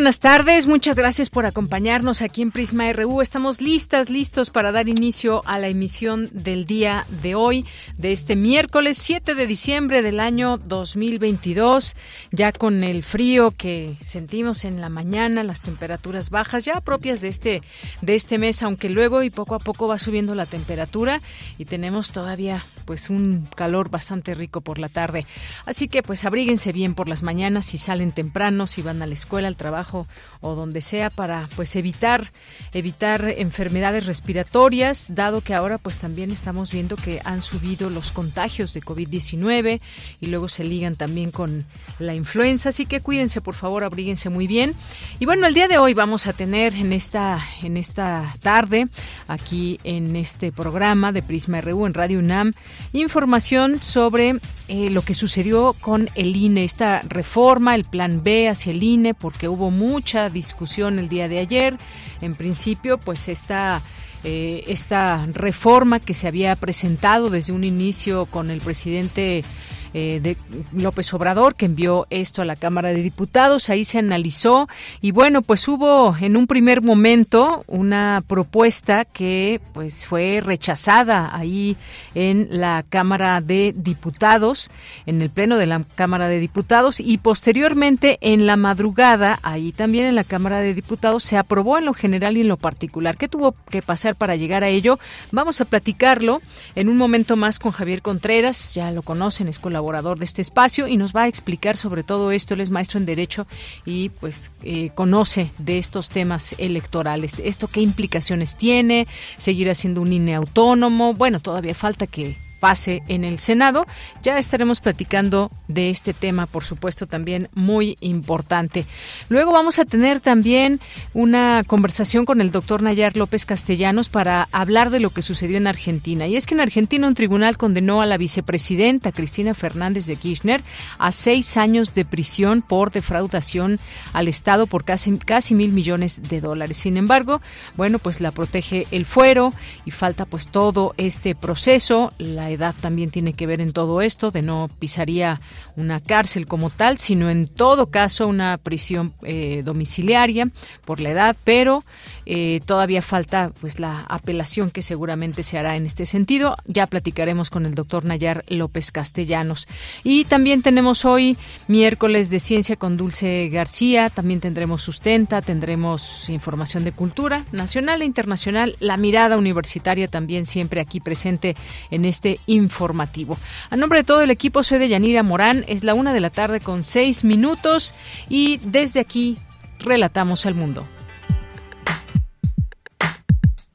Buenas tardes, muchas gracias por acompañarnos aquí en Prisma RU. Estamos listas, listos para dar inicio a la emisión del día de hoy, de este miércoles 7 de diciembre del año 2022, ya con el frío que sentimos en la mañana, las temperaturas bajas ya propias de este de este mes, aunque luego y poco a poco va subiendo la temperatura y tenemos todavía pues un calor bastante rico por la tarde. Así que pues abríguense bien por las mañanas si salen temprano, si van a la escuela, al trabajo o donde sea para pues evitar evitar enfermedades respiratorias, dado que ahora pues también estamos viendo que han subido los contagios de COVID-19 y luego se ligan también con la influenza, así que cuídense por favor, abríguense muy bien. Y bueno, el día de hoy vamos a tener en esta en esta tarde aquí en este programa de Prisma RU en Radio UNAM información sobre eh, lo que sucedió con el INE, esta reforma, el plan B hacia el INE, porque hubo mucha discusión el día de ayer. En principio, pues esta, eh, esta reforma que se había presentado desde un inicio con el presidente eh, de López Obrador, que envió esto a la Cámara de Diputados. Ahí se analizó y bueno, pues hubo en un primer momento una propuesta que pues fue rechazada ahí en la Cámara de Diputados, en el Pleno de la Cámara de Diputados y posteriormente en la madrugada, ahí también en la Cámara de Diputados, se aprobó en lo general y en lo particular. ¿Qué tuvo que pasar para llegar a ello? Vamos a platicarlo en un momento más con Javier Contreras, ya lo conocen, Escuela de este espacio y nos va a explicar sobre todo esto. Él es maestro en Derecho y pues eh, conoce de estos temas electorales. ¿Esto qué implicaciones tiene? ¿Seguir haciendo un INE autónomo? Bueno, todavía falta que pase en el Senado. Ya estaremos platicando de este tema, por supuesto, también muy importante. Luego vamos a tener también una conversación con el doctor Nayar López Castellanos para hablar de lo que sucedió en Argentina. Y es que en Argentina un tribunal condenó a la vicepresidenta Cristina Fernández de Kirchner a seis años de prisión por defraudación al Estado por casi, casi mil millones de dólares. Sin embargo, bueno, pues la protege el fuero y falta pues todo este proceso. La edad también tiene que ver en todo esto, de no pisaría una cárcel como tal, sino en todo caso una prisión eh, domiciliaria por la edad, pero eh, todavía falta pues la apelación que seguramente se hará en este sentido. Ya platicaremos con el doctor Nayar López Castellanos. Y también tenemos hoy miércoles de ciencia con Dulce García, también tendremos sustenta, tendremos información de cultura nacional e internacional, la mirada universitaria también siempre aquí presente en este informativo. A nombre de todo el equipo, soy de Yanira Morán. Es la una de la tarde con seis minutos y desde aquí relatamos al mundo.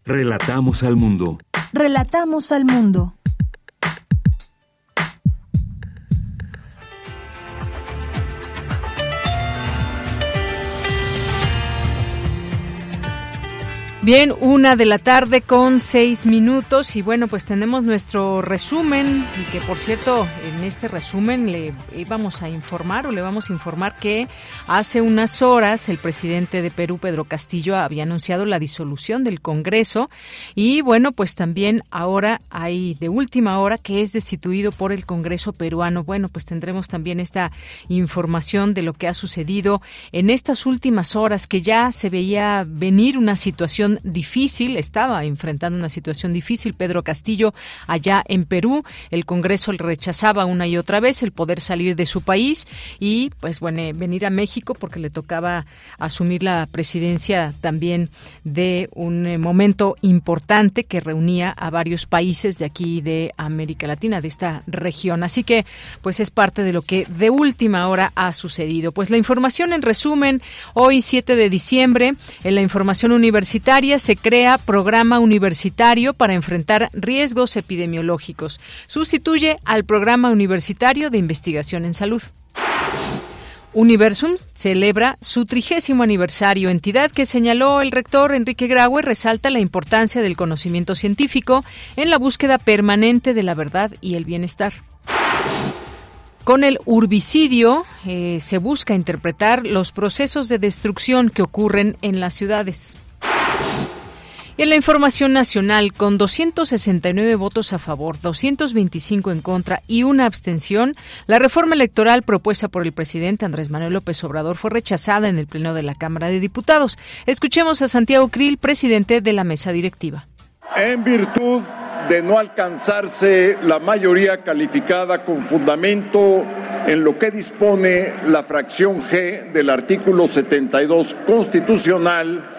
Relatamos al mundo. Relatamos al mundo. Bien, una de la tarde con seis minutos y bueno, pues tenemos nuestro resumen y que por cierto, en este resumen le íbamos a informar o le vamos a informar que hace unas horas el presidente de Perú, Pedro Castillo, había anunciado la disolución del Congreso y bueno, pues también ahora hay de última hora que es destituido por el Congreso peruano. Bueno, pues tendremos también esta información de lo que ha sucedido en estas últimas horas que ya se veía venir una situación difícil, estaba enfrentando una situación difícil Pedro Castillo allá en Perú. El Congreso rechazaba una y otra vez el poder salir de su país y pues bueno, venir a México porque le tocaba asumir la presidencia también de un eh, momento importante que reunía a varios países de aquí de América Latina, de esta región. Así que pues es parte de lo que de última hora ha sucedido. Pues la información en resumen, hoy 7 de diciembre, en la información universitaria se crea programa universitario para enfrentar riesgos epidemiológicos. Sustituye al programa universitario de investigación en salud. Universum celebra su trigésimo aniversario, entidad que señaló el rector Enrique Graue resalta la importancia del conocimiento científico en la búsqueda permanente de la verdad y el bienestar. Con el urbicidio eh, se busca interpretar los procesos de destrucción que ocurren en las ciudades. En la información nacional, con 269 votos a favor, 225 en contra y una abstención, la reforma electoral propuesta por el presidente Andrés Manuel López Obrador fue rechazada en el Pleno de la Cámara de Diputados. Escuchemos a Santiago Krill, presidente de la mesa directiva. En virtud de no alcanzarse la mayoría calificada con fundamento en lo que dispone la fracción G del artículo 72 constitucional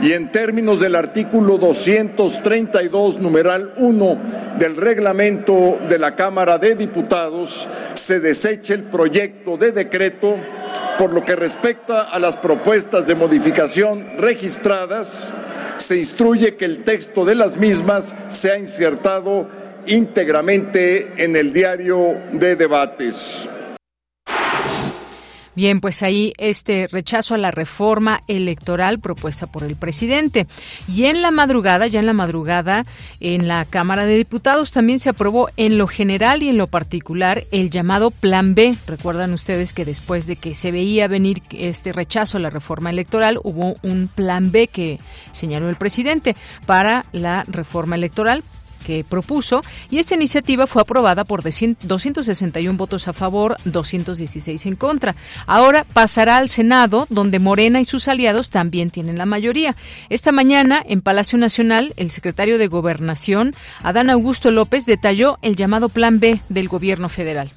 y en términos del artículo 232, numeral 1 del reglamento de la Cámara de Diputados, se deseche el proyecto de decreto por lo que respecta a las propuestas de modificación registradas se instruye que el texto de las mismas sea insertado íntegramente en el diario de debates. Bien, pues ahí este rechazo a la reforma electoral propuesta por el presidente. Y en la madrugada, ya en la madrugada, en la Cámara de Diputados también se aprobó en lo general y en lo particular el llamado Plan B. Recuerdan ustedes que después de que se veía venir este rechazo a la reforma electoral, hubo un Plan B que señaló el presidente para la reforma electoral que propuso y esta iniciativa fue aprobada por 261 votos a favor, 216 en contra. Ahora pasará al Senado, donde Morena y sus aliados también tienen la mayoría. Esta mañana, en Palacio Nacional, el secretario de Gobernación, Adán Augusto López, detalló el llamado Plan B del gobierno federal.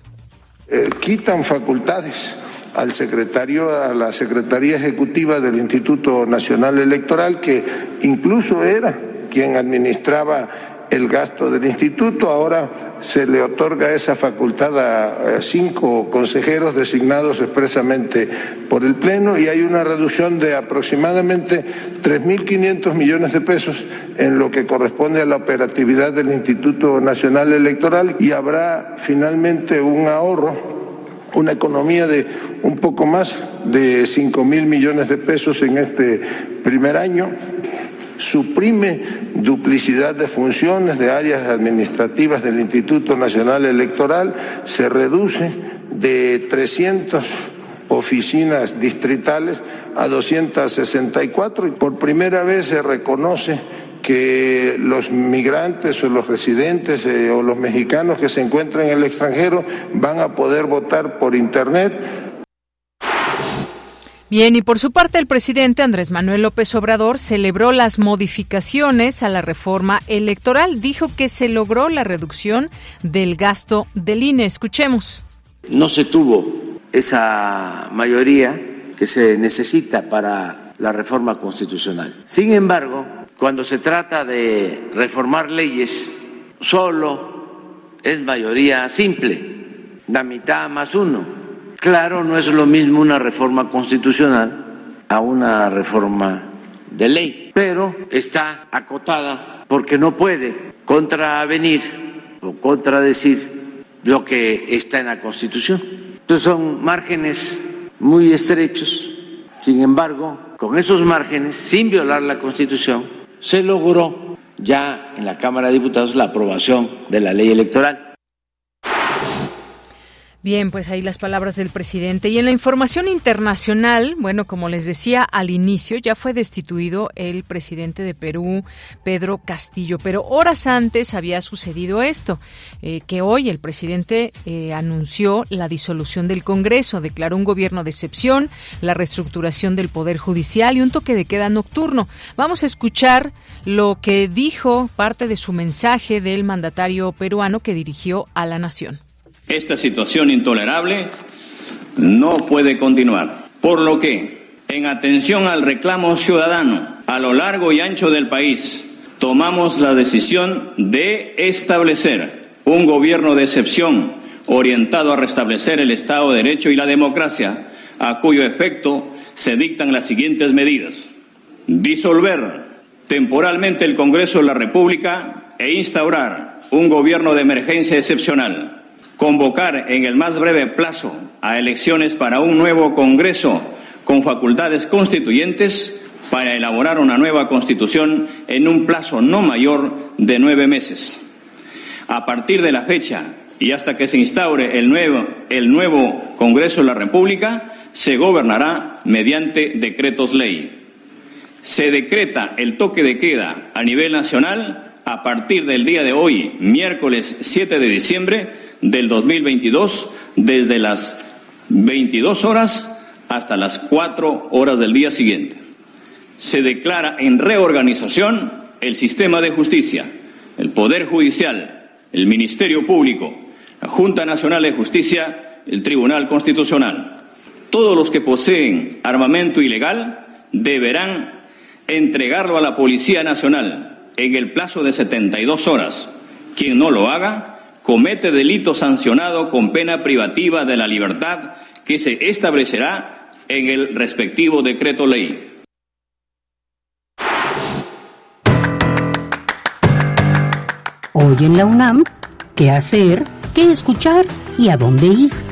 Eh, quitan facultades al secretario, a la Secretaría Ejecutiva del Instituto Nacional Electoral, que incluso era quien administraba el gasto del instituto. Ahora se le otorga esa facultad a cinco consejeros designados expresamente por el Pleno y hay una reducción de aproximadamente 3.500 millones de pesos en lo que corresponde a la operatividad del Instituto Nacional Electoral y habrá finalmente un ahorro una economía de un poco más de 5 mil millones de pesos en este primer año suprime duplicidad de funciones de áreas administrativas del Instituto Nacional Electoral, se reduce de 300 oficinas distritales a 264 y por primera vez se reconoce que los migrantes o los residentes eh, o los mexicanos que se encuentran en el extranjero van a poder votar por Internet Bien, y por su parte el presidente Andrés Manuel López Obrador celebró las modificaciones a la reforma electoral. Dijo que se logró la reducción del gasto del INE. Escuchemos. No se tuvo esa mayoría que se necesita para la reforma constitucional. Sin embargo, cuando se trata de reformar leyes, solo es mayoría simple, la mitad más uno Claro, no es lo mismo una reforma constitucional a una reforma de ley, pero está acotada porque no puede contravenir o contradecir lo que está en la Constitución. Entonces son márgenes muy estrechos. Sin embargo, con esos márgenes, sin violar la Constitución, se logró ya en la Cámara de Diputados la aprobación de la ley electoral. Bien, pues ahí las palabras del presidente. Y en la información internacional, bueno, como les decía al inicio, ya fue destituido el presidente de Perú, Pedro Castillo, pero horas antes había sucedido esto, eh, que hoy el presidente eh, anunció la disolución del Congreso, declaró un gobierno de excepción, la reestructuración del Poder Judicial y un toque de queda nocturno. Vamos a escuchar lo que dijo parte de su mensaje del mandatario peruano que dirigió a la nación. Esta situación intolerable no puede continuar, por lo que, en atención al reclamo ciudadano a lo largo y ancho del país, tomamos la decisión de establecer un gobierno de excepción orientado a restablecer el Estado de Derecho y la democracia, a cuyo efecto se dictan las siguientes medidas. Disolver temporalmente el Congreso de la República e instaurar un gobierno de emergencia excepcional convocar en el más breve plazo a elecciones para un nuevo Congreso con facultades constituyentes para elaborar una nueva Constitución en un plazo no mayor de nueve meses. A partir de la fecha y hasta que se instaure el nuevo, el nuevo Congreso de la República, se gobernará mediante decretos ley. Se decreta el toque de queda a nivel nacional a partir del día de hoy, miércoles 7 de diciembre, del 2022 desde las 22 horas hasta las 4 horas del día siguiente. Se declara en reorganización el sistema de justicia, el Poder Judicial, el Ministerio Público, la Junta Nacional de Justicia, el Tribunal Constitucional. Todos los que poseen armamento ilegal deberán entregarlo a la Policía Nacional en el plazo de 72 horas. Quien no lo haga comete delito sancionado con pena privativa de la libertad que se establecerá en el respectivo decreto ley. Hoy en la UNAM, ¿qué hacer? ¿Qué escuchar? ¿Y a dónde ir?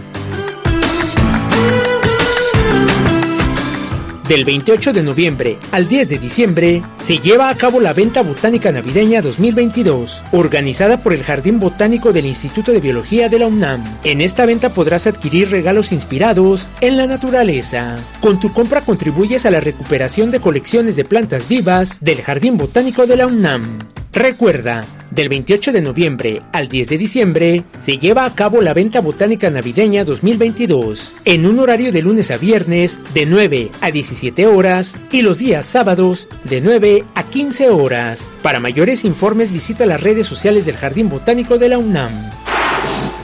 Del 28 de noviembre al 10 de diciembre se lleva a cabo la Venta Botánica Navideña 2022, organizada por el Jardín Botánico del Instituto de Biología de la UNAM. En esta venta podrás adquirir regalos inspirados en la naturaleza. Con tu compra contribuyes a la recuperación de colecciones de plantas vivas del Jardín Botánico de la UNAM. Recuerda, del 28 de noviembre al 10 de diciembre se lleva a cabo la Venta Botánica Navideña 2022, en un horario de lunes a viernes de 9 a 17 horas y los días sábados de 9 a 15 horas. Para mayores informes visita las redes sociales del Jardín Botánico de la UNAM.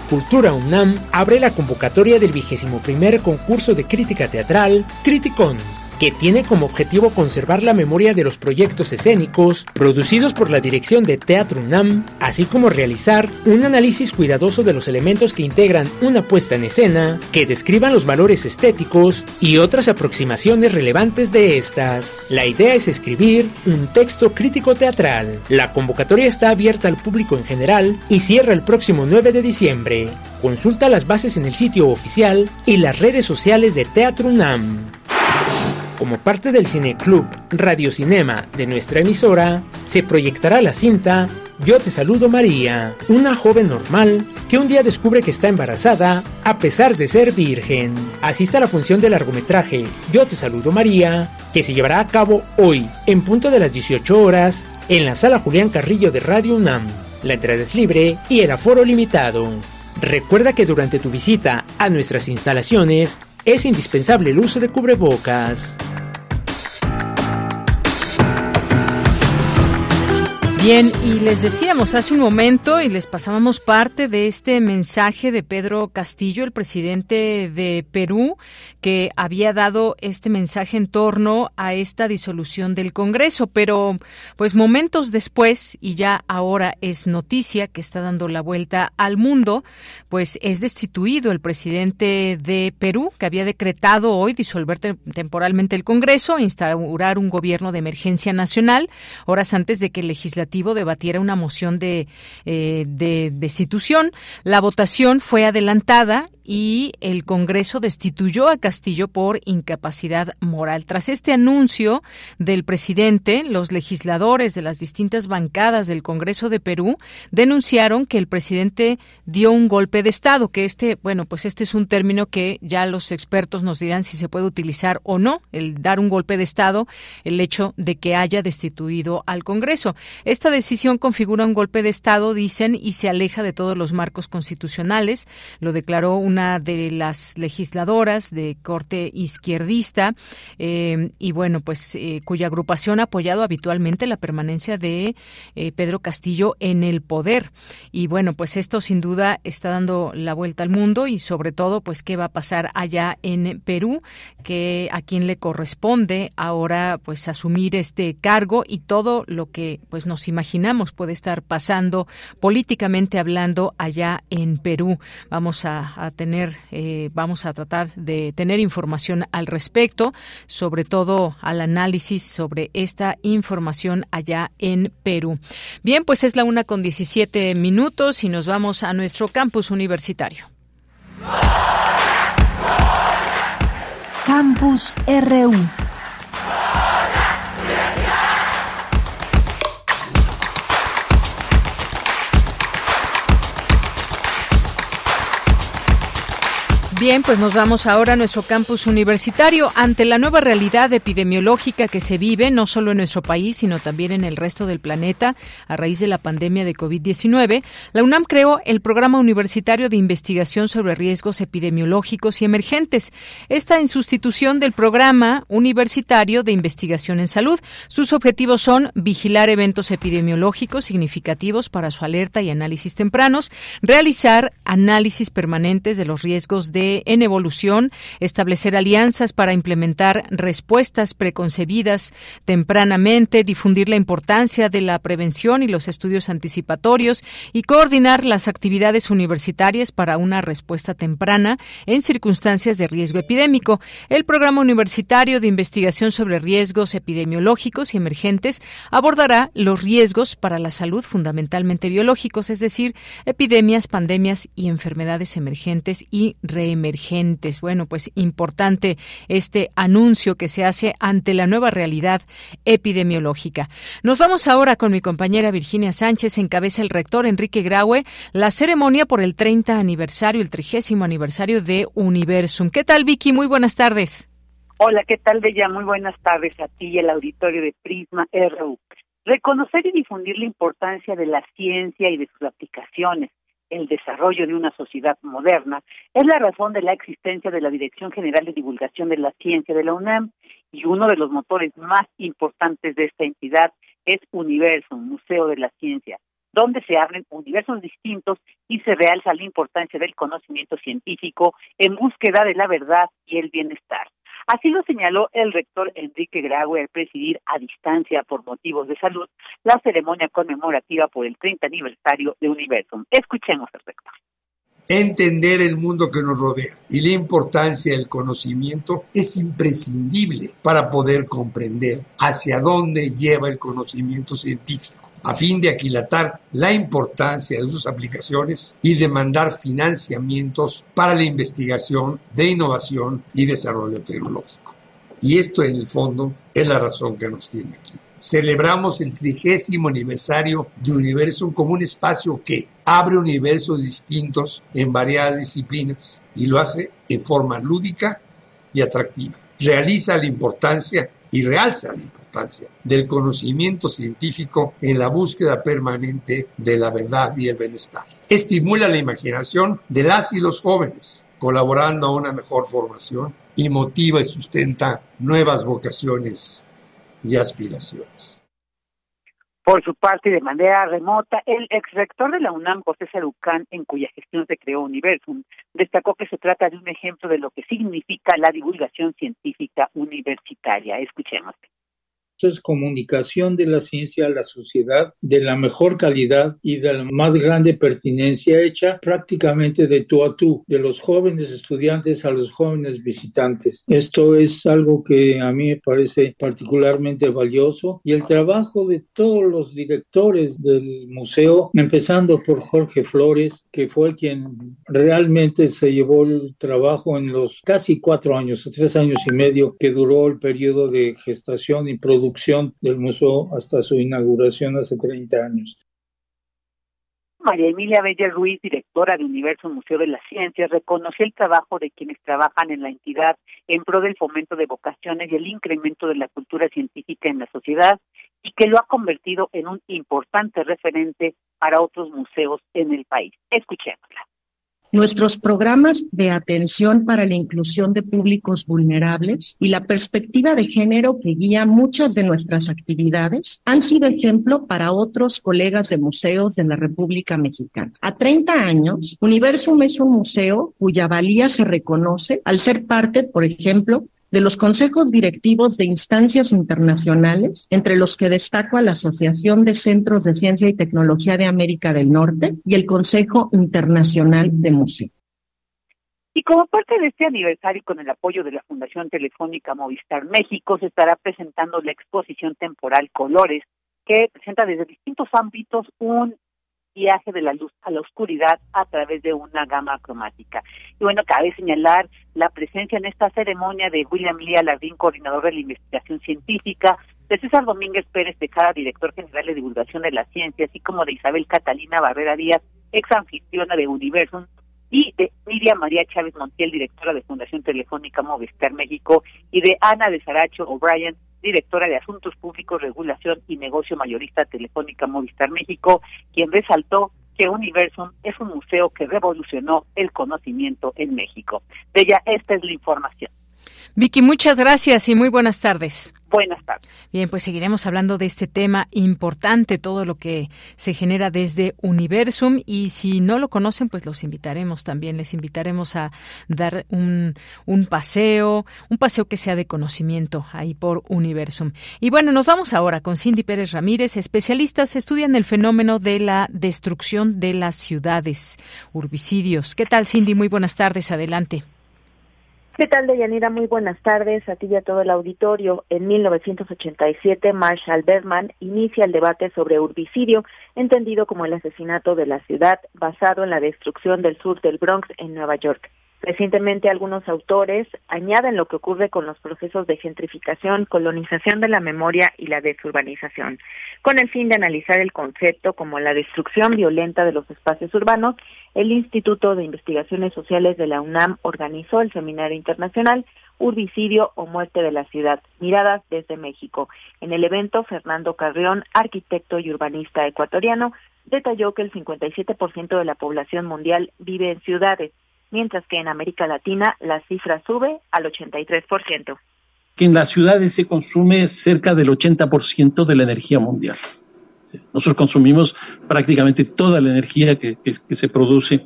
Cultura UNAM abre la convocatoria del vigésimo primer concurso de crítica teatral Criticón que tiene como objetivo conservar la memoria de los proyectos escénicos producidos por la dirección de Teatro UNAM, así como realizar un análisis cuidadoso de los elementos que integran una puesta en escena, que describan los valores estéticos y otras aproximaciones relevantes de estas. La idea es escribir un texto crítico teatral. La convocatoria está abierta al público en general y cierra el próximo 9 de diciembre. Consulta las bases en el sitio oficial y las redes sociales de Teatro UNAM. Como parte del Cineclub Radio Cinema de nuestra emisora, se proyectará la cinta Yo te saludo María, una joven normal que un día descubre que está embarazada a pesar de ser virgen. Asista a la función del largometraje Yo te saludo María, que se llevará a cabo hoy en punto de las 18 horas en la sala Julián Carrillo de Radio UNAM. La entrada es libre y el aforo limitado. Recuerda que durante tu visita a nuestras instalaciones es indispensable el uso de cubrebocas. Bien, y les decíamos hace un momento y les pasábamos parte de este mensaje de Pedro Castillo, el presidente de Perú, que había dado este mensaje en torno a esta disolución del Congreso, pero pues momentos después, y ya ahora es noticia que está dando la vuelta al mundo, pues es destituido el presidente de Perú, que había decretado hoy disolver temporalmente el Congreso, instaurar un gobierno de emergencia nacional, horas antes de que el legislativo legislativo debatiera una moción de, eh, de destitución. La votación fue adelantada y el Congreso destituyó a Castillo por incapacidad moral. Tras este anuncio del presidente, los legisladores de las distintas bancadas del Congreso de Perú denunciaron que el presidente dio un golpe de Estado, que este, bueno, pues este es un término que ya los expertos nos dirán si se puede utilizar o no, el dar un golpe de Estado, el hecho de que haya destituido al Congreso. Esta decisión configura un golpe de Estado, dicen, y se aleja de todos los marcos constitucionales, lo declaró una de las legisladoras de corte izquierdista eh, y bueno, pues eh, cuya agrupación ha apoyado habitualmente la permanencia de eh, Pedro Castillo en el poder. Y bueno, pues esto sin duda está dando la vuelta al mundo y sobre todo, pues qué va a pasar allá en Perú, que a quien le corresponde ahora pues asumir este cargo y todo lo que pues nos imaginamos puede estar pasando políticamente hablando allá en Perú. Vamos a, tener, eh, vamos a tratar de tener información al respecto, sobre todo al análisis sobre esta información allá en Perú. Bien, pues es la una con 17 minutos y nos vamos a nuestro campus universitario. Campus RU. Bien, pues nos vamos ahora a nuestro campus universitario. Ante la nueva realidad epidemiológica que se vive no solo en nuestro país, sino también en el resto del planeta a raíz de la pandemia de COVID-19, la UNAM creó el Programa Universitario de Investigación sobre Riesgos Epidemiológicos y Emergentes. Esta en sustitución del Programa Universitario de Investigación en Salud. Sus objetivos son vigilar eventos epidemiológicos significativos para su alerta y análisis tempranos, realizar análisis permanentes de los riesgos de en evolución, establecer alianzas para implementar respuestas preconcebidas tempranamente, difundir la importancia de la prevención y los estudios anticipatorios y coordinar las actividades universitarias para una respuesta temprana en circunstancias de riesgo epidémico. El Programa Universitario de Investigación sobre Riesgos Epidemiológicos y Emergentes abordará los riesgos para la salud fundamentalmente biológicos, es decir, epidemias, pandemias y enfermedades emergentes y reemergentes emergentes. Bueno, pues importante este anuncio que se hace ante la nueva realidad epidemiológica. Nos vamos ahora con mi compañera Virginia Sánchez, encabeza el rector Enrique Graue la ceremonia por el 30 aniversario, el 30 aniversario de Universum. ¿Qué tal, Vicky? Muy buenas tardes. Hola, ¿qué tal, Bella? Muy buenas tardes a ti y al auditorio de Prisma RU. Reconocer y difundir la importancia de la ciencia y de sus aplicaciones el desarrollo de una sociedad moderna, es la razón de la existencia de la Dirección General de Divulgación de la Ciencia de la UNAM y uno de los motores más importantes de esta entidad es Universo, Museo de la Ciencia, donde se abren universos distintos y se realza la importancia del conocimiento científico en búsqueda de la verdad y el bienestar. Así lo señaló el rector Enrique Graue al presidir a distancia por motivos de salud la ceremonia conmemorativa por el 30 aniversario de Universum. Escuchemos al rector entender el mundo que nos rodea y la importancia del conocimiento es imprescindible para poder comprender hacia dónde lleva el conocimiento científico a fin de aquilatar la importancia de sus aplicaciones y demandar financiamientos para la investigación de innovación y desarrollo tecnológico. Y esto en el fondo es la razón que nos tiene aquí. Celebramos el trigésimo aniversario de Universum como un espacio que abre universos distintos en variadas disciplinas y lo hace en forma lúdica y atractiva. Realiza la importancia y realza la importancia del conocimiento científico en la búsqueda permanente de la verdad y el bienestar. Estimula la imaginación de las y los jóvenes, colaborando a una mejor formación y motiva y sustenta nuevas vocaciones y aspiraciones. Por su parte, de manera remota, el exrector de la UNAM, José Sarucán, en cuya gestión se creó Universum, destacó que se trata de un ejemplo de lo que significa la divulgación científica universitaria. Escuchemos. Es comunicación de la ciencia a la sociedad de la mejor calidad y de la más grande pertinencia hecha prácticamente de tú a tú, de los jóvenes estudiantes a los jóvenes visitantes. Esto es algo que a mí me parece particularmente valioso y el trabajo de todos los directores del museo, empezando por Jorge Flores, que fue quien realmente se llevó el trabajo en los casi cuatro años, o tres años y medio que duró el periodo de gestación y producción del museo hasta su inauguración hace 30 años. María Emilia Bella Ruiz, directora de Universo Museo de las Ciencias, reconoció el trabajo de quienes trabajan en la entidad en pro del fomento de vocaciones y el incremento de la cultura científica en la sociedad y que lo ha convertido en un importante referente para otros museos en el país. Escuchémosla. Nuestros programas de atención para la inclusión de públicos vulnerables y la perspectiva de género que guía muchas de nuestras actividades han sido ejemplo para otros colegas de museos de la República Mexicana. A 30 años, Universum es un museo cuya valía se reconoce al ser parte, por ejemplo, de los consejos directivos de instancias internacionales, entre los que destaco a la Asociación de Centros de Ciencia y Tecnología de América del Norte y el Consejo Internacional de Museos. Y como parte de este aniversario con el apoyo de la Fundación Telefónica Movistar México, se estará presentando la exposición temporal Colores, que presenta desde distintos ámbitos un viaje de la luz a la oscuridad a través de una gama cromática. Y bueno, cabe señalar la presencia en esta ceremonia de William Lee Alardín, coordinador de la investigación científica, de César Domínguez Pérez Tejada, director general de divulgación de la ciencia, así como de Isabel Catalina Barrera Díaz, ex anfitriona de Universum, y de Miriam María Chávez Montiel, directora de Fundación Telefónica Movistar México, y de Ana de Saracho O'Brien, directora de Asuntos Públicos, Regulación y Negocio Mayorista Telefónica Movistar México, quien resaltó que Universum es un museo que revolucionó el conocimiento en México. De ella, esta es la información. Vicky, muchas gracias y muy buenas tardes. Buenas tardes. Bien, pues seguiremos hablando de este tema importante, todo lo que se genera desde Universum y si no lo conocen, pues los invitaremos también, les invitaremos a dar un, paseo, un paseo que sea de conocimiento ahí por Universum. Y bueno, nos vamos ahora con Cindy Pérez Ramírez, especialistas estudian el fenómeno de la destrucción de las ciudades, urbicidios. ¿Qué tal, Cindy? Muy buenas tardes, adelante. ¿Qué tal, Deyanira? Muy buenas tardes a ti y a todo el auditorio. En 1987, Marshall Bergman inicia el debate sobre urbicidio, entendido como el asesinato de la ciudad basado en la destrucción del sur del Bronx en Nueva York. Recientemente algunos autores añaden lo que ocurre con los procesos de gentrificación, colonización de la memoria y la desurbanización, con el fin de analizar el concepto como la destrucción violenta de los espacios urbanos. El Instituto de Investigaciones Sociales de la UNAM organizó el Seminario Internacional Urbicidio o Muerte de la Ciudad, Miradas desde México. En el evento, Fernando Carrión, arquitecto y urbanista ecuatoriano, detalló que el 57% de la población mundial vive en ciudades mientras que en América Latina la cifra sube al 83%. Que en las ciudades se consume cerca del 80% de la energía mundial. Nosotros consumimos prácticamente toda la energía que, se produce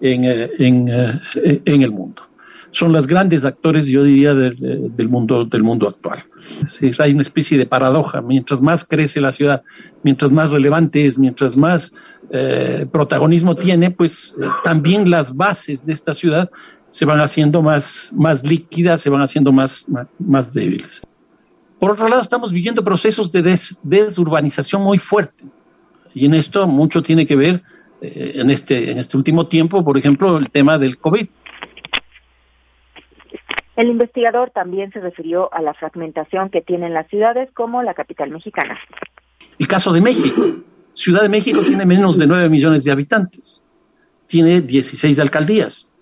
en, eh, eh, en el mundo son los grandes actores, yo diría, del, mundo, del mundo actual. hay una especie de paradoja. Mientras más crece la ciudad, mientras más relevante es, mientras más eh, protagonismo tiene, pues eh, también las bases de esta ciudad se van haciendo más, más líquidas, se van haciendo más, más, débiles. Por otro lado, estamos viviendo procesos de desurbanización muy fuerte. Y en esto mucho tiene que ver eh, en, este, en este último tiempo, por ejemplo, el tema del COVID. El investigador también se refirió a la fragmentación que tienen las ciudades como la capital mexicana. El caso de México. Ciudad de México tiene menos de 9 millones de habitantes. Tiene 16 alcaldías.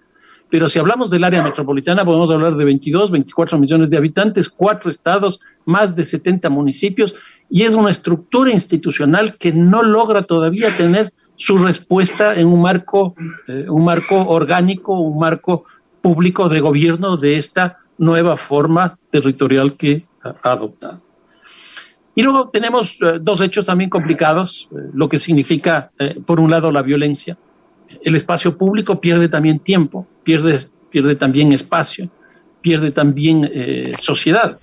Pero si hablamos del área metropolitana, podemos hablar de 22, 24 millones de habitantes, cuatro estados, más de 70 municipios, y es una estructura institucional que no logra todavía tener su respuesta en un marco, eh, un marco orgánico, un marco público de gobierno de esta nueva forma territorial que ha adoptado. Y luego tenemos eh, dos hechos también complicados, eh, lo que significa, eh, por un lado, la violencia. El espacio público pierde también tiempo, pierde, pierde también espacio, pierde también sociedad.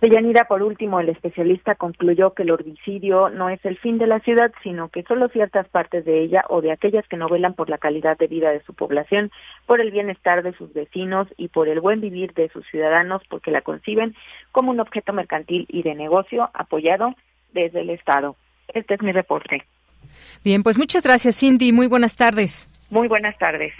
Deyanira, por último, el especialista concluyó que el herbicidio no es el fin de la ciudad, sino que solo ciertas partes de ella o de aquellas que no velan por la calidad de vida de su población, por el bienestar de sus vecinos y por el buen vivir de sus ciudadanos, porque la conciben como un objeto mercantil y de negocio apoyado desde el Estado. Este es mi reporte. Bien, pues muchas gracias, Cindy. Muy buenas tardes. Muy buenas tardes.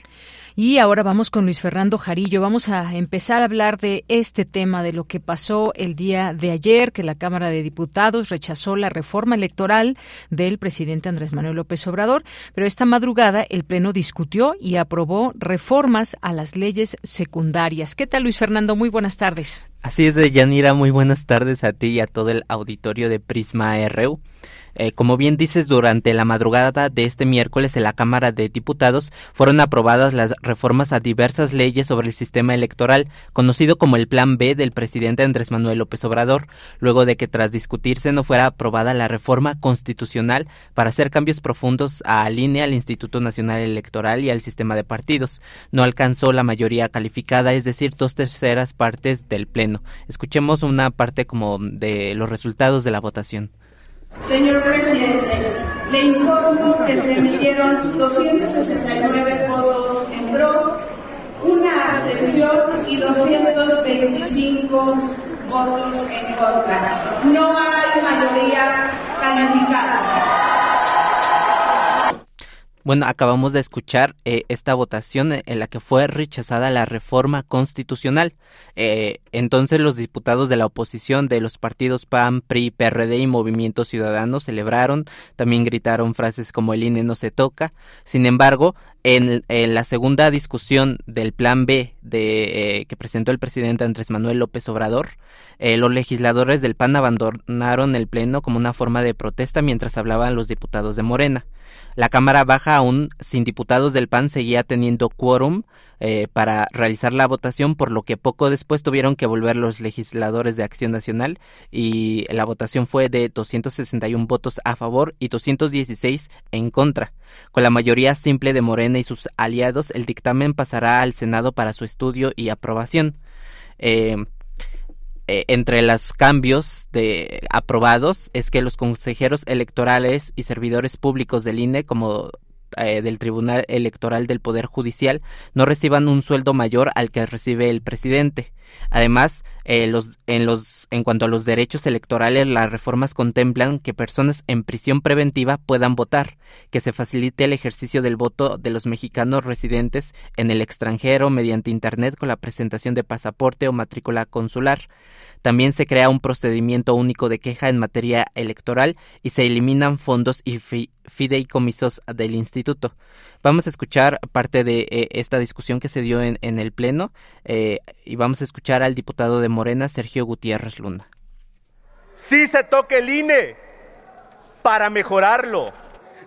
Y ahora vamos con Luis Fernando Jarillo. Vamos a empezar a hablar de este tema, de lo que pasó el día de ayer, que la Cámara de Diputados rechazó la reforma electoral del presidente Andrés Manuel López Obrador, pero esta madrugada el Pleno discutió y aprobó reformas a las leyes secundarias. ¿Qué tal, Luis Fernando? Muy buenas tardes. Así es, Yanira, muy buenas tardes a ti y a todo el auditorio de Prisma RU. Eh, como bien dices, durante la madrugada de este miércoles en la Cámara de Diputados fueron aprobadas las reformas a diversas leyes sobre el sistema electoral, conocido como el Plan B del presidente Andrés Manuel López Obrador, luego de que tras discutirse no fuera aprobada la reforma constitucional para hacer cambios profundos a línea al Instituto Nacional Electoral y al sistema de partidos. No alcanzó la mayoría calificada, es decir, dos terceras partes del Pleno. Escuchemos una parte como de los resultados de la votación. Señor presidente, le informo que se emitieron 269 votos en pro, una abstención y 225 votos en contra. No hay mayoría calificada. Bueno, acabamos de escuchar eh, esta votación en la que fue rechazada la reforma constitucional. Eh, entonces los diputados de la oposición de los partidos PAN, PRI, PRD y Movimiento Ciudadano celebraron, también gritaron frases como el INE no se toca. Sin embargo, en, la segunda discusión del Plan B de, eh, que presentó el presidente Andrés Manuel López Obrador, los legisladores del PAN abandonaron el Pleno como una forma de protesta mientras hablaban los diputados de Morena. La Cámara Baja, aún sin diputados del PAN, seguía teniendo quórum eh, para realizar la votación, por lo que poco después tuvieron que volver los legisladores de Acción Nacional y la votación fue de 261 votos a favor y 216 en contra. Con la mayoría simple de Morena y sus aliados, el dictamen pasará al Senado para su estudio y aprobación. Eh, eh, entre los cambios de aprobados es que los consejeros electorales y servidores públicos del INE como eh, del Tribunal Electoral del Poder Judicial no reciban un sueldo mayor al que recibe el presidente. Además, eh, en, los, en cuanto a los derechos electorales, las reformas contemplan que personas en prisión preventiva puedan votar, que se facilite el ejercicio del voto de los mexicanos residentes en el extranjero mediante Internet con la presentación de pasaporte o matrícula consular. También se crea un procedimiento único de queja en materia electoral y se eliminan fondos y fideicomisos del instituto. Vamos a escuchar parte de eh, esta discusión que se dio en, el Pleno eh, y vamos a escuchar al diputado de Morena, Sergio Gutiérrez Luna. Sí se toque el INE para mejorarlo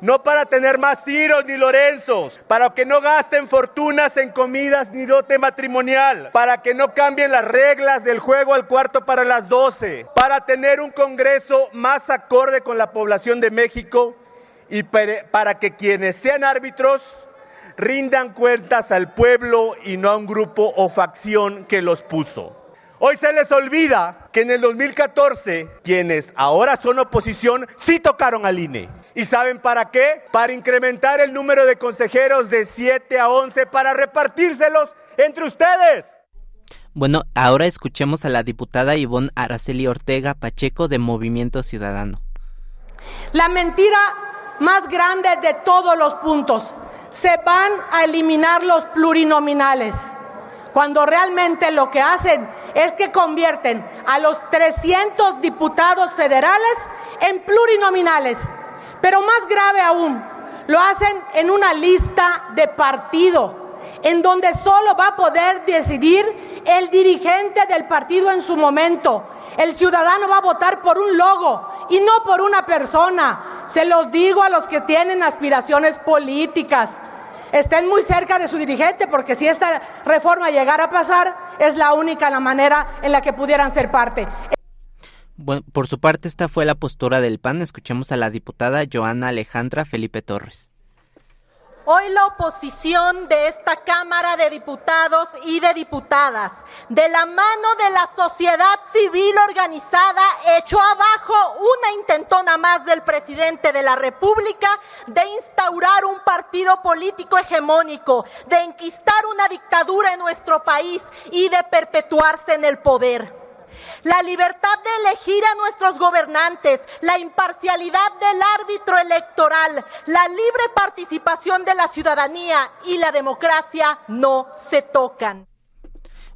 no para tener más Ciros ni Lorenzos, para que no gasten fortunas en comidas ni dote matrimonial, para que no cambien las reglas del juego al cuarto para las doce, para tener un Congreso más acorde con la población de México y para que quienes sean árbitros rindan cuentas al pueblo y no a un grupo o facción que los puso. Hoy se les olvida que en el 2014 quienes ahora son oposición sí tocaron al INE. ¿Y saben para qué? Para incrementar el número de consejeros de 7 a 11 para repartírselos entre ustedes. Bueno, ahora escuchemos a la diputada Ivonne Araceli Ortega Pacheco de Movimiento Ciudadano. La mentira más grande de todos los puntos. Se van a eliminar los plurinominales cuando realmente lo que hacen es que convierten a los 300 diputados federales en plurinominales. Pero más grave aún, lo hacen en una lista de partido en donde solo va a poder decidir el dirigente del partido en su momento. El ciudadano va a votar por un logo y no por una persona. Se los digo a los que tienen aspiraciones políticas. Estén muy cerca de su dirigente porque si esta reforma llegara a pasar, es la única la manera en la que pudieran ser parte. Por su parte, esta fue la postura del PAN. Escuchemos a la diputada Joana Alejandra Felipe Torres. Hoy la oposición de esta Cámara de Diputados y de Diputadas, de la mano de la sociedad civil organizada, echó abajo una intentona más del presidente de la República de instaurar un partido político hegemónico, de enquistar una dictadura en nuestro país y de perpetuarse en el poder la libertad de elegir a nuestros gobernantes, la imparcialidad del árbitro electoral, la libre participación de la ciudadanía y la democracia no se tocan.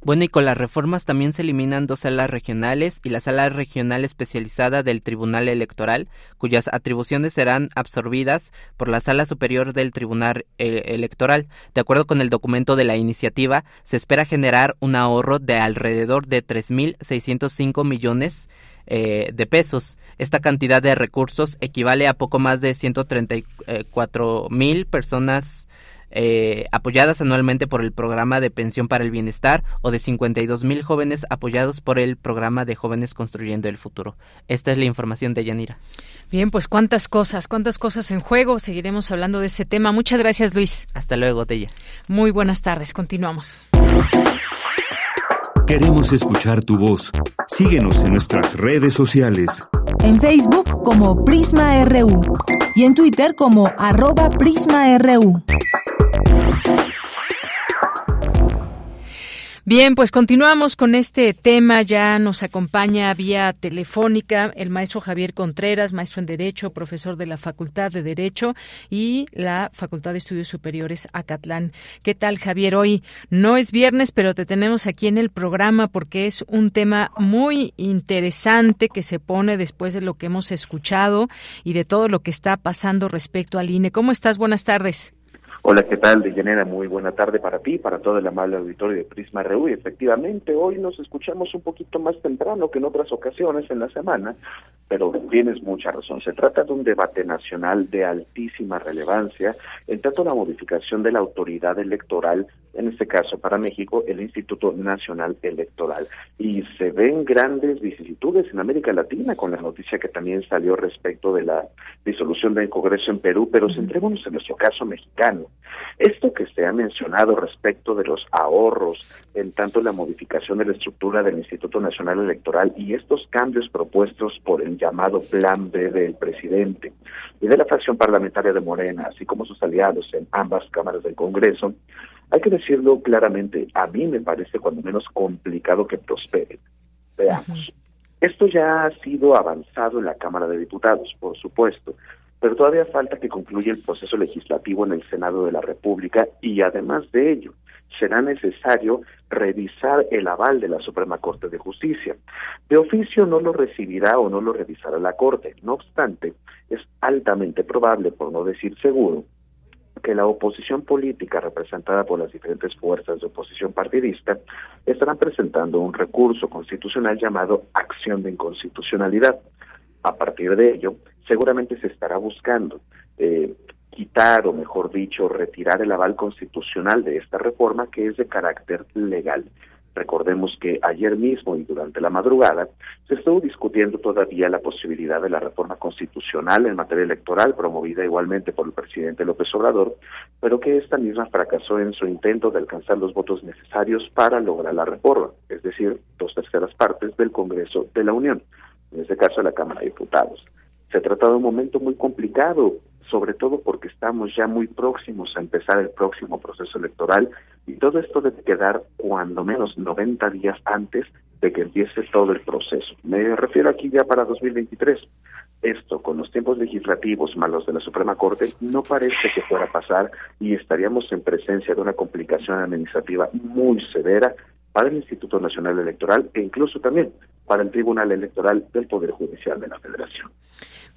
Bueno, y con las reformas también se eliminan dos salas regionales y la sala regional especializada del Tribunal Electoral, cuyas atribuciones serán absorbidas por la sala superior del Tribunal eh, Electoral. De acuerdo con el documento de la iniciativa, se espera generar un ahorro de alrededor de 3.605 millones eh, de pesos. Esta cantidad de recursos equivale a poco más de 134 mil personas eh, apoyadas anualmente por el programa de pensión para el bienestar o de 52 mil jóvenes apoyados por el programa de jóvenes construyendo el futuro. Esta es la información de Yanira. Bien, pues cuántas cosas, cuántas cosas en juego. Seguiremos hablando de ese tema. Muchas gracias, Luis. Hasta luego, Tella. Muy buenas tardes. Continuamos. Queremos escuchar tu voz. Síguenos en nuestras redes sociales. En Facebook como Prisma RU y en Twitter como arroba PrismaRU. Bien, pues continuamos con este tema. Ya nos acompaña vía telefónica el maestro Javier Contreras, maestro en Derecho, profesor de la Facultad de Derecho y la Facultad de Estudios Superiores Acatlán. ¿Qué tal, Javier? Hoy no es viernes, pero te tenemos aquí en el programa porque es un tema muy interesante que se pone después de lo que hemos escuchado y de todo lo que está pasando respecto al INE. ¿Cómo estás? Buenas tardes. Hola, ¿qué tal, Deyanira? Muy buena tarde para ti, para todo el amable auditorio de Prisma RU. Y efectivamente, hoy nos escuchamos un poquito más temprano que en otras ocasiones en la semana, pero tienes mucha razón. Se trata de un debate nacional de altísima relevancia, en tanto la modificación de la autoridad electoral, en este caso para México, el Instituto Nacional Electoral. Y se ven grandes vicisitudes en América Latina con la noticia que también salió respecto de la disolución del Congreso en Perú, pero centrémonos en nuestro caso mexicano. Esto que se ha mencionado respecto de los ahorros, en tanto la modificación de la estructura del Instituto Nacional Electoral y estos cambios propuestos por el llamado Plan B del presidente y de la fracción parlamentaria de Morena, así como sus aliados en ambas cámaras del Congreso, hay que decirlo claramente, a mí me parece cuando menos complicado que prospere. Veamos. Esto ya ha sido avanzado en la Cámara de Diputados, por supuesto, pero todavía falta que concluya el proceso legislativo en el Senado de la República y además de ello, será necesario revisar el aval de la Suprema Corte de Justicia. De oficio no lo recibirá o no lo revisará la Corte. No obstante, es altamente probable, por no decir seguro, que la oposición política representada por las diferentes fuerzas de oposición partidista estarán presentando un recurso constitucional llamado acción de inconstitucionalidad. A partir de ello, seguramente se estará buscando eh, quitar o mejor dicho retirar el aval constitucional de esta reforma que es de carácter legal. Recordemos que ayer mismo y durante la madrugada se estuvo discutiendo todavía la posibilidad de la reforma constitucional en materia electoral promovida igualmente por el presidente López Obrador, pero que esta misma fracasó en su intento de alcanzar los votos necesarios para lograr la reforma, es decir, dos terceras partes del Congreso de la Unión, en este caso la Cámara de Diputados. Se trata de un momento muy complicado, sobre todo porque estamos ya muy próximos a empezar el próximo proceso electoral y todo esto debe quedar cuando menos 90 días antes de que empiece todo el proceso. Me refiero aquí ya para 2023. Esto, con los tiempos legislativos malos de la Suprema Corte, no parece que fuera a pasar y estaríamos en presencia de una complicación administrativa muy severa para el Instituto Nacional Electoral e incluso también para el Tribunal Electoral del Poder Judicial de la Federación.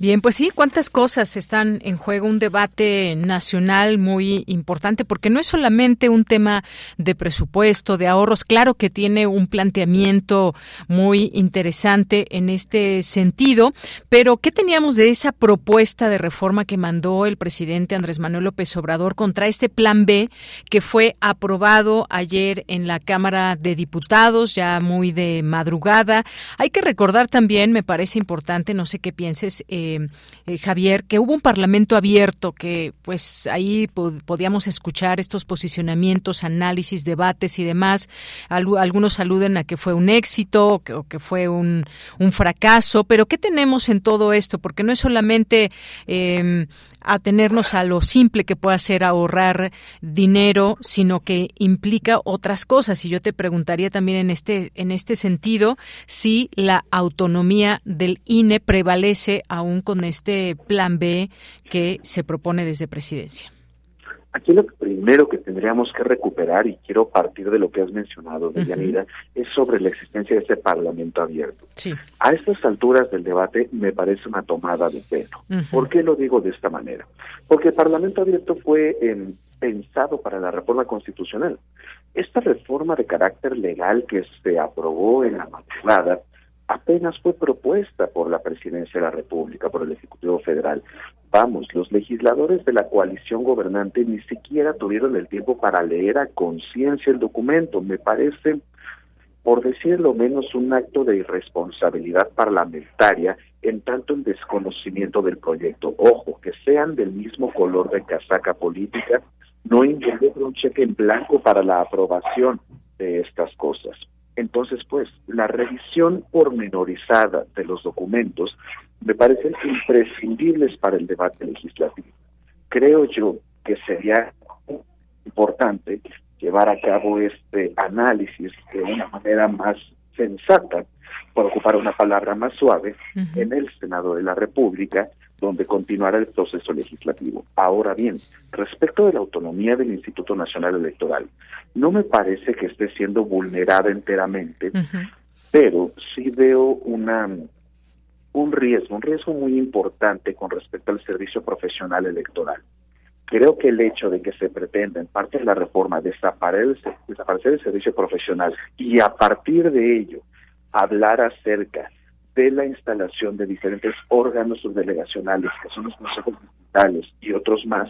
Bien, pues sí, cuántas cosas están en juego, un debate nacional muy importante, porque no es solamente un tema de presupuesto, de ahorros, claro que tiene un planteamiento muy interesante en este sentido, pero ¿qué teníamos de esa propuesta de reforma que mandó el presidente Andrés Manuel López Obrador contra este plan B que fue aprobado ayer en la Cámara de Diputados, ya muy de madrugada? Hay que recordar también, me parece importante, no sé qué pienses, eh, eh, eh, Javier, que hubo un parlamento abierto, que pues ahí podíamos escuchar estos posicionamientos, análisis, debates y demás. algunos aluden a que fue un éxito o que, fue un, fracaso, pero ¿qué tenemos en todo esto? Porque no es solamente eh, atenernos a lo simple que puede ser ahorrar dinero, sino que implica otras cosas. Y yo te preguntaría también en este, en este sentido si la autonomía del INE prevalece aún con este plan B que se propone desde presidencia. Aquí lo primero que tendríamos que recuperar, y quiero partir de lo que has mencionado, Deyanira, es sobre la existencia de ese Parlamento abierto. Sí. A estas alturas del debate me parece una tomada de pelo. ¿Por qué lo digo de esta manera? Porque el Parlamento abierto fue em, pensado para la reforma constitucional. Esta reforma de carácter legal que se aprobó en la madrugada apenas fue propuesta por la Presidencia de la República, por el Ejecutivo Federal. Vamos, los legisladores de la coalición gobernante ni siquiera tuvieron el tiempo para leer a conciencia el documento. Me parece, por decirlo menos, un acto de irresponsabilidad parlamentaria en tanto el desconocimiento del proyecto. Ojo, que sean del mismo color de casaca política no involucra un cheque en blanco para la aprobación de estas cosas. Entonces, pues, la revisión pormenorizada de los documentos me parecen imprescindibles para el debate legislativo. Creo yo que sería importante llevar a cabo este análisis de una manera más sensata, por ocupar una palabra más suave, en el Senado de la República, donde continuará el proceso legislativo. Ahora bien, respecto de la autonomía del Instituto Nacional Electoral, no me parece que esté siendo vulnerada enteramente, pero sí veo una un riesgo, un riesgo muy importante con respecto al servicio profesional electoral. Creo que el hecho de que se pretenda en parte de la reforma desaparecer, desaparecer el servicio profesional y a partir de ello hablar acerca de la instalación de diferentes órganos subdelegacionales, que son los consejos distritales y otros más,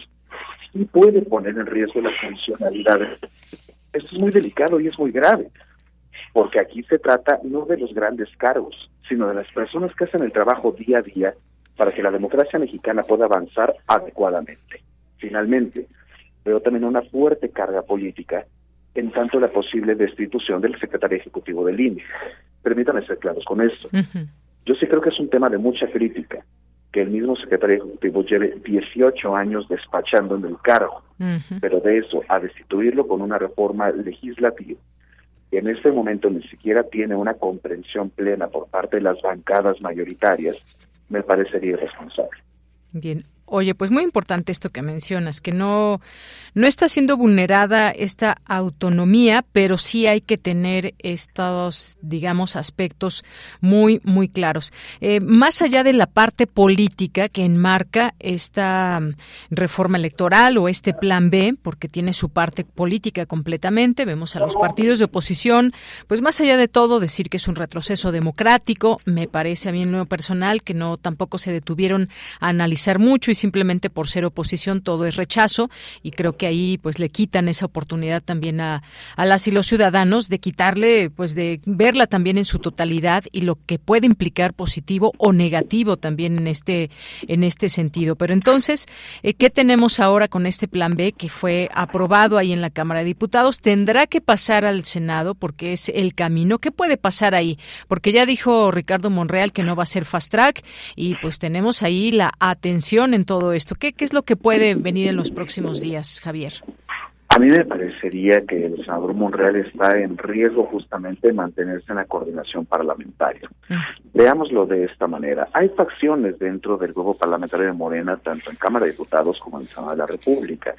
y puede poner en riesgo la funcionalidad. Esto es muy delicado y es muy grave, porque aquí se trata no de los grandes cargos, sino de las personas que hacen el trabajo día a día para que la democracia mexicana pueda avanzar adecuadamente. Finalmente, veo también una fuerte carga política en tanto la posible destitución del secretario ejecutivo del INE. Permítame ser claros con esto. Yo sí creo que es un tema de mucha crítica que el mismo secretario ejecutivo lleve 18 años despachando en el cargo, pero de eso a destituirlo con una reforma legislativa que en este momento ni siquiera tiene una comprensión plena por parte de las bancadas mayoritarias, me parecería irresponsable. Bien, Oye, pues muy importante esto que mencionas, que no, no está siendo vulnerada esta autonomía, pero sí hay que tener estos, digamos, aspectos muy, muy claros. Eh, más allá de la parte política que enmarca esta mm, reforma electoral o este plan B, porque tiene su parte política completamente, vemos a los partidos de oposición, pues más allá de todo, decir que es un retroceso democrático, me parece a mí en lo personal que no tampoco se detuvieron a analizar mucho y simplemente por ser oposición todo es rechazo y creo que ahí pues le quitan esa oportunidad también a, a las y los ciudadanos de quitarle pues de verla también en su totalidad y lo que puede implicar positivo o negativo también en este en este sentido. Pero entonces, eh, ¿qué tenemos ahora con este plan B que fue aprobado ahí en la Cámara de Diputados? Tendrá que pasar al Senado porque es el camino. ¿Qué puede pasar ahí? Porque ya dijo Ricardo Monreal que no va a ser fast track y pues tenemos ahí la atención en todo esto? ¿Qué, ¿Qué es lo que puede venir en los próximos días, Javier? A mí me parecería que el senador Monreal está en riesgo justamente de mantenerse en la coordinación parlamentaria. Veámoslo de esta manera. Hay facciones dentro del grupo parlamentario de Morena, tanto en Cámara de Diputados como en Senado de la República.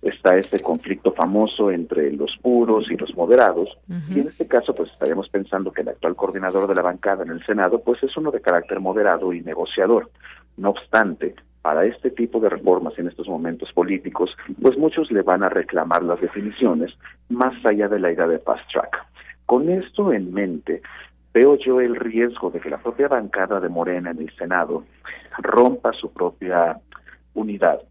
Está este conflicto famoso entre los puros y los moderados, y en este caso pues estaríamos pensando que el actual coordinador de la bancada en el Senado pues es uno de carácter moderado y negociador. No obstante, para este tipo de reformas en estos momentos políticos, pues muchos le van a reclamar las definiciones más allá de la idea de fast track. Con esto en mente, veo yo el riesgo de que la propia bancada de Morena en el Senado rompa su propia unidad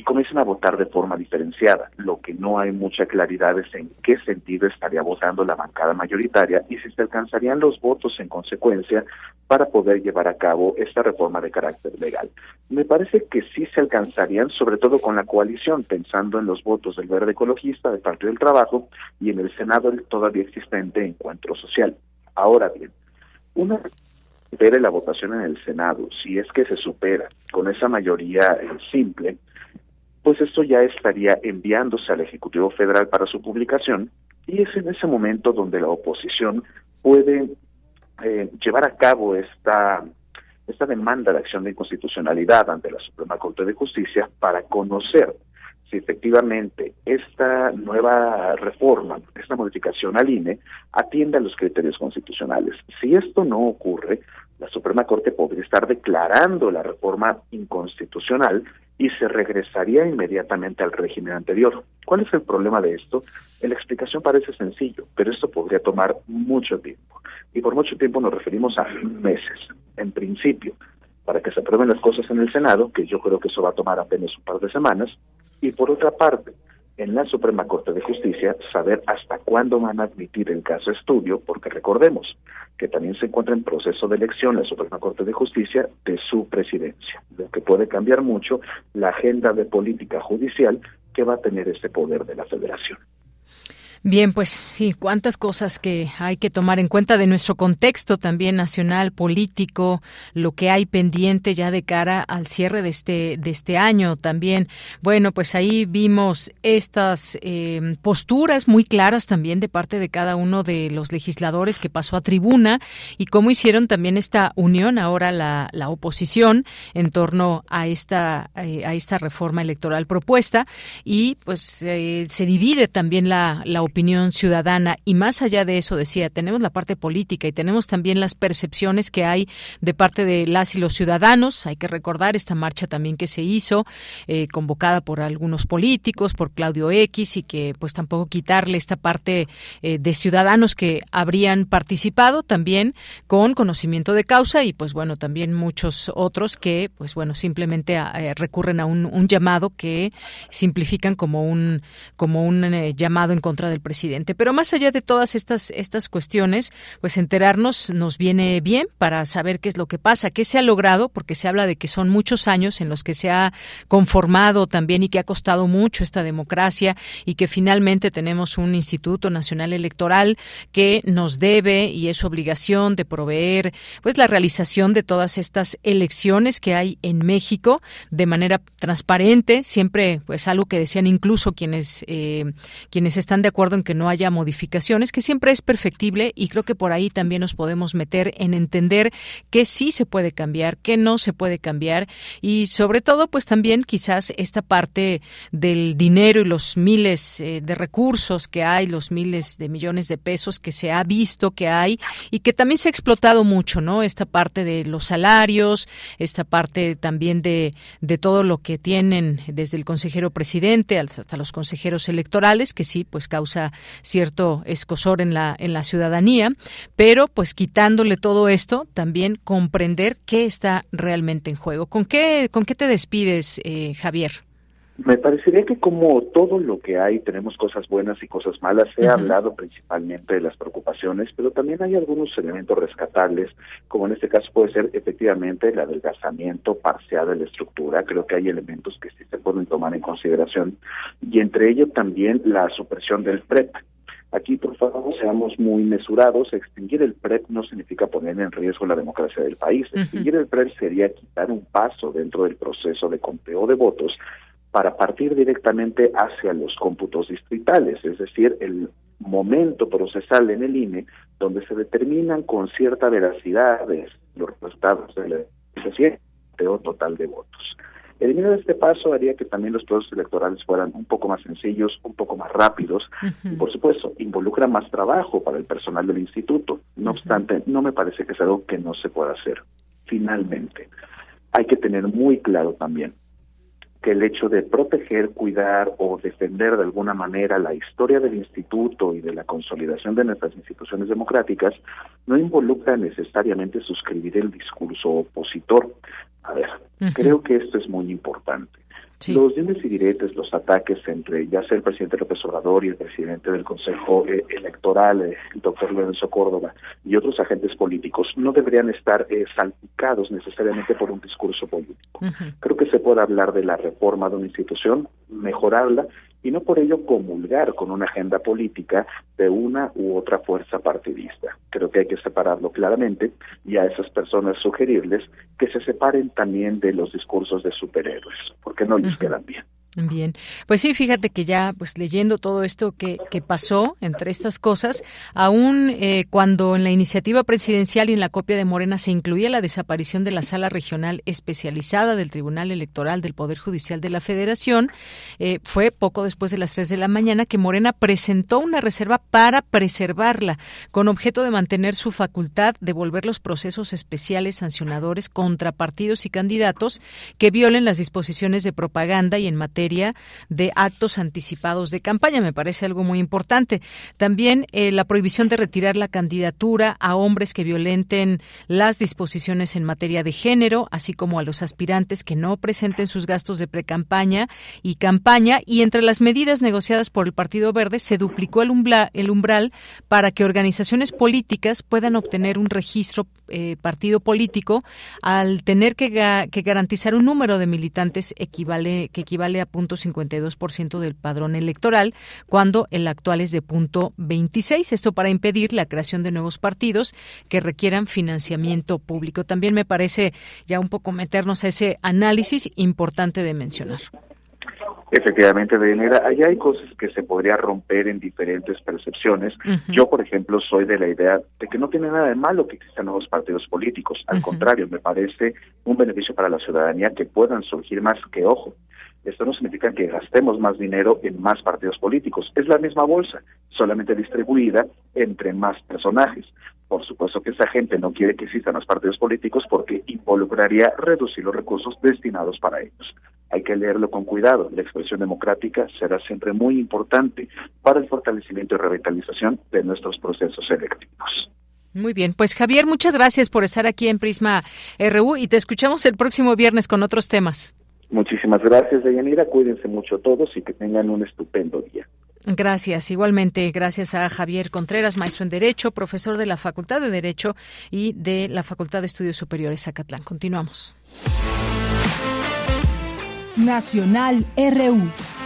y comiencen a votar de forma diferenciada. Lo que no hay mucha claridad es en qué sentido estaría votando la bancada mayoritaria y si se alcanzarían los votos en consecuencia para poder llevar a cabo esta reforma de carácter legal. Me parece que sí se alcanzarían, sobre todo con la coalición, pensando en los votos del Verde Ecologista, del Partido del Trabajo y en el Senado el todavía existente Encuentro Social. Ahora bien, una supere la votación en el Senado, si es que se supera con esa mayoría eh, simple, pues esto ya estaría enviándose al Ejecutivo Federal para su publicación y es en ese momento donde la oposición puede eh, llevar a cabo esta esta demanda de acción de inconstitucionalidad ante la Suprema Corte de Justicia para conocer si efectivamente esta nueva reforma, esta modificación al INE, atiende a los criterios constitucionales. Si esto no ocurre, la Suprema Corte podría estar declarando la reforma inconstitucional y se regresaría inmediatamente al régimen anterior. ¿Cuál es el problema de esto? La explicación parece sencillo, pero esto podría tomar mucho tiempo. Y por mucho tiempo nos referimos a meses. En principio, para que se aprueben las cosas en el Senado, que yo creo que eso va a tomar apenas un par de semanas, y por otra parte, en la Suprema Corte de Justicia saber hasta cuándo van a admitir el caso estudio, porque recordemos que también se encuentra en proceso de elección la Suprema Corte de Justicia de su presidencia, lo que puede cambiar mucho la agenda de política judicial que va a tener este poder de la federación. Bien, pues sí, cuántas cosas que hay que tomar en cuenta de nuestro contexto también nacional, político, lo que hay pendiente ya de cara al cierre de este de este año también. Bueno, pues ahí vimos estas eh, posturas muy claras también de parte de cada uno de los legisladores que pasó a tribuna y cómo hicieron también esta unión ahora la, la oposición en torno a esta eh, a esta reforma electoral propuesta y pues eh, se divide también la, la opinión ciudadana. Y más allá de eso decía tenemos la parte política y tenemos también las percepciones que hay de parte de las y los ciudadanos. Hay que recordar esta marcha también que se hizo eh, convocada por algunos políticos por Claudio X y que pues tampoco quitarle esta parte eh, de ciudadanos que habrían participado también con conocimiento de causa y pues bueno también muchos otros que pues bueno simplemente eh, recurren a un, un, llamado que simplifican como un como un llamado en contra del presidente. Pero más allá de todas estas, estas cuestiones, pues enterarnos nos viene bien para saber qué es lo que pasa, qué se ha logrado, porque se habla de que son muchos años en los que se ha conformado también y que ha costado mucho esta democracia y que finalmente tenemos un Instituto Nacional Electoral que nos debe y es obligación de proveer pues la realización de todas estas elecciones que hay en México de manera transparente, siempre pues algo que decían incluso quienes eh, quienes están de acuerdo en que no haya modificaciones, que siempre es perfectible y creo que por ahí también nos podemos meter en entender que sí se puede cambiar, que no se puede cambiar y sobre todo pues también quizás esta parte del dinero y los miles eh, de recursos que hay, los miles de millones de pesos que se ha visto que hay y que también se ha explotado mucho, ¿no? Esta parte de los salarios, esta parte también de, de todo lo que tienen desde el consejero presidente hasta los consejeros electorales, que sí, pues causa cierto escosor en la, en la ciudadanía, pero pues quitándole todo esto, también comprender qué está realmente en juego. ¿Con qué, con qué te despides, eh, Javier? Me parecería que como todo lo que hay, tenemos cosas buenas y cosas malas. Se ha hablado principalmente de las preocupaciones, pero también hay algunos elementos rescatables, como en este caso puede ser efectivamente el adelgazamiento parcial de la estructura. Creo que hay elementos que sí se pueden tomar en consideración, y entre ello también la supresión del PREP. Aquí, por favor, seamos muy mesurados. Extinguir el PREP no significa poner en riesgo la democracia del país. Extinguir el PREP sería quitar un paso dentro del proceso de conteo de votos para partir directamente hacia los cómputos distritales, es decir, el momento procesal en el INE donde se determinan con cierta veracidad los resultados del conteo total de votos. Eliminar este paso haría que también los procesos electorales fueran un poco más sencillos, un poco más rápidos y, por supuesto, involucra más trabajo para el personal del instituto. No obstante, no me parece que es algo que no se pueda hacer. Finalmente, hay que tener muy claro también que el hecho de proteger, cuidar o defender de alguna manera la historia del instituto y de la consolidación de nuestras instituciones democráticas no involucra necesariamente suscribir el discurso opositor. A ver, creo que esto es muy importante. Los dimes y diretes, los ataques entre ya sea el presidente López Obrador y el presidente del Consejo eh, Electoral, eh, el doctor Lorenzo Córdoba, y otros agentes políticos, no deberían estar eh, salpicados necesariamente por un discurso político. Creo que se puede hablar de la reforma de una institución, mejorarla, y no por ello comulgar con una agenda política de una u otra fuerza partidista. Creo que hay que separarlo claramente y a esas personas sugerirles que se separen también de los discursos de superhéroes, porque no les quedan bien. Bien, pues sí, fíjate que ya, pues leyendo todo esto que, que pasó entre estas cosas, aún eh, cuando en la iniciativa presidencial y en la copia de Morena se incluía la desaparición de la sala regional especializada del Tribunal Electoral del Poder Judicial de la Federación, eh, fue poco después de las 3 de la mañana que Morena presentó una reserva para preservarla, con objeto de mantener su facultad de volver los procesos especiales sancionadores contra partidos y candidatos que violen las disposiciones de propaganda y en materia de actos anticipados de campaña. Me parece algo muy importante. También eh, la prohibición de retirar la candidatura a hombres que violenten las disposiciones en materia de género, así como a los aspirantes que no presenten sus gastos de precampaña y campaña. Y entre las medidas negociadas por el Partido Verde se duplicó el, el umbral para que organizaciones políticas puedan obtener un registro eh, partido político al tener que, que, garantizar un número de militantes equivale, que equivale a punto 52% del padrón electoral, cuando el actual es de punto 26. Esto para impedir la creación de nuevos partidos que requieran financiamiento público. También me parece ya un poco meternos a ese análisis importante de mencionar. Efectivamente, Deyanira, allá hay cosas que se podría romper en diferentes percepciones. Yo, por ejemplo, soy de la idea de que no tiene nada de malo que existan nuevos partidos políticos. Al contrario, me parece un beneficio para la ciudadanía que puedan surgir más que, ojo, esto no significa que gastemos más dinero en más partidos políticos. Es la misma bolsa, solamente distribuida entre más personajes. Por supuesto que esa gente no quiere que existan los partidos políticos porque involucraría reducir los recursos destinados para ellos. Hay que leerlo con cuidado. La expresión democrática será siempre muy importante para el fortalecimiento y revitalización de nuestros procesos electivos. Muy bien, pues Javier, muchas gracias por estar aquí en Prisma RU y te escuchamos el próximo viernes con otros temas. Muchísimas gracias, Deyanira. Cuídense mucho todos y que tengan un estupendo día. Gracias. Igualmente, gracias a Javier Contreras, maestro en Derecho, profesor de la Facultad de Derecho y de la Facultad de Estudios Superiores Zacatlán. Continuamos. Nacional RU.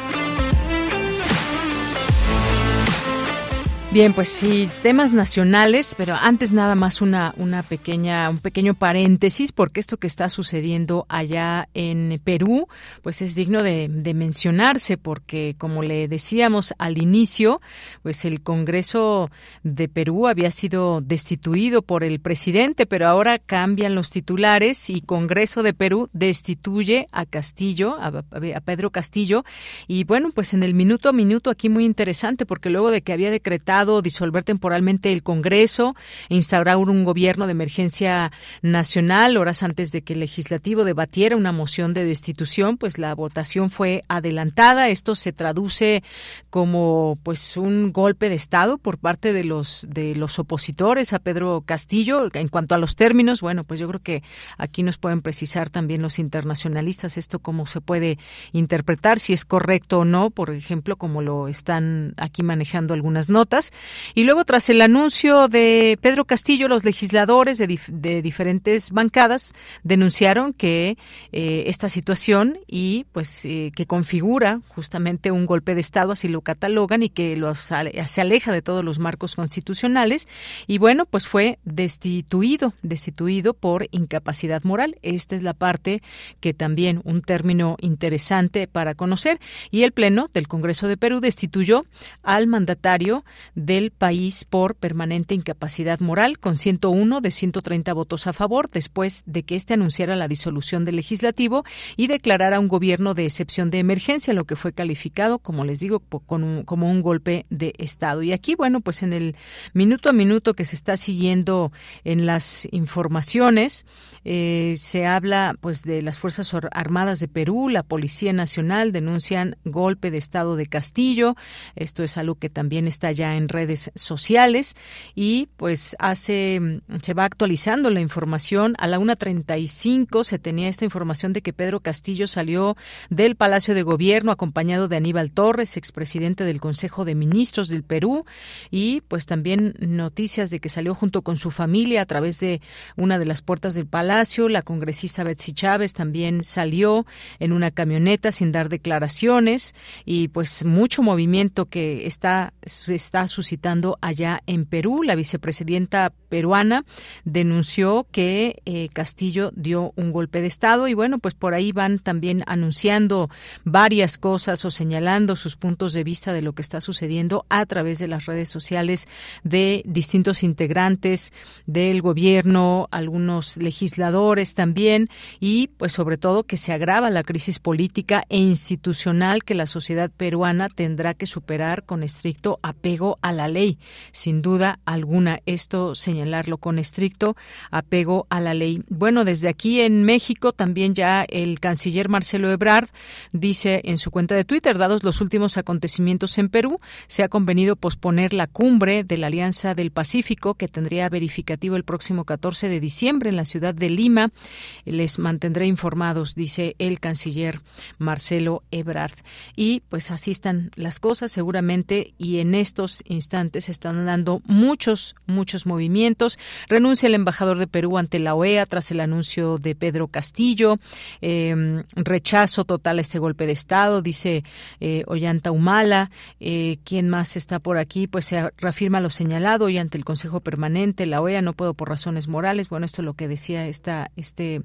Bien, pues sí, temas nacionales, pero antes nada más una, una pequeña, un pequeño paréntesis, porque esto que está sucediendo allá en Perú, pues es digno de, mencionarse, porque como le decíamos al inicio, pues el Congreso de Perú había sido destituido por el presidente, pero ahora cambian los titulares y Congreso de Perú destituye a Castillo, a, a Pedro Castillo, y bueno, pues en el minuto a minuto aquí muy interesante, porque luego de que había decretado disolver temporalmente el Congreso instaurar un gobierno de emergencia nacional horas antes de que el legislativo debatiera una moción de destitución, pues la votación fue adelantada. Esto se traduce como pues un golpe de estado por parte de los de los opositores a Pedro Castillo. En cuanto a los términos, bueno, pues yo creo que aquí nos pueden precisar también los internacionalistas esto cómo se puede interpretar si es correcto o no, por ejemplo, como lo están aquí manejando algunas notas. Y luego, tras el anuncio de Pedro Castillo, los legisladores de, de diferentes bancadas denunciaron que eh, esta situación y pues eh, que configura justamente un golpe de Estado, así lo catalogan, y que los, se aleja de todos los marcos constitucionales. Y bueno, pues fue destituido, destituido por incapacidad moral. Esta es la parte que también un término interesante para conocer. Y el Pleno del Congreso de Perú destituyó al mandatario del país por permanente incapacidad moral, con 101 de 130 votos a favor, después de que éste anunciara la disolución del legislativo y declarara un gobierno de excepción de emergencia, lo que fue calificado, como les digo, como un golpe de Estado. Y aquí, bueno, pues en el minuto a minuto que se está siguiendo en las informaciones, eh, se habla pues de las Fuerzas Armadas de Perú, la Policía Nacional denuncian golpe de Estado de Castillo. Esto es algo que también está ya en redes sociales. Y pues hace se va actualizando la información. A la 1:35 se tenía esta información de que Pedro Castillo salió del Palacio de Gobierno acompañado de Aníbal Torres, expresidente del Consejo de Ministros del Perú. Y pues también noticias de que salió junto con su familia a través de una de las puertas del palacio, la congresista Betsy Chávez también salió en una camioneta sin dar declaraciones y pues mucho movimiento que está se está suscitando allá en Perú. La vicepresidenta peruana denunció que eh, Castillo dio un golpe de Estado y bueno, pues por ahí van también anunciando varias cosas o señalando sus puntos de vista de lo que está sucediendo a través de las redes sociales de distintos integrantes del gobierno, algunos legisladores también y pues sobre todo que se agrava la crisis política e institucional que la sociedad peruana tendrá que superar con estricto apego a la ley. Sin duda alguna, esto señalarlo con estricto apego a la ley. Bueno, desde aquí en México también ya el canciller Marcelo Ebrard dice en su cuenta de Twitter, dados los últimos acontecimientos en Perú, se ha convenido posponer la cumbre de la Alianza del Pacífico que tendría verificativo el próximo 14 de diciembre en la ciudad de Lima. Les mantendré informados, dice el canciller Marcelo Ebrard. Y pues así están las cosas seguramente y en estos instantes están dando muchos, muchos movimientos. Renuncia el embajador de Perú ante la OEA tras el anuncio de Pedro Castillo. Em, rechazo total a este golpe de Estado, dice eh, Ollanta Humala. Eh, ¿Quién más está por aquí? Pues se reafirma lo señalado y ante el Consejo Permanente, la OEA, no puedo por razones morales. Bueno, esto es lo que decía esta, este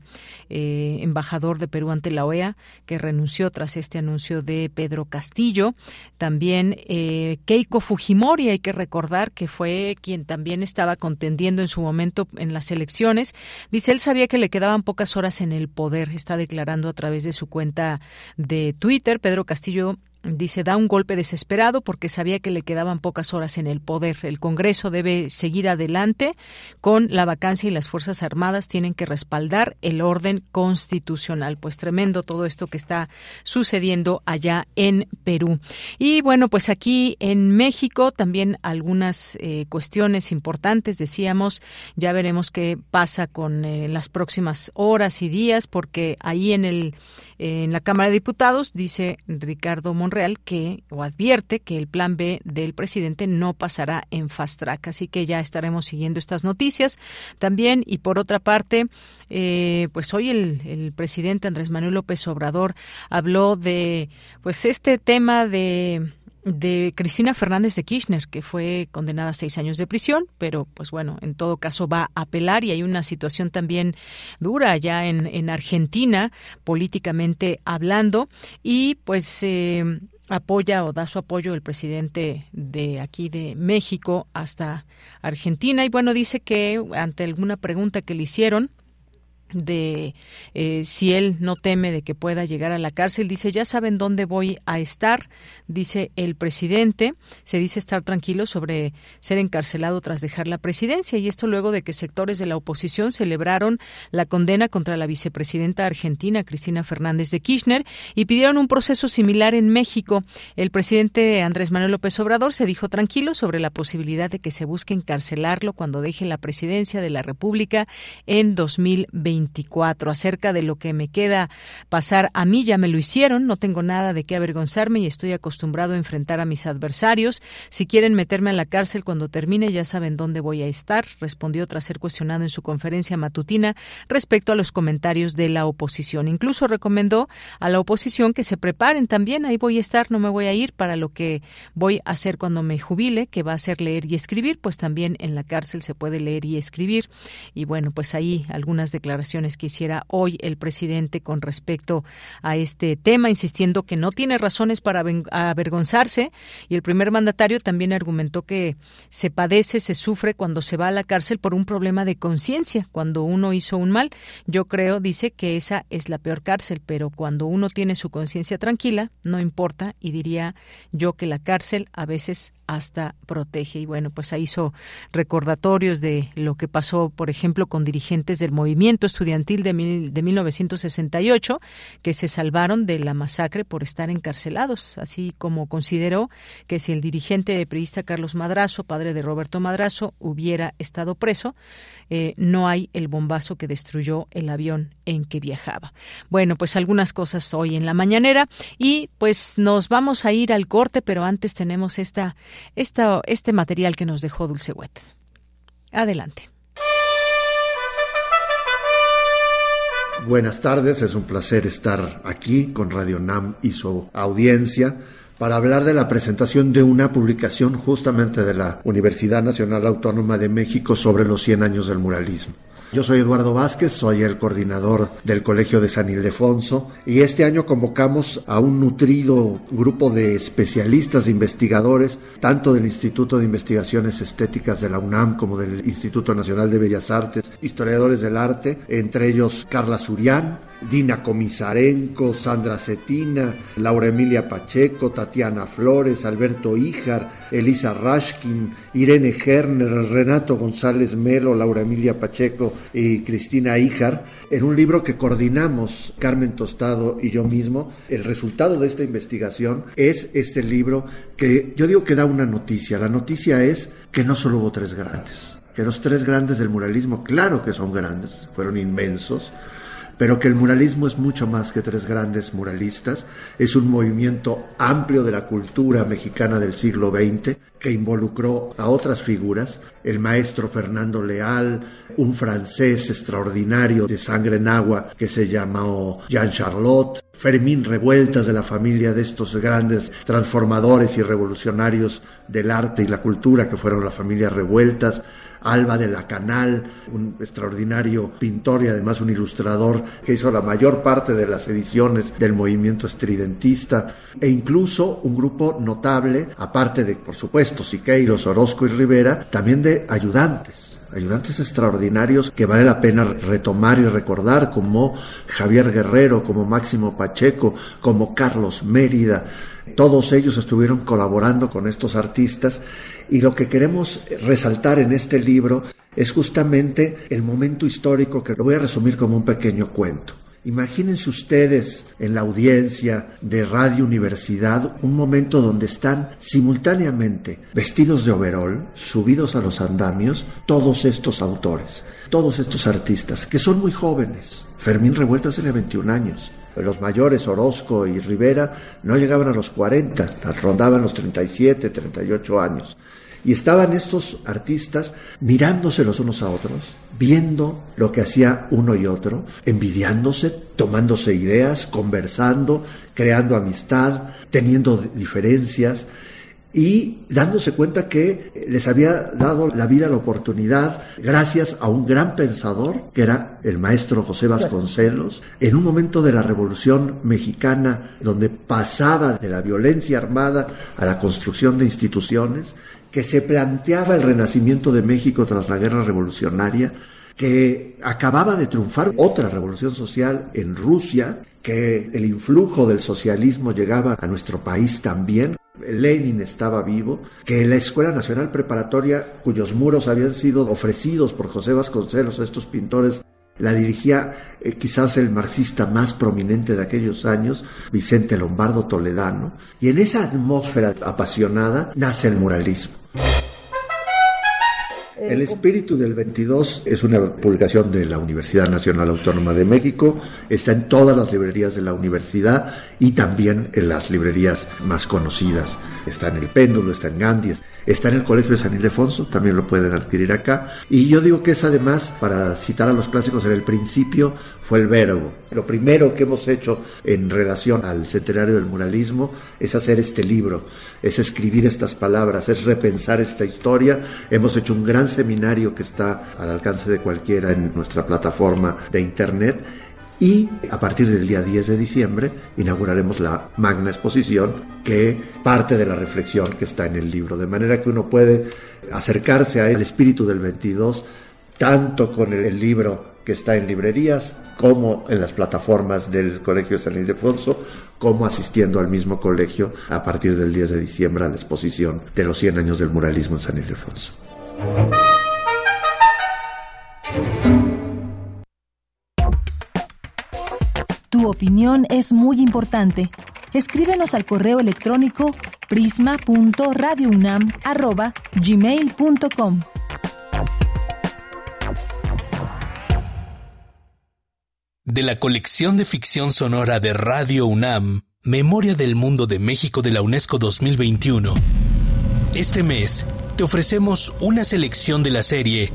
eh, embajador de Perú ante la OEA, que renunció tras este anuncio de Pedro Castillo. También eh, Keiko Fujimori, hay que recordar que fue quien también estaba contendiendo en su momento en las elecciones. Dice, él sabía que le quedaban pocas horas en el poder, está declarando a través de su cuenta de Twitter. Pedro Castillo Dice, da un golpe desesperado porque sabía que le quedaban pocas horas en el poder. El Congreso debe seguir adelante con la vacancia y las Fuerzas Armadas tienen que respaldar el orden constitucional. Pues tremendo todo esto que está sucediendo allá en Perú. Y bueno, pues aquí en México también algunas eh, cuestiones importantes, decíamos, ya veremos qué pasa con eh, las próximas horas y días porque ahí en el en la Cámara de Diputados dice Ricardo Monreal que o advierte que el plan B del presidente no pasará en fast track, así que ya estaremos siguiendo estas noticias. También y por otra parte, eh, pues hoy el, el presidente Andrés Manuel López Obrador habló de pues este tema de de Cristina Fernández de Kirchner, que fue condenada a seis años de prisión, pero pues bueno, en todo caso va a apelar y hay una situación también dura ya en, en Argentina, políticamente hablando, y pues eh, apoya o da su apoyo el presidente de aquí de México hasta Argentina. Y bueno, dice que ante alguna pregunta que le hicieron, de eh, si él no teme de que pueda llegar a la cárcel. Dice, ya saben dónde voy a estar, dice el presidente. Se dice estar tranquilo sobre ser encarcelado tras dejar la presidencia y esto luego de que sectores de la oposición celebraron la condena contra la vicepresidenta argentina, Cristina Fernández de Kirchner, y pidieron un proceso similar en México. El presidente Andrés Manuel López Obrador se dijo tranquilo sobre la posibilidad de que se busque encarcelarlo cuando deje la presidencia de la República en 2020 acerca de lo que me queda pasar a mí ya me lo hicieron, no tengo nada de qué avergonzarme y estoy acostumbrado a enfrentar a mis adversarios. Si quieren meterme a la cárcel cuando termine ya saben dónde voy a estar, respondió tras ser cuestionado en su conferencia matutina respecto a los comentarios de la oposición. Incluso recomendó a la oposición que se preparen también, ahí voy a estar, no me voy a ir para lo que voy a hacer cuando me jubile, que va a ser leer y escribir, pues también en la cárcel se puede leer y escribir. Y bueno, pues ahí algunas declaraciones que hiciera hoy el presidente con respecto a este tema, insistiendo que no tiene razones para avergonzarse y el primer mandatario también argumentó que se padece, se sufre cuando se va a la cárcel por un problema de conciencia, cuando uno hizo un mal. Yo creo, dice, que esa es la peor cárcel, pero cuando uno tiene su conciencia tranquila, no importa y diría yo que la cárcel a veces hasta protege. Y bueno, pues ahí hizo recordatorios de lo que pasó, por ejemplo, con dirigentes del movimiento estudiantil de, de 1968 que se salvaron de la masacre por estar encarcelados, así como consideró que si el dirigente priista Carlos Madrazo, padre de Roberto Madrazo, hubiera estado preso, eh, no hay el bombazo que destruyó el avión en que viajaba. Bueno, pues algunas cosas hoy en la mañanera y pues nos vamos a ir al corte, pero antes tenemos esta, esta, este material que nos dejó Dulce. Adelante. Buenas tardes, es un placer estar aquí con Radio NAM y su audiencia para hablar de la presentación de una publicación justamente de la Universidad Nacional Autónoma de México sobre los 100 años del muralismo. Yo soy Eduardo Vázquez, soy el coordinador del Colegio de San Ildefonso y este año convocamos a un nutrido grupo de especialistas, de investigadores, tanto del Instituto de Investigaciones Estéticas de la UNAM como del Instituto Nacional de Bellas Artes, historiadores del arte, entre ellos Carla Surián, Dina Comisarenko, Sandra Cetina, Laura Emilia Pacheco, Tatiana Flores, Alberto Ijar, Elisa Rashkin, Irene Herner, Renato González Melo, Laura Emilia Pacheco y Cristina Ijar, en un libro que coordinamos Carmen Tostado y yo mismo. El resultado de esta investigación es este libro que yo digo que da una noticia. La noticia es que no solo hubo tres grandes, que los tres grandes del muralismo, claro que son grandes, fueron inmensos, pero que el muralismo es mucho más que tres grandes muralistas, es un movimiento amplio de la cultura mexicana del siglo XX que involucró a otras figuras, el maestro Fernando Leal, un francés extraordinario de sangre en agua que se llamó Jean Charlotte, Fermín Revueltas de la familia de estos grandes transformadores y revolucionarios del arte y la cultura que fueron la familia Revueltas, Alba de la Canal, un extraordinario pintor y además un ilustrador que hizo la mayor parte de las ediciones del movimiento estridentista, e incluso un grupo notable, aparte de, por supuesto, Siqueiros, Orozco y Rivera, también de ayudantes ayudantes extraordinarios que vale la pena retomar y recordar, como Javier Guerrero, como Máximo Pacheco, como Carlos Mérida. Todos ellos estuvieron colaborando con estos artistas y lo que queremos resaltar en este libro es justamente el momento histórico que lo voy a resumir como un pequeño cuento. Imagínense ustedes en la audiencia de Radio Universidad un momento donde están simultáneamente vestidos de overol, subidos a los andamios, todos estos autores, todos estos artistas, que son muy jóvenes. Fermín Revueltas tiene 21 años. Los mayores, Orozco y Rivera, no llegaban a los 40, rondaban los 37, 38 años. Y estaban estos artistas mirándose los unos a otros, viendo lo que hacía uno y otro, envidiándose, tomándose ideas, conversando, creando amistad, teniendo diferencias y dándose cuenta que les había dado la vida la oportunidad gracias a un gran pensador que era el maestro José Vasconcelos en un momento de la revolución mexicana donde pasaba de la violencia armada a la construcción de instituciones que se planteaba el renacimiento de México tras la guerra revolucionaria, que acababa de triunfar otra revolución social en Rusia, que el influjo del socialismo llegaba a nuestro país también. Lenin estaba vivo, que la Escuela Nacional Preparatoria, cuyos muros habían sido ofrecidos por José Vasconcelos a estos pintores, la dirigía eh, quizás el marxista más prominente de aquellos años, Vicente Lombardo Toledano, y en esa atmósfera apasionada nace el muralismo. El espíritu del 22 es una publicación de la Universidad Nacional Autónoma de México, está en todas las librerías de la universidad y también en las librerías más conocidas. Está en El Péndulo, está en Gandhi, está en el Colegio de San Ildefonso, también lo pueden adquirir acá. Y yo digo que es además, para citar a los clásicos en el principio, fue el verbo. Lo primero que hemos hecho en relación al centenario del muralismo es hacer este libro, es escribir estas palabras, es repensar esta historia. Hemos hecho un gran seminario que está al alcance de cualquiera en nuestra plataforma de internet y a partir del día 10 de diciembre inauguraremos la magna exposición que parte de la reflexión que está en el libro, de manera que uno puede acercarse al espíritu del 22 tanto con el libro que está en librerías como en las plataformas del Colegio de San Ildefonso, como asistiendo al mismo colegio a partir del 10 de diciembre a la exposición de los 100 años del muralismo en San Ildefonso. Tu opinión es muy importante. Escríbenos al correo electrónico prisma.radiounam@gmail.com. De la colección de ficción sonora de Radio UNAM, Memoria del Mundo de México de la UNESCO 2021. Este mes te ofrecemos una selección de la serie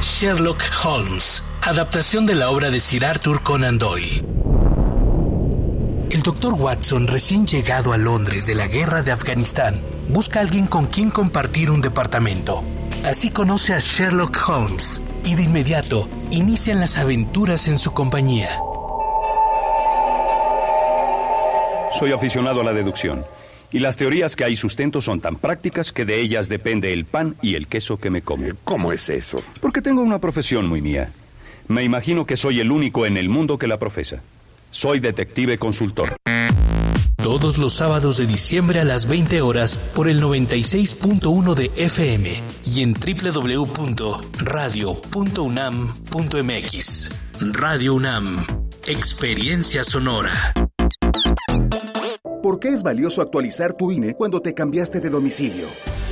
Sherlock Holmes, adaptación de la obra de Sir Arthur Conan Doyle. El doctor Watson, recién llegado a Londres de la guerra de Afganistán, busca a alguien con quien compartir un departamento. Así conoce a Sherlock Holmes y de inmediato inician las aventuras en su compañía. Soy aficionado a la deducción. Y las teorías que hay sustento son tan prácticas que de ellas depende el pan y el queso que me como. ¿Cómo es eso? Porque tengo una profesión muy mía. Me imagino que soy el único en el mundo que la profesa. Soy detective consultor. Todos los sábados de diciembre a las 20 horas por el 96.1 de FM y en www.radio.unam.mx. Radio UNAM. Experiencia sonora. ¿Por qué es valioso actualizar tu INE cuando te cambiaste de domicilio?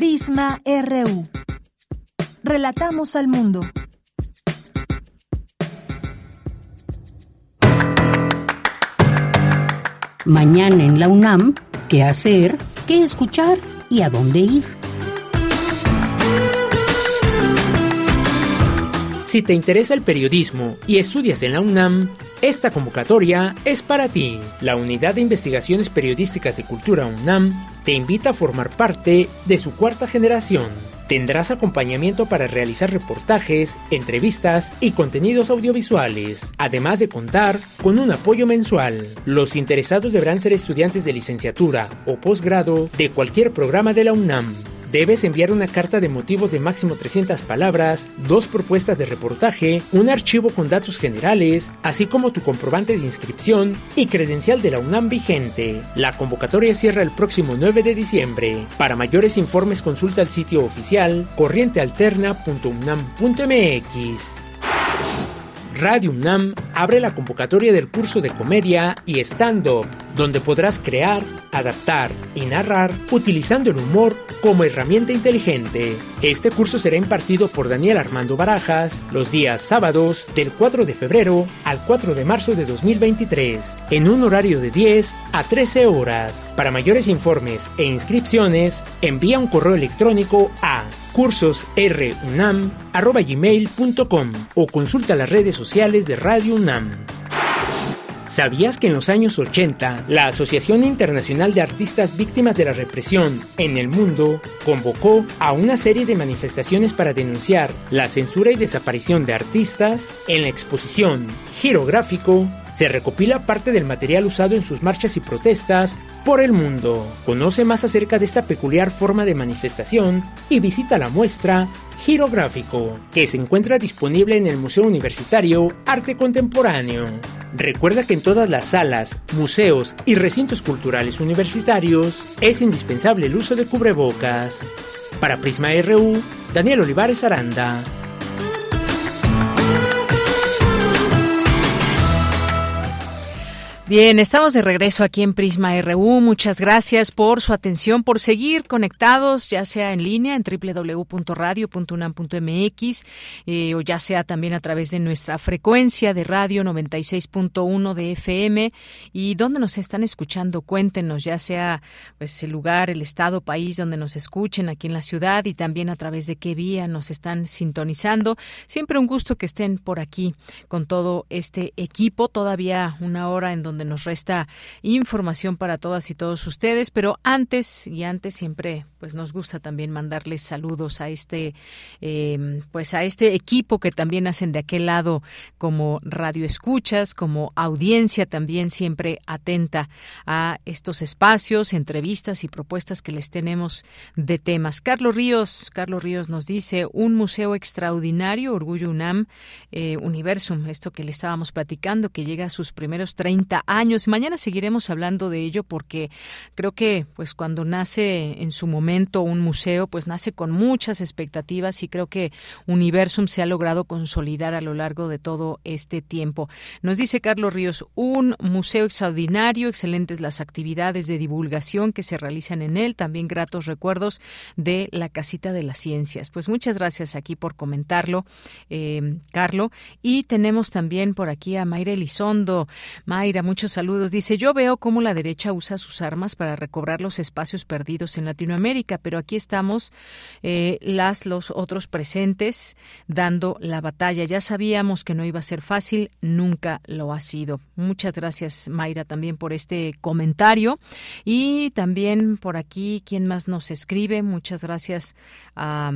Prisma RU. Relatamos al mundo. Mañana en la UNAM, ¿qué hacer? ¿Qué escuchar? ¿Y a dónde ir? Si te interesa el periodismo y estudias en la UNAM, esta convocatoria es para ti. La Unidad de Investigaciones Periodísticas de Cultura UNAM te invita a formar parte de su cuarta generación. Tendrás acompañamiento para realizar reportajes, entrevistas y contenidos audiovisuales, además de contar con un apoyo mensual. Los interesados deberán ser estudiantes de licenciatura o posgrado de cualquier programa de la UNAM. Debes enviar una carta de motivos de máximo 300 palabras, dos propuestas de reportaje, un archivo con datos generales, así como tu comprobante de inscripción y credencial de la UNAM vigente. La convocatoria cierra el próximo 9 de diciembre. Para mayores informes consulta el sitio oficial corrientealterna.unam.mx. Radio UNAM abre la convocatoria del curso de comedia y stand-up, donde podrás crear, adaptar y narrar utilizando el humor como herramienta inteligente. Este curso será impartido por Daniel Armando Barajas los días sábados del 4 de febrero al 4 de marzo de 2023, en un horario de 10 a 13 horas. Para mayores informes e inscripciones, envía un correo electrónico a cursosrunam.gmail.com o consulta las redes sociales de Radio UNAM. ¿Sabías que en los años 80 la Asociación Internacional de Artistas Víctimas de la Represión en el mundo convocó a una serie de manifestaciones para denunciar la censura y desaparición de artistas? En la exposición Girográfico se recopila parte del material usado en sus marchas y protestas por el mundo. Conoce más acerca de esta peculiar forma de manifestación y visita la muestra Girográfico, que se encuentra disponible en el Museo Universitario Arte Contemporáneo. Recuerda que en todas las salas, museos y recintos culturales universitarios es indispensable el uso de cubrebocas. Para Prisma RU, Daniel Olivares Aranda. Bien, estamos de regreso aquí en Prisma RU. Muchas gracias por su atención, por seguir conectados, ya sea en línea en www.radio.unam.mx eh, o ya sea también a través de nuestra frecuencia de radio 96.1 de FM. ¿Y dónde nos están escuchando? Cuéntenos, ya sea pues el lugar, el estado, país donde nos escuchen aquí en la ciudad y también a través de qué vía nos están sintonizando. Siempre un gusto que estén por aquí con todo este equipo. Todavía una hora en donde nos resta información para todas y todos ustedes, pero antes y antes siempre pues nos gusta también mandarles saludos a este em, pues a este equipo que también hacen de aquel lado como radio escuchas, como audiencia también siempre atenta a estos espacios, entrevistas y propuestas que les tenemos de temas. Carlos Ríos, Carlos Ríos nos dice un museo extraordinario, Orgullo UNAM, eh, Universum, esto que le estábamos platicando, que llega a sus primeros 30 años. Mañana seguiremos hablando de ello porque creo que pues cuando nace en su momento un museo, pues nace con muchas expectativas y creo que Universum se ha logrado consolidar a lo largo de todo este tiempo. Nos dice Carlos Ríos, un museo extraordinario, excelentes las actividades de divulgación que se realizan en él, también gratos recuerdos de la casita de las ciencias. Pues muchas gracias aquí por comentarlo, eh, Carlos. Y tenemos también por aquí a Mayra Elizondo. Mayra, muchos saludos. Dice, yo veo cómo la derecha usa sus armas para recobrar los espacios perdidos en Latinoamérica, pero aquí estamos eh, las, los otros presentes dando la batalla. Ya sabíamos que no iba a ser fácil, nunca lo ha sido. Muchas gracias, Mayra, también por este comentario. Y también por aquí, ¿quién más nos escribe? Muchas gracias a...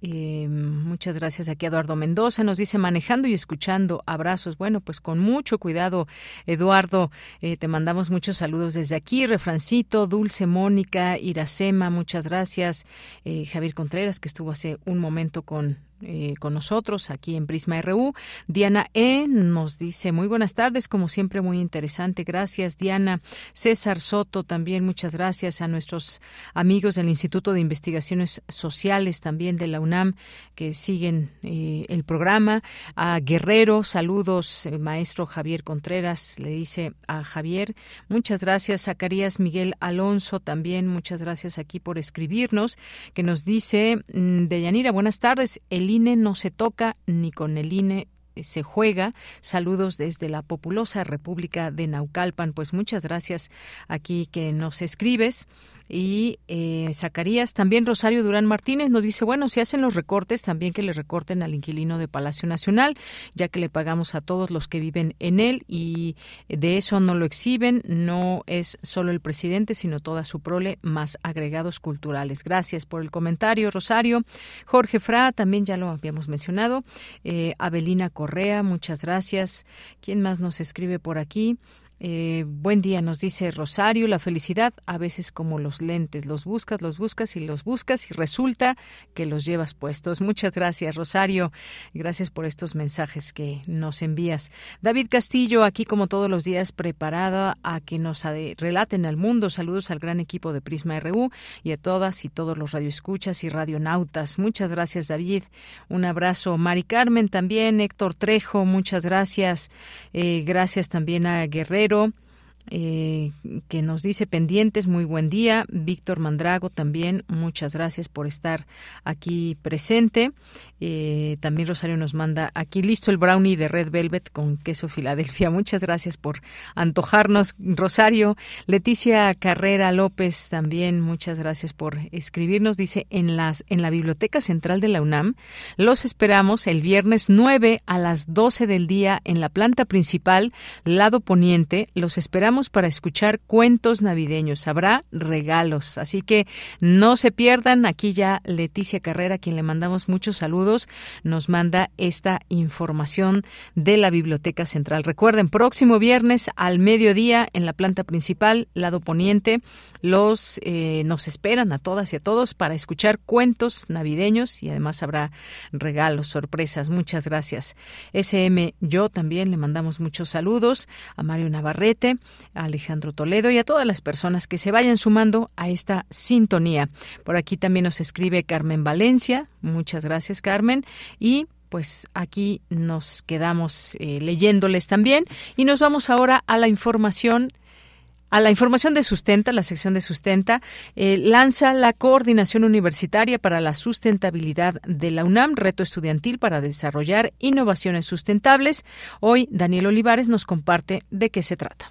Eh, muchas gracias aquí Eduardo Mendoza. Nos dice manejando y escuchando. Abrazos. Bueno, pues con mucho cuidado, Eduardo. Eh, te mandamos muchos saludos desde aquí. Refrancito, Dulce, Mónica, Iracema, muchas gracias. Eh, Javier Contreras, que estuvo hace un momento con eh, con nosotros aquí en Prisma RU. Diana E nos dice muy buenas tardes, como siempre muy interesante. Gracias, Diana. César Soto también, muchas gracias a nuestros amigos del Instituto de Investigaciones Sociales también de la UNAM que siguen eh, el programa. A Guerrero, saludos, eh, maestro Javier Contreras, le dice a Javier. Muchas gracias, Zacarías Miguel Alonso también, muchas gracias aquí por escribirnos, que nos dice, mm, Deyanira, buenas tardes. El el INE no se toca ni con el INE se juega. Saludos desde la populosa República de Naucalpan. Pues muchas gracias aquí que nos escribes. Y eh, Zacarías, también Rosario Durán Martínez nos dice, bueno, si hacen los recortes, también que le recorten al inquilino de Palacio Nacional, ya que le pagamos a todos los que viven en él y de eso no lo exhiben, no es solo el presidente, sino toda su prole más agregados culturales. Gracias por el comentario, Rosario. Jorge Fra, también ya lo habíamos mencionado. Eh, Abelina Correa, muchas gracias. ¿Quién más nos escribe por aquí? Eh, buen día, nos dice Rosario. La felicidad a veces como los lentes, los buscas, los buscas y los buscas y resulta que los llevas puestos. Muchas gracias, Rosario. Gracias por estos mensajes que nos envías. David Castillo, aquí como todos los días, preparada a que nos relaten al mundo. Saludos al gran equipo de Prisma RU y a todas y todos los radioescuchas y radionautas. Muchas gracias, David. Un abrazo. Mari Carmen también, Héctor Trejo, muchas gracias. Eh, gracias también a Guerrero pero eh, que nos dice pendientes, muy buen día. Víctor Mandrago también, muchas gracias por estar aquí presente. Eh, también Rosario nos manda aquí listo el brownie de Red Velvet con queso Filadelfia. Muchas gracias por antojarnos, Rosario. Leticia Carrera López también, muchas gracias por escribirnos. Dice en las en la Biblioteca Central de la UNAM los esperamos el viernes 9 a las 12 del día en la planta principal, lado poniente. Los esperamos para escuchar cuentos navideños. Habrá regalos, así que no se pierdan. Aquí ya Leticia Carrera, quien le mandamos muchos saludos nos manda esta información de la Biblioteca Central. Recuerden, próximo viernes al mediodía en la planta principal, lado poniente, los eh, nos esperan a todas y a todos para escuchar cuentos navideños y además habrá regalos, sorpresas. Muchas gracias. SM Yo también le mandamos muchos saludos a Mario Navarrete, Alejandro Toledo y a todas las personas que se vayan sumando a esta sintonía. Por aquí también nos escribe Carmen Valencia. Muchas gracias, Carmen. Y pues aquí nos quedamos eh, leyéndoles también y nos vamos ahora a la información a la información de Sustenta, la sección de Sustenta, eh, lanza la Coordinación Universitaria para la Sustentabilidad de la UNAM, reto estudiantil para desarrollar innovaciones sustentables. Hoy Daniel Olivares nos comparte de qué se trata.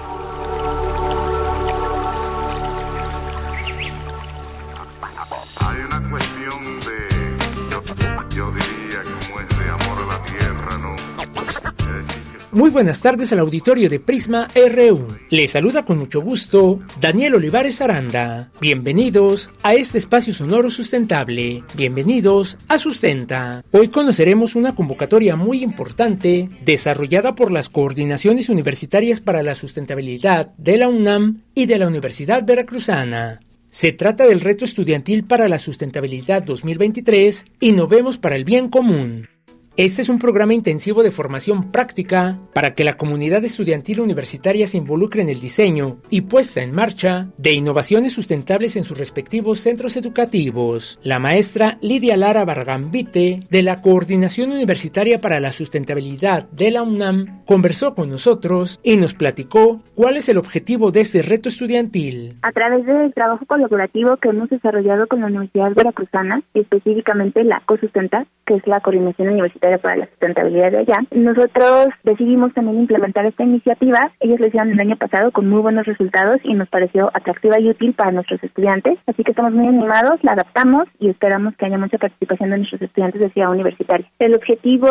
Muy buenas tardes al auditorio de Prisma RU. Les saluda con mucho gusto Daniel Olivares Aranda. Bienvenidos a este espacio sonoro sustentable. Bienvenidos a Sustenta. Hoy conoceremos una convocatoria muy importante desarrollada por las coordinaciones universitarias para la sustentabilidad de la UNAM y de la Universidad Veracruzana. Se trata del reto estudiantil para la sustentabilidad 2023 y vemos para el bien común. Este es un programa intensivo de formación práctica para que la comunidad estudiantil universitaria se involucre en el diseño y puesta en marcha de innovaciones sustentables en sus respectivos centros educativos. La maestra Lidia Lara Bargambite, de la Coordinación Universitaria para la Sustentabilidad de la UNAM, conversó con nosotros y nos platicó cuál es el objetivo de este reto estudiantil. A través del trabajo colaborativo que hemos desarrollado con la Universidad Veracruzana, específicamente la COSUSTENTA, que es la Coordinación Universitaria para la Sustentabilidad de allá. Nosotros decidimos también implementar esta iniciativa. Ellos lo hicieron el año pasado con muy buenos resultados y nos pareció atractiva y útil para nuestros estudiantes. Así que estamos muy animados, la adaptamos y esperamos que haya mucha participación de nuestros estudiantes de ciudad universitaria. El objetivo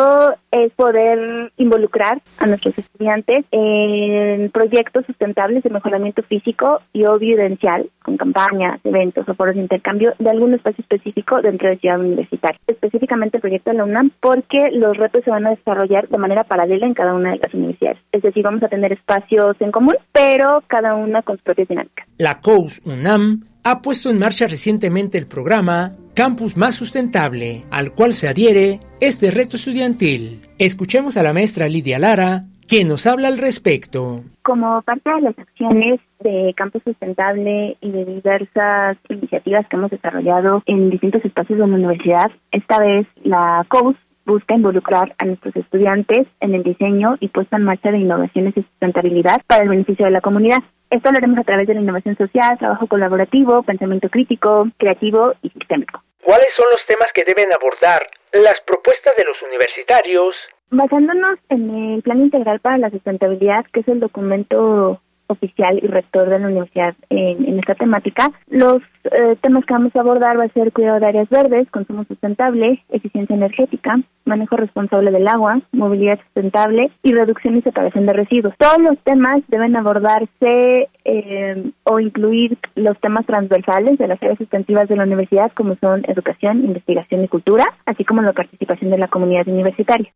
es poder involucrar a nuestros estudiantes en proyectos sustentables de mejoramiento físico y o evidencial, con campañas, eventos o foros de intercambio de algún espacio específico dentro de ciudad universitaria. Específicamente el proyecto de la UNAM porque los retos se van a desarrollar de manera paralela en cada una de las universidades. Es decir, vamos a tener espacios en común, pero cada una con sus propias dinámicas. La COUS UNAM ha puesto en marcha recientemente el programa Campus Más Sustentable, al cual se adhiere este reto estudiantil. Escuchemos a la maestra Lidia Lara, quien nos habla al respecto. Como parte de las acciones de Campus Sustentable y de diversas iniciativas que hemos desarrollado en distintos espacios de la universidad, esta vez la COUS busca involucrar a nuestros estudiantes en el diseño y puesta en marcha de innovaciones y sustentabilidad para el beneficio de la comunidad. Esto lo haremos a través de la innovación social, trabajo colaborativo, pensamiento crítico, creativo y sistémico. ¿Cuáles son los temas que deben abordar las propuestas de los universitarios? Basándonos en el Plan Integral para la Sustentabilidad, que es el documento oficial y rector de la universidad en, esta temática. Los eh, temas que vamos a abordar va a ser cuidado de áreas verdes, consumo sustentable, eficiencia energética, manejo responsable del agua, movilidad sustentable y reducción y separación de residuos. Todos los temas deben abordarse eh, o incluir los temas transversales de las áreas sustantivas de la universidad como son educación, investigación y cultura, así como la participación de la comunidad universitaria.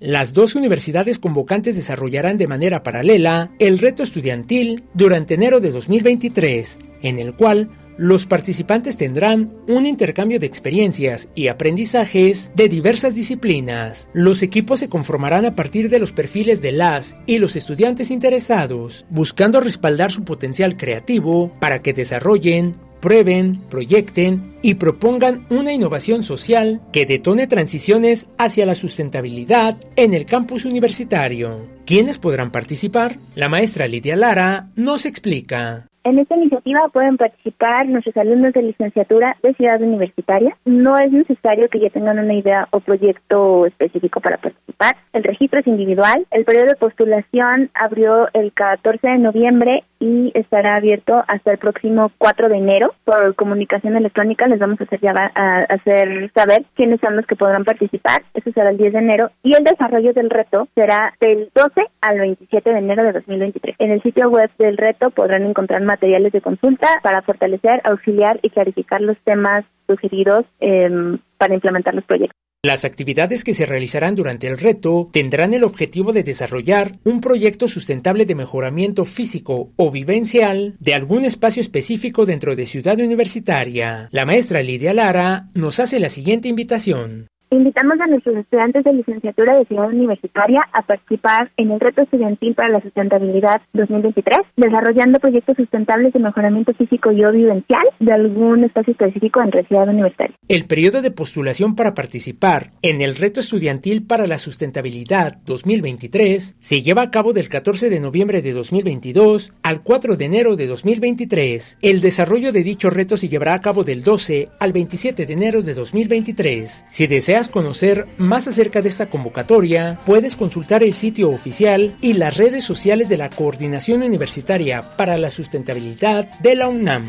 Las dos universidades convocantes desarrollarán de manera paralela el reto estudiantil durante enero de 2023, en el cual los participantes tendrán un intercambio de experiencias y aprendizajes de diversas disciplinas. Los equipos se conformarán a partir de los perfiles de las y los estudiantes interesados, buscando respaldar su potencial creativo para que desarrollen prueben, proyecten y propongan una innovación social que detone transiciones hacia la sustentabilidad en el campus universitario. ¿Quiénes podrán participar? La maestra Lidia Lara nos explica. En esta iniciativa pueden participar nuestros alumnos de licenciatura de Ciudad Universitaria. No es necesario que ya tengan una idea o proyecto específico para participar. El registro es individual. El periodo de postulación abrió el 14 de noviembre y estará abierto hasta el próximo 4 de enero. Por comunicación electrónica les vamos a hacer, a hacer saber quiénes son los que podrán participar. Eso será el 10 de enero. Y el desarrollo del reto será del 12 al 27 de enero de 2023. En el sitio web del reto podrán encontrar materiales de consulta para fortalecer, auxiliar y clarificar los temas sugeridos em, para implementar los proyectos. Las actividades que se realizarán durante el reto tendrán el objetivo de desarrollar un proyecto sustentable de mejoramiento físico o vivencial de algún espacio específico dentro de Ciudad Universitaria. La maestra Lidia Lara nos hace la siguiente invitación. Invitamos a nuestros estudiantes de licenciatura de Ciudad Universitaria a participar en el Reto Estudiantil para la Sustentabilidad 2023, desarrollando proyectos sustentables de mejoramiento físico y o vivencial de algún espacio específico en Ciudad Universitaria. El periodo de postulación para participar en el Reto Estudiantil para la Sustentabilidad 2023 se lleva a cabo del 14 de noviembre de 2022 al 4 de enero de 2023. El desarrollo de dicho reto se llevará a cabo del 12 al 27 de enero de 2023. Si desea conocer más acerca de esta convocatoria, puedes consultar el sitio oficial y las redes sociales de la Coordinación Universitaria para la Sustentabilidad de la UNAM.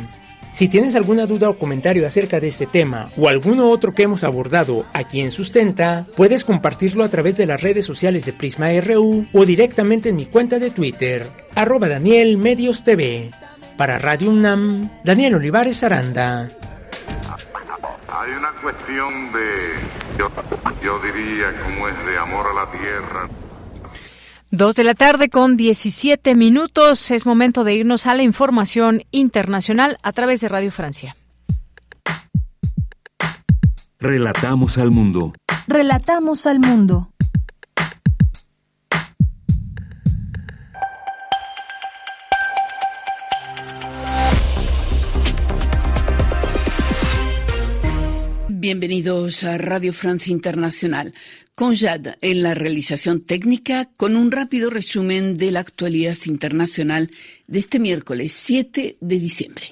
Si tienes alguna duda o comentario acerca de este tema o alguno otro que hemos abordado aquí en Sustenta, puedes compartirlo a través de las redes sociales de Prisma RU o directamente en mi cuenta de Twitter, arroba Daniel Medios TV. Para Radio UNAM, Daniel Olivares Aranda. Hay una cuestión de yo, diría como es de amor a la tierra. Dos de la tarde con 17 minutos. Es momento de irnos a la información internacional a través de Radio Francia. Relatamos al mundo. Relatamos al mundo. Bienvenidos a Radio Francia Internacional. Con Jad en la realización técnica, con un rápido resumen de la actualidad internacional de este miércoles 7 de diciembre.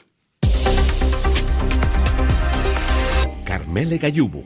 Carmele Gayubo.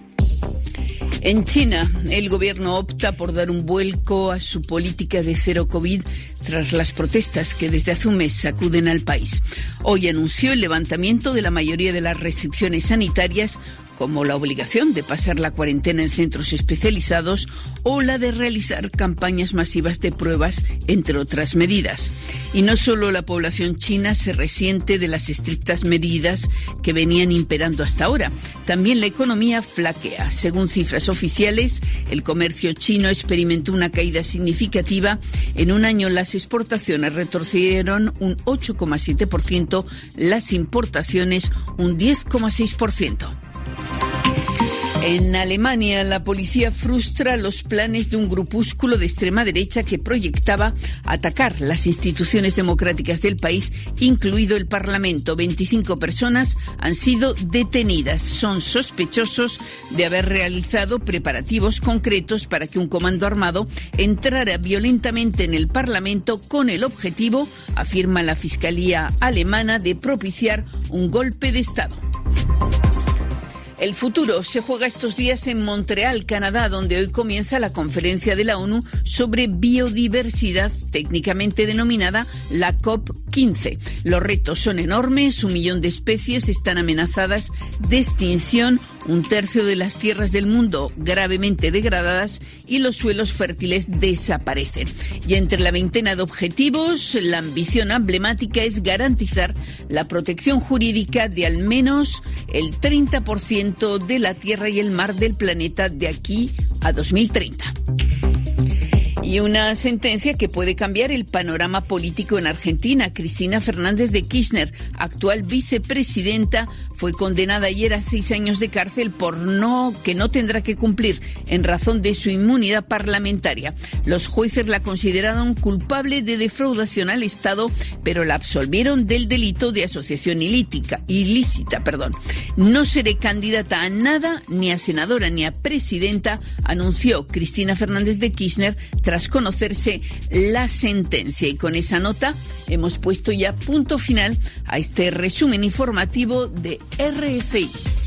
En China, el gobierno opta por dar un vuelco a su política de cero COVID tras las protestas que desde hace un mes sacuden al país. Hoy anunció el levantamiento de la mayoría de las restricciones sanitarias como la obligación de pasar la cuarentena en centros especializados o la de realizar campañas masivas de pruebas, entre otras medidas. Y no solo la población china se resiente de las estrictas medidas que venían imperando hasta ahora, también la economía flaquea. Según cifras oficiales, el comercio chino experimentó una caída significativa. En un año las exportaciones retorcieron un 8,7%, las importaciones un 10,6%. En Alemania, la policía frustra los planes de un grupúsculo de extrema derecha que proyectaba atacar las instituciones democráticas del país, incluido el Parlamento. 25 personas han sido detenidas. Son sospechosos de haber realizado preparativos concretos para que un comando armado entrara violentamente en el Parlamento con el objetivo, afirma la Fiscalía alemana, de propiciar un golpe de Estado. El futuro se juega estos días en Montreal, Canadá, donde hoy comienza la conferencia de la ONU sobre biodiversidad, técnicamente denominada la COP15. Los retos son enormes, un millón de especies están amenazadas de extinción, un tercio de las tierras del mundo gravemente degradadas y los suelos fértiles desaparecen. Y entre la veintena de objetivos, la ambición emblemática es garantizar la protección jurídica de al menos el 30% de la Tierra y el mar del planeta de aquí a 2030. Y una sentencia que puede cambiar el panorama político en Argentina. Cristina Fernández de Kirchner, actual vicepresidenta, fue condenada ayer a seis años de cárcel por no que no tendrá que cumplir en razón de su inmunidad parlamentaria. Los jueces la consideraron culpable de defraudación al Estado, pero la absolvieron del delito de asociación ilítica, ilícita. Perdón. No seré candidata a nada, ni a senadora ni a presidenta, anunció Cristina Fernández de Kirchner tras conocerse la sentencia. Y con esa nota hemos puesto ya punto final a este resumen informativo de RFI.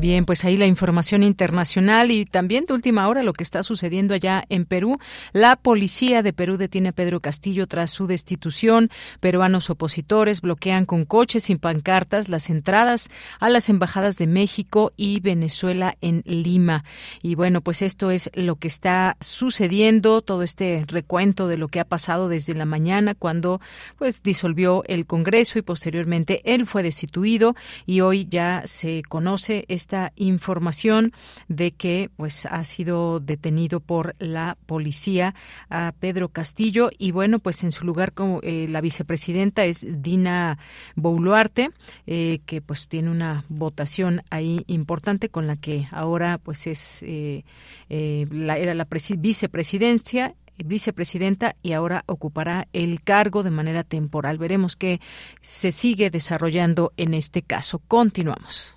Bien, pues ahí la información internacional y también de última hora lo que está sucediendo allá en Perú. La policía de Perú detiene a Pedro Castillo tras su destitución. Peruanos opositores bloquean con coches y pancartas las entradas a las embajadas de México y Venezuela en Lima. Y bueno, pues esto es lo que está sucediendo, todo este recuento de lo que ha pasado desde la mañana cuando pues disolvió el Congreso y posteriormente él fue destituido y hoy ya se conoce este esta información de que pues ha sido detenido por la policía a Pedro Castillo y bueno pues en su lugar como eh, la vicepresidenta es Dina Boluarte eh, que pues tiene una votación ahí importante con la que ahora pues es eh, la era la vicepresidencia vicepresidenta y ahora ocupará el cargo de manera temporal. Veremos qué se sigue desarrollando en este caso. Continuamos.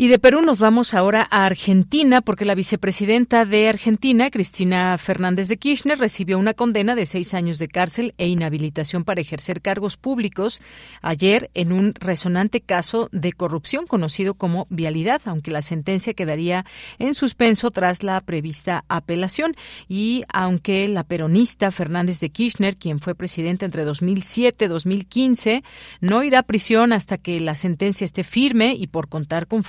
Y de Perú nos vamos ahora a Argentina porque la vicepresidenta de Argentina, Cristina Fernández de Kirchner, recibió una condena de seis años de cárcel e inhabilitación para ejercer cargos públicos ayer en un resonante caso de corrupción conocido como vialidad, aunque la sentencia quedaría en suspenso tras la prevista apelación. Y aunque la peronista Fernández de Kirchner, quien fue presidenta entre 2007 y 2015, no irá a prisión hasta que la sentencia esté firme y por contar con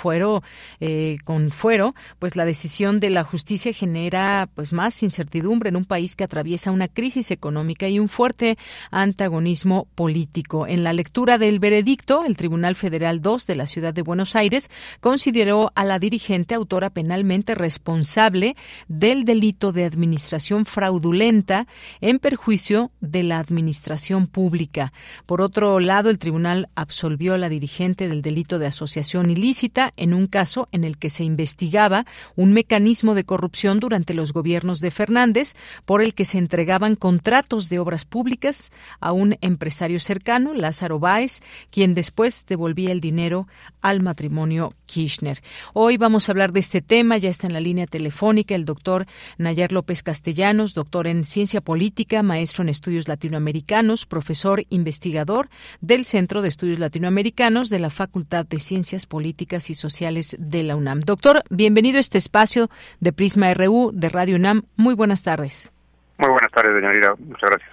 eh, con fuero, pues la decisión de la justicia genera pues más incertidumbre en un país que atraviesa una crisis económica y un fuerte antagonismo político. En la lectura del veredicto, el Tribunal Federal 2 de la Ciudad de Buenos Aires consideró a la dirigente autora penalmente responsable del delito de administración fraudulenta en perjuicio de la administración pública. Por otro lado, el tribunal absolvió a la dirigente del delito de asociación ilícita en en un caso en el que se investigaba un mecanismo de corrupción durante los gobiernos de Fernández por el que se entregaban contratos de obras públicas a un empresario cercano, Lázaro Báez, quien después devolvía el dinero al matrimonio Kirchner. Hoy vamos a hablar de este tema, ya está en la línea telefónica el doctor Nayar López Castellanos, doctor en ciencia política, maestro en estudios latinoamericanos, profesor investigador del Centro de Estudios Latinoamericanos de la Facultad de Ciencias Políticas y Sociales de la UNAM. Doctor, bienvenido a este espacio de Prisma RU de Radio UNAM. Muy buenas tardes. Muy buenas tardes, doña Lira. Muchas gracias.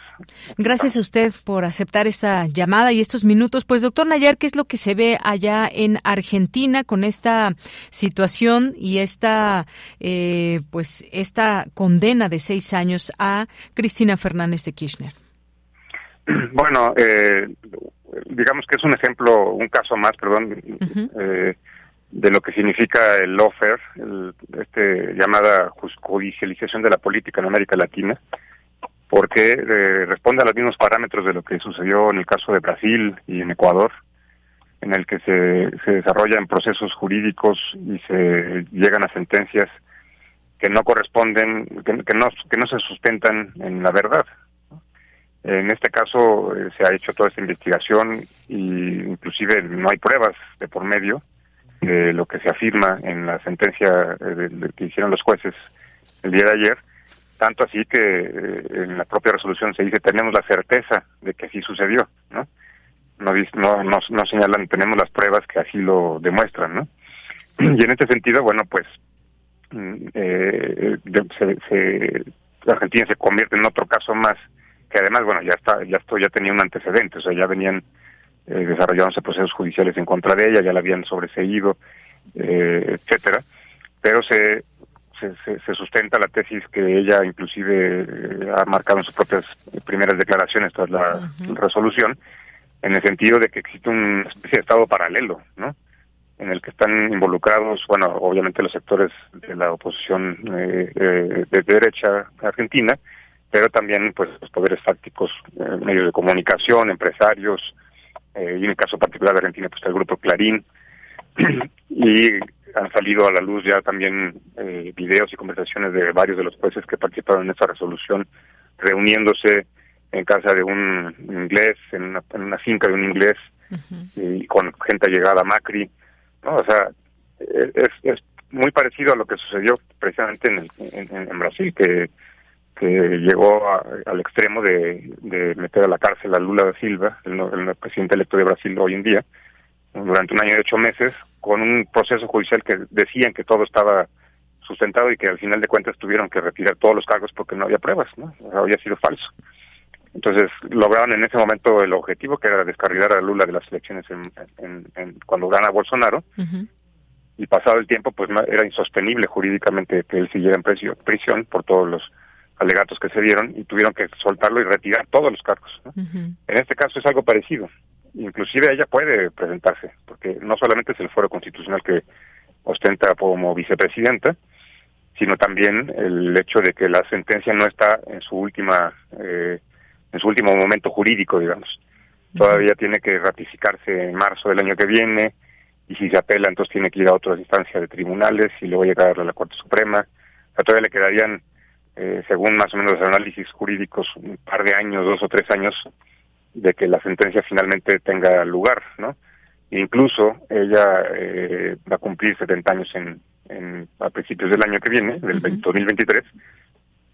Gracias a usted por aceptar esta llamada y estos minutos. Pues, doctor Nayar, ¿qué es lo que se ve allá en Argentina con esta situación y esta, eh, pues, esta condena de seis años a Cristina Fernández de Kirchner? Bueno, eh, digamos que es un ejemplo, un caso más, perdón, eh, de lo que significa el lawfare, el, este llamada judicialización de la política en América Latina, porque eh, responde a los mismos parámetros de lo que sucedió en el caso de Brasil y en Ecuador, en el que se, se desarrollan procesos jurídicos y se llegan a sentencias que no corresponden, que, no, que no se sustentan en la verdad. En este caso eh, se ha hecho toda esta investigación y inclusive no hay pruebas de por medio de lo que se afirma en la sentencia eh, que hicieron los jueces el día de ayer, tanto así que eh, en la propia resolución se dice tenemos la certeza de que así sucedió, ¿no? No, no, no, señalan, tenemos las pruebas que así lo demuestran, ¿no? Y en este sentido, bueno, pues mm, eh, se, Argentina se convierte en otro caso más que además, bueno, ya está, ya esto ya tenía un antecedente, o sea, ya venían eh, desarrollándose procesos judiciales en contra de ella, ya la habían sobreseído, eh, etcétera, pero se se, sustenta la tesis que ella inclusive eh, ha marcado en sus propias primeras declaraciones tras la resolución, en el sentido de que existe una especie de estado paralelo, ¿no? En el que están involucrados, bueno, obviamente los sectores de la oposición eh, eh, de derecha argentina, pero también pues los poderes fácticos, medios de comunicación, empresarios, y en el caso particular de Argentina, pues el grupo Clarín, y han salido a la luz ya también eh, videos y conversaciones de varios de los jueces que participaron en esta resolución, reuniéndose en casa de un inglés, en una, finca de un inglés, y con gente llegada a Macri. ¿no? O sea, es, es muy parecido a lo que sucedió precisamente en, en, Brasil, que, que llegó al extremo de, de meter a la cárcel a Lula da Silva, el, el presidente electo de Brasil hoy en día, durante un año y ocho meses, con un proceso judicial que decían que todo estaba sustentado y que al final de cuentas tuvieron que retirar todos los cargos porque no había pruebas, ¿no? había sido falso. Entonces lograron en ese momento el objetivo que era descarrilar a Lula de las elecciones en, cuando gana Bolsonaro y pasado el tiempo pues era insostenible jurídicamente que él siguiera en prisión por todos los alegatos que se dieron y tuvieron que soltarlo y retirar todos los cargos. En este caso es algo parecido inclusive ella puede presentarse, porque no solamente es el foro constitucional que ostenta como vicepresidenta, sino también el hecho de que la sentencia no está en su última eh, en su último momento jurídico, digamos. Todavía tiene que ratificarse en marzo del año que viene y si se apela entonces tiene que ir a otras instancias de tribunales y luego llegar a la Corte Suprema. O todavía le quedarían, eh, según más o menos los análisis jurídicos, un par de años, dos o tres años de que la sentencia finalmente tenga lugar, ¿no? Incluso ella eh, va a cumplir 70 años en, en, a principios del año que viene, del 2023,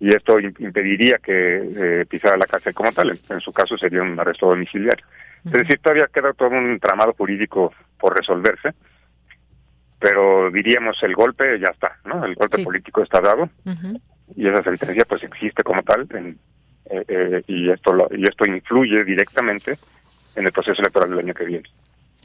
y esto impediría que eh, pisara la cárcel como tal. En, su caso sería un arresto domiciliario. Es decir, todavía queda todo un tramado jurídico por resolverse, pero diríamos el golpe ya está, ¿no? El golpe político está dado y esa sentencia pues existe como tal en, eh, eh, y esto y esto influye directamente en el proceso electoral del año que viene.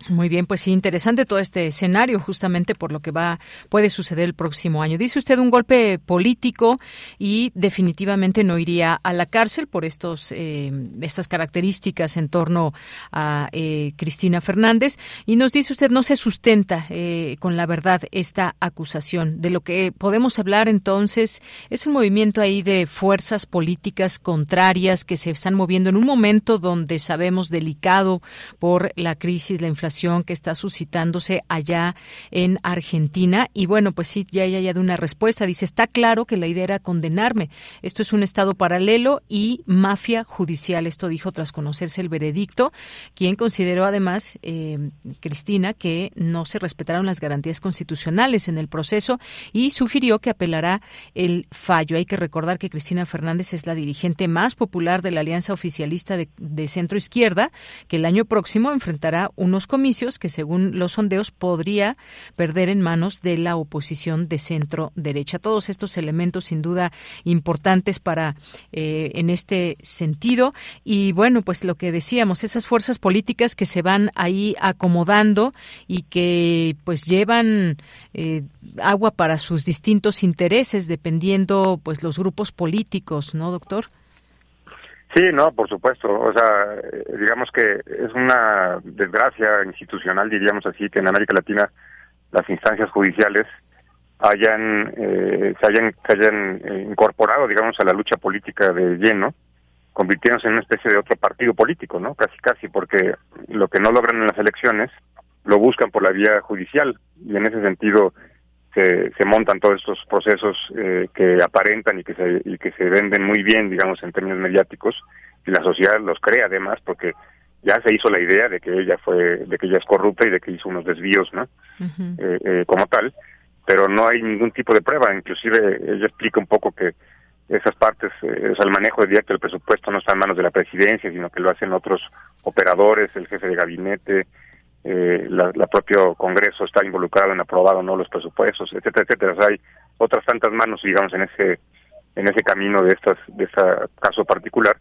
Muy bien, pues sí, interesante todo este escenario, justamente por lo que va puede suceder el próximo año. Dice usted un golpe político y definitivamente no iría a la cárcel por estos eh, estas características en torno a eh, Cristina Fernández. Y nos dice usted no se sustenta eh, con la verdad esta acusación. De lo que podemos hablar entonces es un movimiento ahí de fuerzas políticas contrarias que se están moviendo en un momento donde sabemos delicado por la crisis, la inflación que está suscitándose allá en Argentina. Y bueno, pues sí, ya hay de una respuesta. Dice, está claro que la idea era condenarme. Esto es un Estado paralelo y mafia judicial. Esto dijo tras conocerse el veredicto, quien consideró además, eh, Cristina, que no se respetaron las garantías constitucionales en el proceso y sugirió que apelará el fallo. Hay que recordar que Cristina Fernández es la dirigente más popular de la Alianza Oficialista de, de Centro Izquierda, que el año próximo enfrentará unos que, según los sondeos, podría perder en manos de la oposición de centro derecha. Todos estos elementos, sin duda, importantes para eh, en este sentido. Y bueno, pues lo que decíamos, esas fuerzas políticas que se van ahí acomodando y que pues llevan eh, agua para sus distintos intereses, dependiendo pues los grupos políticos, ¿no, doctor? Sí, no, por supuesto. O sea, eh, digamos que es una desgracia institucional, diríamos así, que en América Latina las instancias judiciales hayan eh, se hayan, hayan eh, incorporado, digamos, a la lucha política de lleno, convirtiéndose en una especie de otro partido político, ¿no? Casi, casi, porque lo que no logran en las elecciones lo buscan por la vía judicial y en ese sentido se, montan todos estos procesos eh, que aparentan y que, se, y que se venden muy bien, digamos, en términos mediáticos, y la sociedad los cree además porque ya se hizo la idea de que ella fue, de que ella es corrupta y de que hizo unos desvíos, ¿no? Eh, eh, como tal, pero no hay ningún tipo de prueba, inclusive ella explica un poco que esas partes, o sea, el manejo directo del presupuesto no está en manos de la presidencia, sino que lo hacen otros operadores, el jefe de gabinete, eh, la, propio Congreso está involucrado en aprobar o no los presupuestos, etcétera, etcétera. hay otras tantas manos, digamos, en ese en ese camino de estas de este caso particular,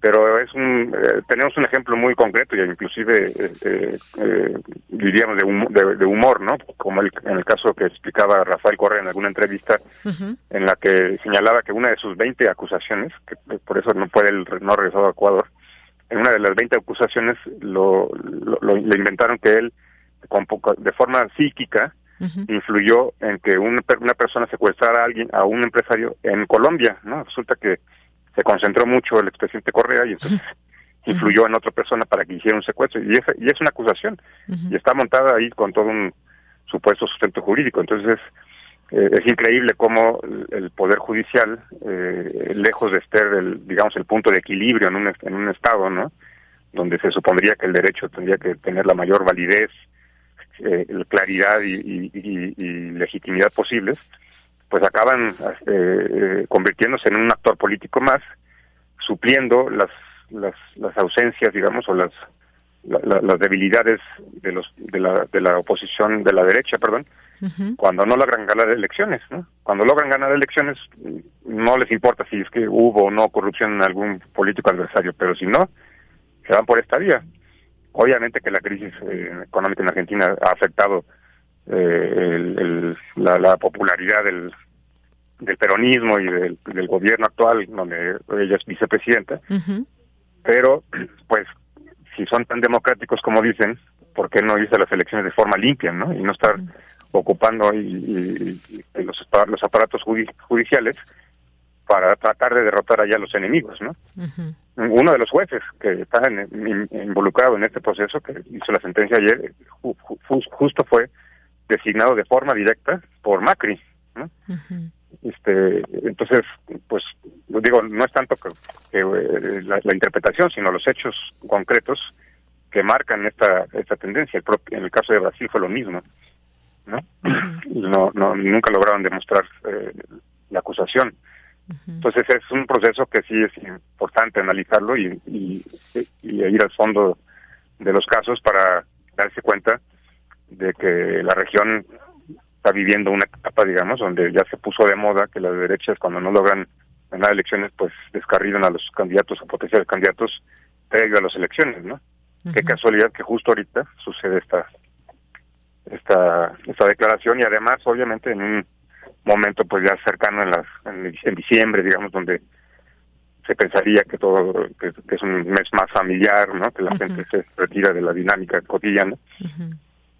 pero es un eh, tenemos un ejemplo muy concreto y inclusive eh, eh, diríamos de, humor no como el, en el caso que explicaba Rafael Correa en alguna entrevista en la que señalaba que una de sus 20 acusaciones que por eso no puede el, no regresar a Ecuador en una de las 20 acusaciones lo, lo, le inventaron que él con de forma psíquica influyó en que una, una persona secuestrara a alguien a un empresario en Colombia no resulta que se concentró mucho el expresidente Correa y entonces influyó en otra persona para que hiciera un secuestro. Y es, y es una acusación. Y está montada ahí con todo un supuesto sustento jurídico. Entonces eh, es increíble cómo el poder judicial eh, lejos de estar el digamos el punto de equilibrio en un en un estado no donde se supondría que el derecho tendría que tener la mayor validez eh, claridad y, y legitimidad posibles pues acaban eh, convirtiéndose en un actor político más, supliendo las, las, las ausencias, digamos, o las, las debilidades de, los, de, la, de la oposición, de la derecha, perdón, cuando no logran ganar elecciones. ¿no? Cuando logran ganar elecciones, no les importa si es que hubo o no corrupción en algún político adversario, pero si no, se van por esta vía. Obviamente que la crisis eh, económica en Argentina ha afectado eh, la, popularidad del, del peronismo y del, gobierno actual, donde ella es vicepresidenta. Pero, pues, si son tan democráticos como dicen, ¿por qué no irse las elecciones de forma limpia, no? Y no estar ocupando y, los, los aparatos judiciales para tratar de derrotar allá a los enemigos, ¿no? Uno de los jueces que está involucrado en este proceso, que hizo la sentencia ayer, justo fue designado de forma directa por Macri. ¿no? este entonces pues digo no es tanto que, eh, la, interpretación sino los hechos concretos que marcan esta esta tendencia. El en el caso de Brasil fue lo mismo no no, no nunca lograron demostrar eh, la acusación. Entonces es un proceso que sí es importante analizarlo y, y, y ir al fondo de los casos para darse cuenta de que la región está viviendo una etapa, digamos, donde ya se puso de moda que las derechas cuando no logran ganar elecciones, pues descarrilan a los candidatos o potenciales candidatos previo a las elecciones, ¿no? Qué casualidad que justo ahorita sucede esta esta esta declaración y además, obviamente, en un momento pues ya cercano en las en, diciembre, digamos, donde se pensaría que todo que, es un mes más familiar, ¿no? Que la gente se retira de la dinámica cotidiana.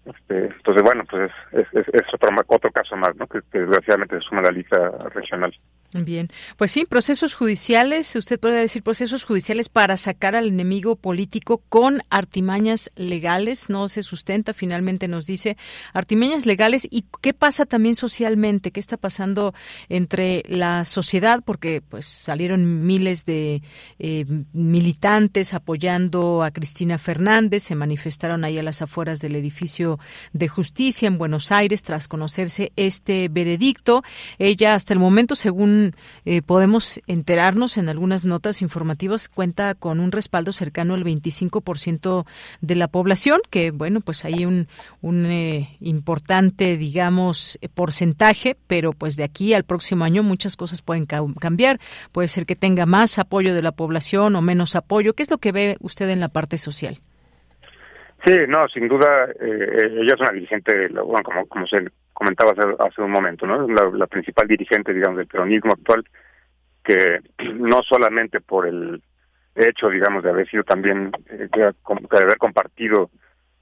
Este, entonces, bueno, pues es, es, es otro, otro caso más, ¿no? Que, desgraciadamente se suma a la lista regional. Bien, pues sí, procesos judiciales, usted puede decir procesos judiciales para sacar al enemigo político con artimañas legales, no se sustenta, finalmente nos dice artimañas legales. Y qué pasa también socialmente, qué está pasando entre la sociedad, porque pues salieron miles de eh, militantes apoyando a Cristina Fernández, se manifestaron ahí a las afueras del edificio de justicia en Buenos Aires tras conocerse este veredicto. Ella hasta el momento, según eh, podemos enterarnos en algunas notas informativas, cuenta con un respaldo cercano al 25% de la población, que bueno, pues hay un, un eh, importante, digamos, porcentaje, pero pues de aquí al próximo año muchas cosas pueden cambiar. Puede ser que tenga más apoyo de la población o menos apoyo. ¿Qué es lo que ve usted en la parte social? Sí, no, sin duda, eh, ella es una dirigente, bueno, como, como se comentaba hace, un momento, ¿no? La, principal dirigente, digamos, del peronismo actual, que no solamente por el hecho, digamos, de haber sido también, eh, de, haber compartido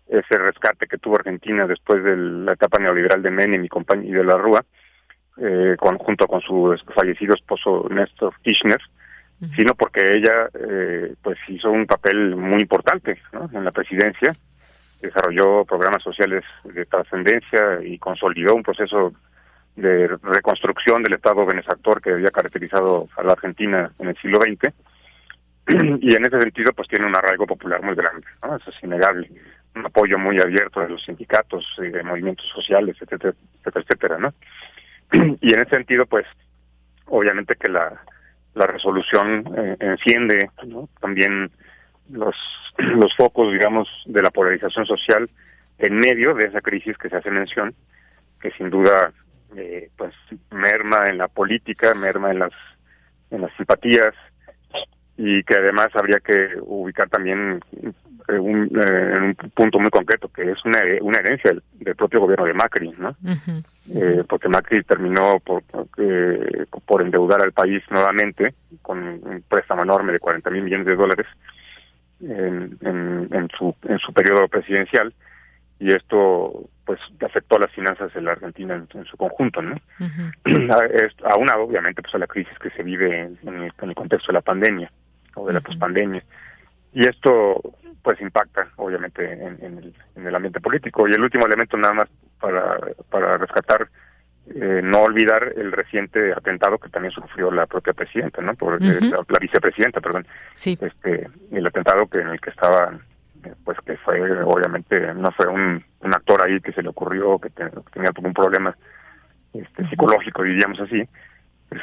ese rescate que tuvo Argentina después de la etapa neoliberal de Menem y, y de la Rúa, eh, con, junto con su fallecido esposo Néstor Kirchner, sino porque ella eh, pues hizo un papel muy importante ¿no? en la presidencia desarrolló programas sociales de trascendencia y consolidó un proceso de reconstrucción del Estado benefactor que había caracterizado a la Argentina en el siglo XX. y en ese sentido, pues tiene un arraigo popular muy grande, ¿no? Eso es innegable. Un apoyo muy abierto de los sindicatos, y de movimientos sociales, etcétera, etcétera, etcétera, ¿no? y en ese sentido, pues, obviamente que la, la resolución eh, enciende también los, los focos, digamos, de la polarización social en medio de esa crisis que se hace mención, que sin duda eh, pues merma en la política, merma en las en las simpatías y que además habría que ubicar también eh, un, eh, en un punto muy concreto, que es una, una herencia del, propio gobierno de Macri, ¿no? eh, porque Macri terminó por, eh, por endeudar al país nuevamente con un préstamo enorme de 40 mil millones de dólares en, en, en, su, en su periodo presidencial y esto pues afectó a las finanzas de la Argentina en, su conjunto, ¿no? aunado obviamente pues a la crisis que se vive en, el, en el contexto de la pandemia o de la pospandemia. Y esto pues impacta obviamente en, el, en, el, ambiente político. Y el último elemento nada más para, para rescatar, eh, no olvidar el reciente atentado que también sufrió la propia presidenta, ¿no? Por, eh, la, vicepresidenta, perdón. Sí. Este, el atentado que en el que estaba, pues que fue obviamente, no fue un, un actor ahí que se le ocurrió, que, tenía algún problema este, psicológico, diríamos así,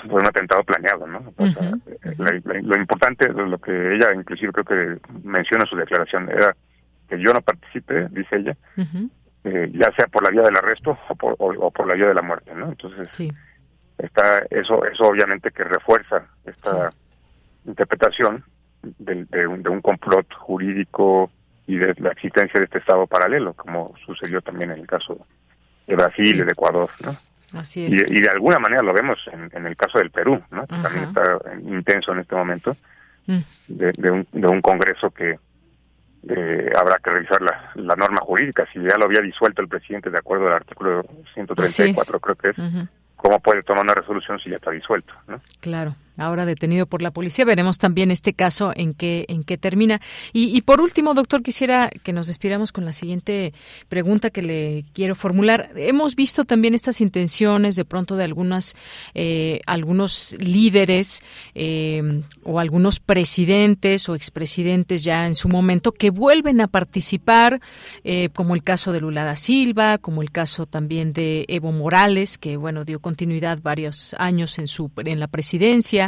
fue un atentado planeado, ¿no? lo importante, lo que ella inclusive creo que menciona en su declaración, era que yo no participe, dice ella, eh, ya sea por la vía del arresto o por, o, por la vía de la muerte, ¿no? Entonces, está eso eso obviamente que refuerza esta interpretación de, de, un, de un complot jurídico y de la existencia de este estado paralelo, como sucedió también en el caso de Brasil y de Ecuador, ¿no? Así es. Y, de alguna manera lo vemos en, el caso del Perú, ¿no? que también está intenso en este momento, mm. de, un, de un Congreso que eh, habrá que revisar la, la, norma jurídica. Si ya lo había disuelto el presidente de acuerdo al artículo 134, creo que es, ¿cómo puede tomar una resolución si ya está disuelto? ¿no? Claro ahora detenido por la policía. Veremos también este caso en qué, en qué termina. Y, por último, doctor, quisiera que nos despidamos con la siguiente pregunta que le quiero formular. Hemos visto también estas intenciones de pronto de algunas, eh, algunos líderes eh, o algunos presidentes o expresidentes ya en su momento que vuelven a participar, eh, como el caso de Lula da Silva, como el caso también de Evo Morales, que bueno dio continuidad varios años en su en la presidencia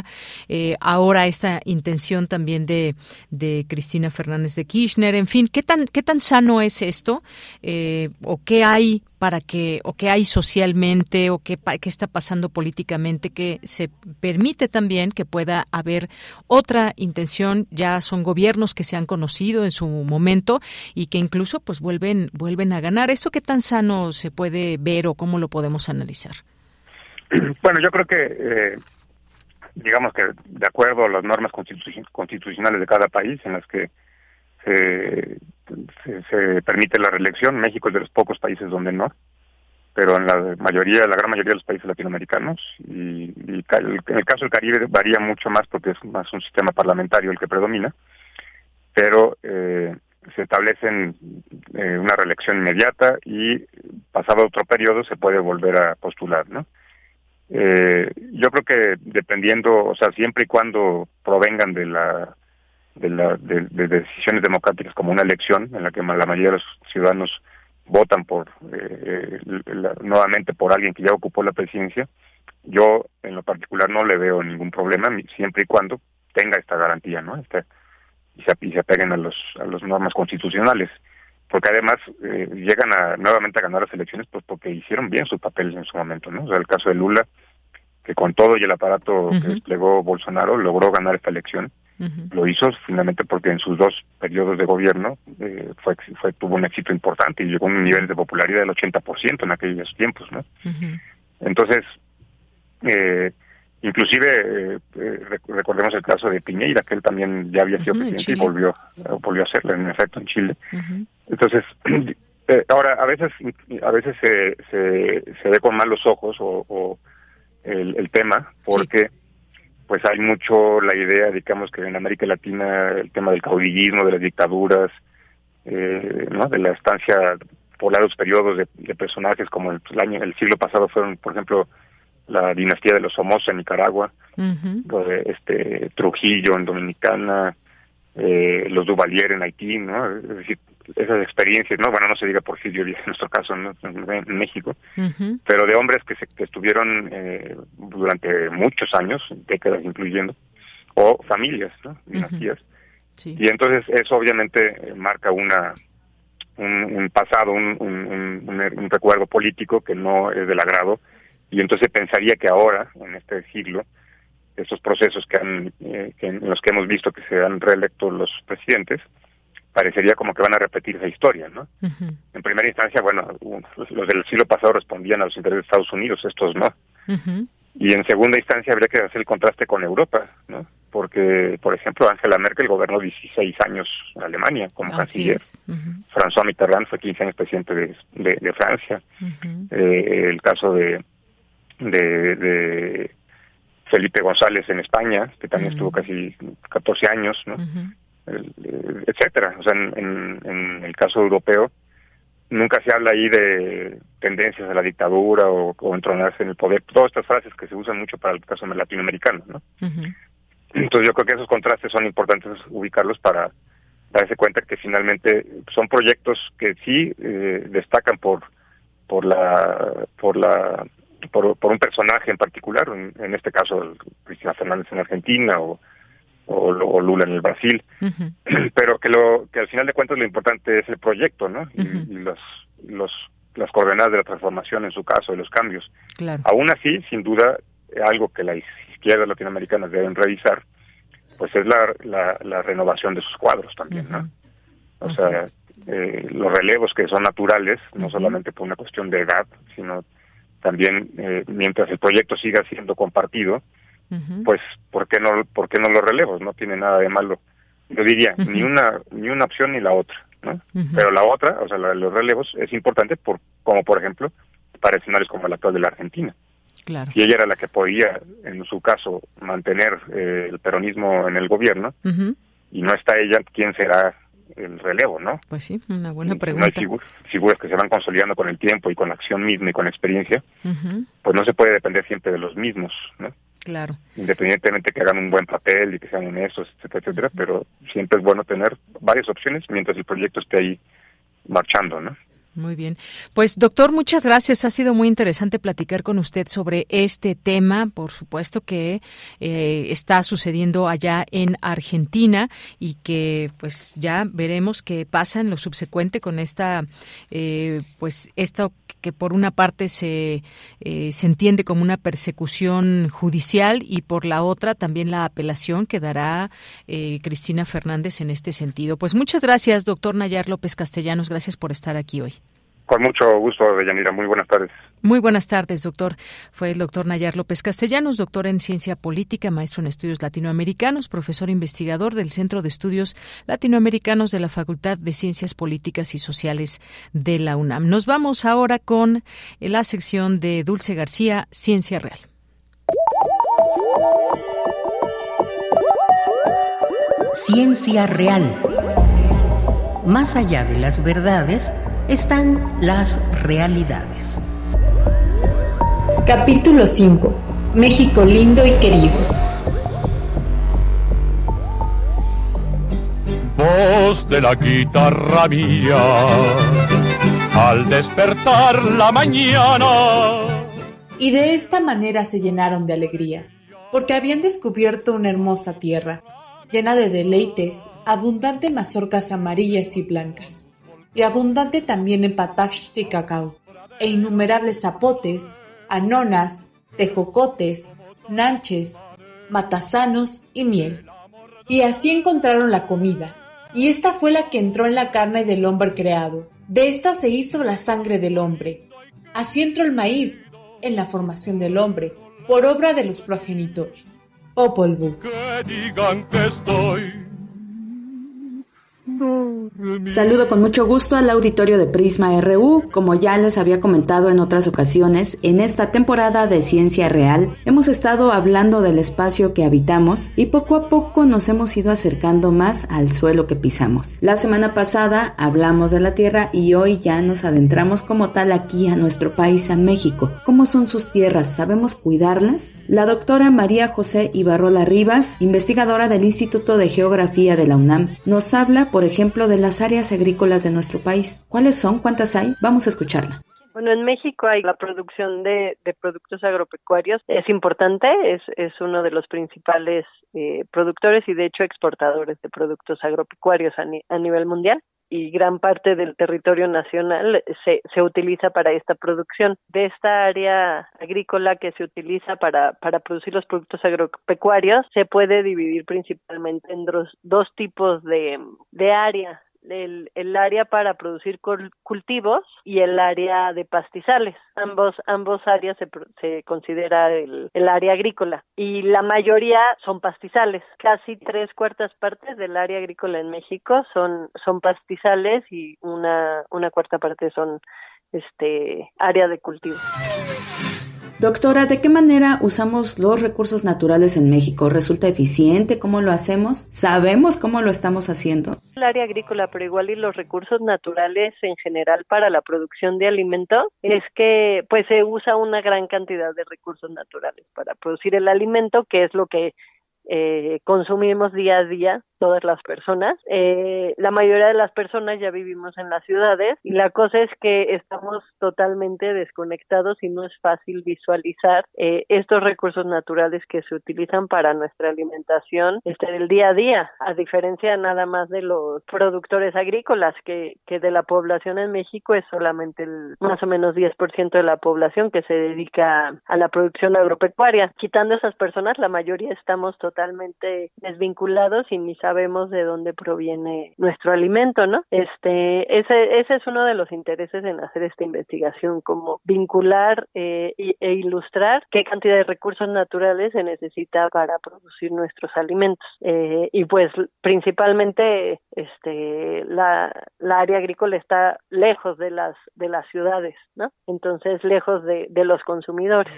eh, ahora esta intención también de, de, Cristina Fernández de Kirchner, en fin, ¿qué tan, qué tan sano es esto? Eh, ¿O qué hay para que, o qué hay socialmente, o qué, qué está pasando políticamente, que se permite también que pueda haber otra intención, ya son gobiernos que se han conocido en su momento y que incluso pues vuelven, vuelven a ganar. ¿Eso qué tan sano se puede ver o cómo lo podemos analizar? Bueno, yo creo que eh, digamos que de acuerdo a las normas constitucionales de cada país en las que se, se, permite la reelección, México es de los pocos países donde no, pero en la mayoría, la gran mayoría de los países latinoamericanos, y, en el caso del Caribe varía mucho más porque es más un sistema parlamentario el que predomina, pero eh, se establecen eh, una reelección inmediata y pasado otro periodo se puede volver a postular, ¿no? Eh, yo creo que dependiendo, o sea, siempre y cuando provengan de la de, la, de, decisiones democráticas como una elección en la que la mayoría de los ciudadanos votan por eh, nuevamente por alguien que ya ocupó la presidencia, yo en lo particular no le veo ningún problema siempre y cuando tenga esta garantía, ¿no? Y, se, se apeguen a los a las normas constitucionales porque además eh, llegan a nuevamente a ganar las elecciones pues porque hicieron bien sus papeles en su momento, ¿no? O sea, el caso de Lula, que con todo y el aparato que desplegó Bolsonaro logró ganar esta elección. Lo hizo finalmente porque en sus dos periodos de gobierno eh, fue, fue tuvo un éxito importante y llegó a un nivel de popularidad del 80% en aquellos tiempos, ¿no? Entonces, eh, Inclusive, eh, eh, recordemos el caso de Piñeira, que él también ya había sido presidente y volvió, volvió a hacerlo, en efecto, en Chile. Entonces, eh, ahora, a veces a veces se, se, ve con malos ojos o, el, tema, porque pues hay mucho la idea, digamos, que en América Latina el tema del caudillismo, de las dictaduras, ¿no? de la estancia por largos periodos de, personajes como el, el, año, el siglo pasado fueron, por ejemplo, la dinastía de los Somoza en Nicaragua, este Trujillo en Dominicana, eh, los Duvalier en Haití, ¿no? Es decir, esas experiencias, ¿no? Bueno, no se diga por sí, en nuestro caso en México, pero de hombres que, se, que estuvieron eh, durante muchos años, décadas incluyendo, o familias, ¿no? Dinastías. Y entonces eso obviamente marca una un, pasado, un, un, un, recuerdo político que no es del agrado y entonces pensaría que ahora, en este siglo, estos procesos que han, eh, que en los que hemos visto que se han reelecto los presidentes, parecería como que van a repetir esa historia, ¿no? En primera instancia, bueno, los del siglo pasado respondían a los intereses de Estados Unidos, estos no. Y en segunda instancia habría que hacer el contraste con Europa, ¿no? Porque, por ejemplo, Angela Merkel gobernó 16 años en Alemania como canciller. François Mitterrand fue 15 años presidente de, de, Francia. Eh, el caso de, de, Felipe González en España, que también estuvo casi 14 años, ¿no? Eh, etcétera. O sea, en, en, el caso europeo, nunca se habla ahí de tendencias a la dictadura o, entronarse en el poder. Todas estas frases que se usan mucho para el caso latinoamericano, ¿no? Entonces yo creo que esos contrastes son importantes ubicarlos para darse cuenta que finalmente son proyectos que sí eh, destacan por por la por la por, por un personaje en particular, en, este caso Cristina Fernández en Argentina o o, Lula en el Brasil, pero que lo que al final de cuentas lo importante es el proyecto, ¿no? Y, los los las coordenadas de la transformación en su caso, de los cambios. Aún así, sin duda, algo que la izquierda latinoamericana deben revisar, pues es la, la, renovación de sus cuadros también, ¿no? O sea, eh, los relevos que son naturales, no solamente por una cuestión de edad, sino también eh, mientras el proyecto siga siendo compartido, pues ¿por qué no por qué no los relevos? No tiene nada de malo. Yo diría ni una ni una opción ni la otra, ¿no? Pero la otra, o sea, la de los relevos es importante por como por ejemplo para escenarios como el actual de la Argentina. Claro. Si ella era la que podía, en su caso, mantener eh, el peronismo en el gobierno, y no está ella, ¿quién será el relevo, no? Pues sí, una buena pregunta. No hay figuras que se van consolidando con el tiempo y con la acción misma y con experiencia, pues no se puede depender siempre de los mismos, ¿no? Claro. Independientemente que hagan un buen papel y que sean honestos, etcétera, etcétera, pero siempre es bueno tener varias opciones mientras el proyecto esté ahí marchando, ¿no? Muy bien. Pues doctor, muchas gracias. Ha sido muy interesante platicar con usted sobre este tema. Por supuesto que eh, está sucediendo allá en Argentina y que pues ya veremos qué pasa en lo subsecuente con esta, eh, pues esto que por una parte se, eh, se entiende como una persecución judicial y por la otra también la apelación que dará Cristina Fernández en este sentido. Pues muchas gracias, doctor Nayar López Castellanos. Gracias por estar aquí hoy. Con mucho gusto, Deyanira. Muy buenas tardes. Muy buenas tardes, doctor. Fue el doctor Nayar López Castellanos, doctor en Ciencia Política, maestro en Estudios Latinoamericanos, profesor investigador del Centro de Estudios Latinoamericanos de la Facultad de Ciencias Políticas y Sociales de la UNAM. Nos vamos ahora con la sección de Dulce García, Ciencia Real. Ciencia Real. Más allá de las verdades, están las realidades. Capítulo 5. México lindo y querido. Voz de la guitarra mía, al despertar la mañana. Y de esta manera se llenaron de alegría, porque habían descubierto una hermosa tierra, llena de deleites, abundante mazorcas amarillas y blancas y abundante también en cacao, e innumerables zapotes, anonas, tejocotes, nanches, matasanos y miel. Y así encontraron la comida, y esta fue la que entró en la carne del hombre creado. De esta se hizo la sangre del hombre. Así entró el maíz en la formación del hombre, por obra de los progenitores. Popol Vuh. Que digan que estoy Saludo con mucho gusto al auditorio de Prisma RU. Como ya les había comentado en otras ocasiones, en esta temporada de Ciencia Real hemos estado hablando del espacio que habitamos y poco a poco nos hemos ido acercando más al suelo que pisamos. La semana pasada hablamos de la Tierra y hoy ya nos adentramos como tal aquí a nuestro país, a México. ¿Cómo son sus tierras? ¿Sabemos cuidarlas? La doctora María José Ibarrola Rivas, investigadora del Instituto de Geografía de la UNAM, nos habla por ejemplo, de las áreas agrícolas de nuestro país. ¿Cuáles son? ¿Cuántas hay? Vamos a escucharla. Bueno, en México hay la producción de, productos agropecuarios. Es importante, es, es uno de los principales eh, productores y de hecho exportadores de productos agropecuarios a, nivel mundial. Y gran parte del territorio nacional se, se utiliza para esta producción. De esta área agrícola que se utiliza para, para producir los productos agropecuarios, se puede dividir principalmente en dos, dos tipos de, de área el, el, área para producir cultivos y el área de pastizales. Ambos, ambos áreas se, se considera el, el, área agrícola y la mayoría son pastizales. Casi tres cuartas partes del área agrícola en México son, son pastizales y una, una cuarta parte son este área de cultivo. Doctora, ¿de qué manera usamos los recursos naturales en México? ¿Resulta eficiente? ¿Cómo lo hacemos? ¿Sabemos cómo lo estamos haciendo? El área agrícola, pero igual y los recursos naturales en general para la producción de alimentos es que pues se usa una gran cantidad de recursos naturales para producir el alimento, que es lo que eh, consumimos día a día todas las personas. Eh, la mayoría de las personas ya vivimos en las ciudades y la cosa es que estamos totalmente desconectados y no es fácil visualizar eh, estos recursos naturales que se utilizan para nuestra alimentación este, del día a día, a diferencia nada más de los productores agrícolas, que, que de la población en México es solamente el más o menos 10% de la población que se dedica a la producción agropecuaria. Quitando esas personas, la mayoría estamos totalmente desvinculados y ni sabemos sabemos de dónde proviene nuestro alimento, ¿no? Este, ese, ese es uno de los intereses en hacer esta investigación, como vincular eh, e ilustrar qué cantidad de recursos naturales se necesita para producir nuestros alimentos. Eh, y pues principalmente este la, la área agrícola está lejos de las de las ciudades, ¿no? Entonces lejos de, de los consumidores.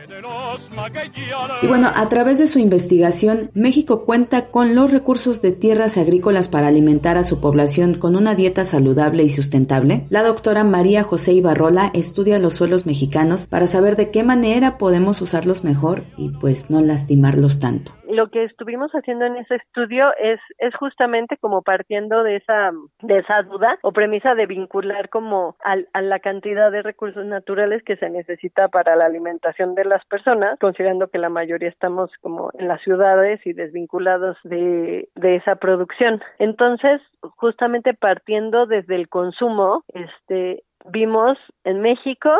Y bueno, a través de su investigación, México cuenta con los recursos de tierra agrícolas para alimentar a su población con una dieta saludable y sustentable? La doctora María José Ibarrola estudia los suelos mexicanos para saber de qué manera podemos usarlos mejor y pues no lastimarlos tanto lo que estuvimos haciendo en ese estudio es, es justamente como partiendo de esa, de esa duda o premisa de vincular como al, a la cantidad de recursos naturales que se necesita para la alimentación de las personas, considerando que la mayoría estamos como en las ciudades y desvinculados de, de esa producción. Entonces, justamente partiendo desde el consumo, este, vimos en México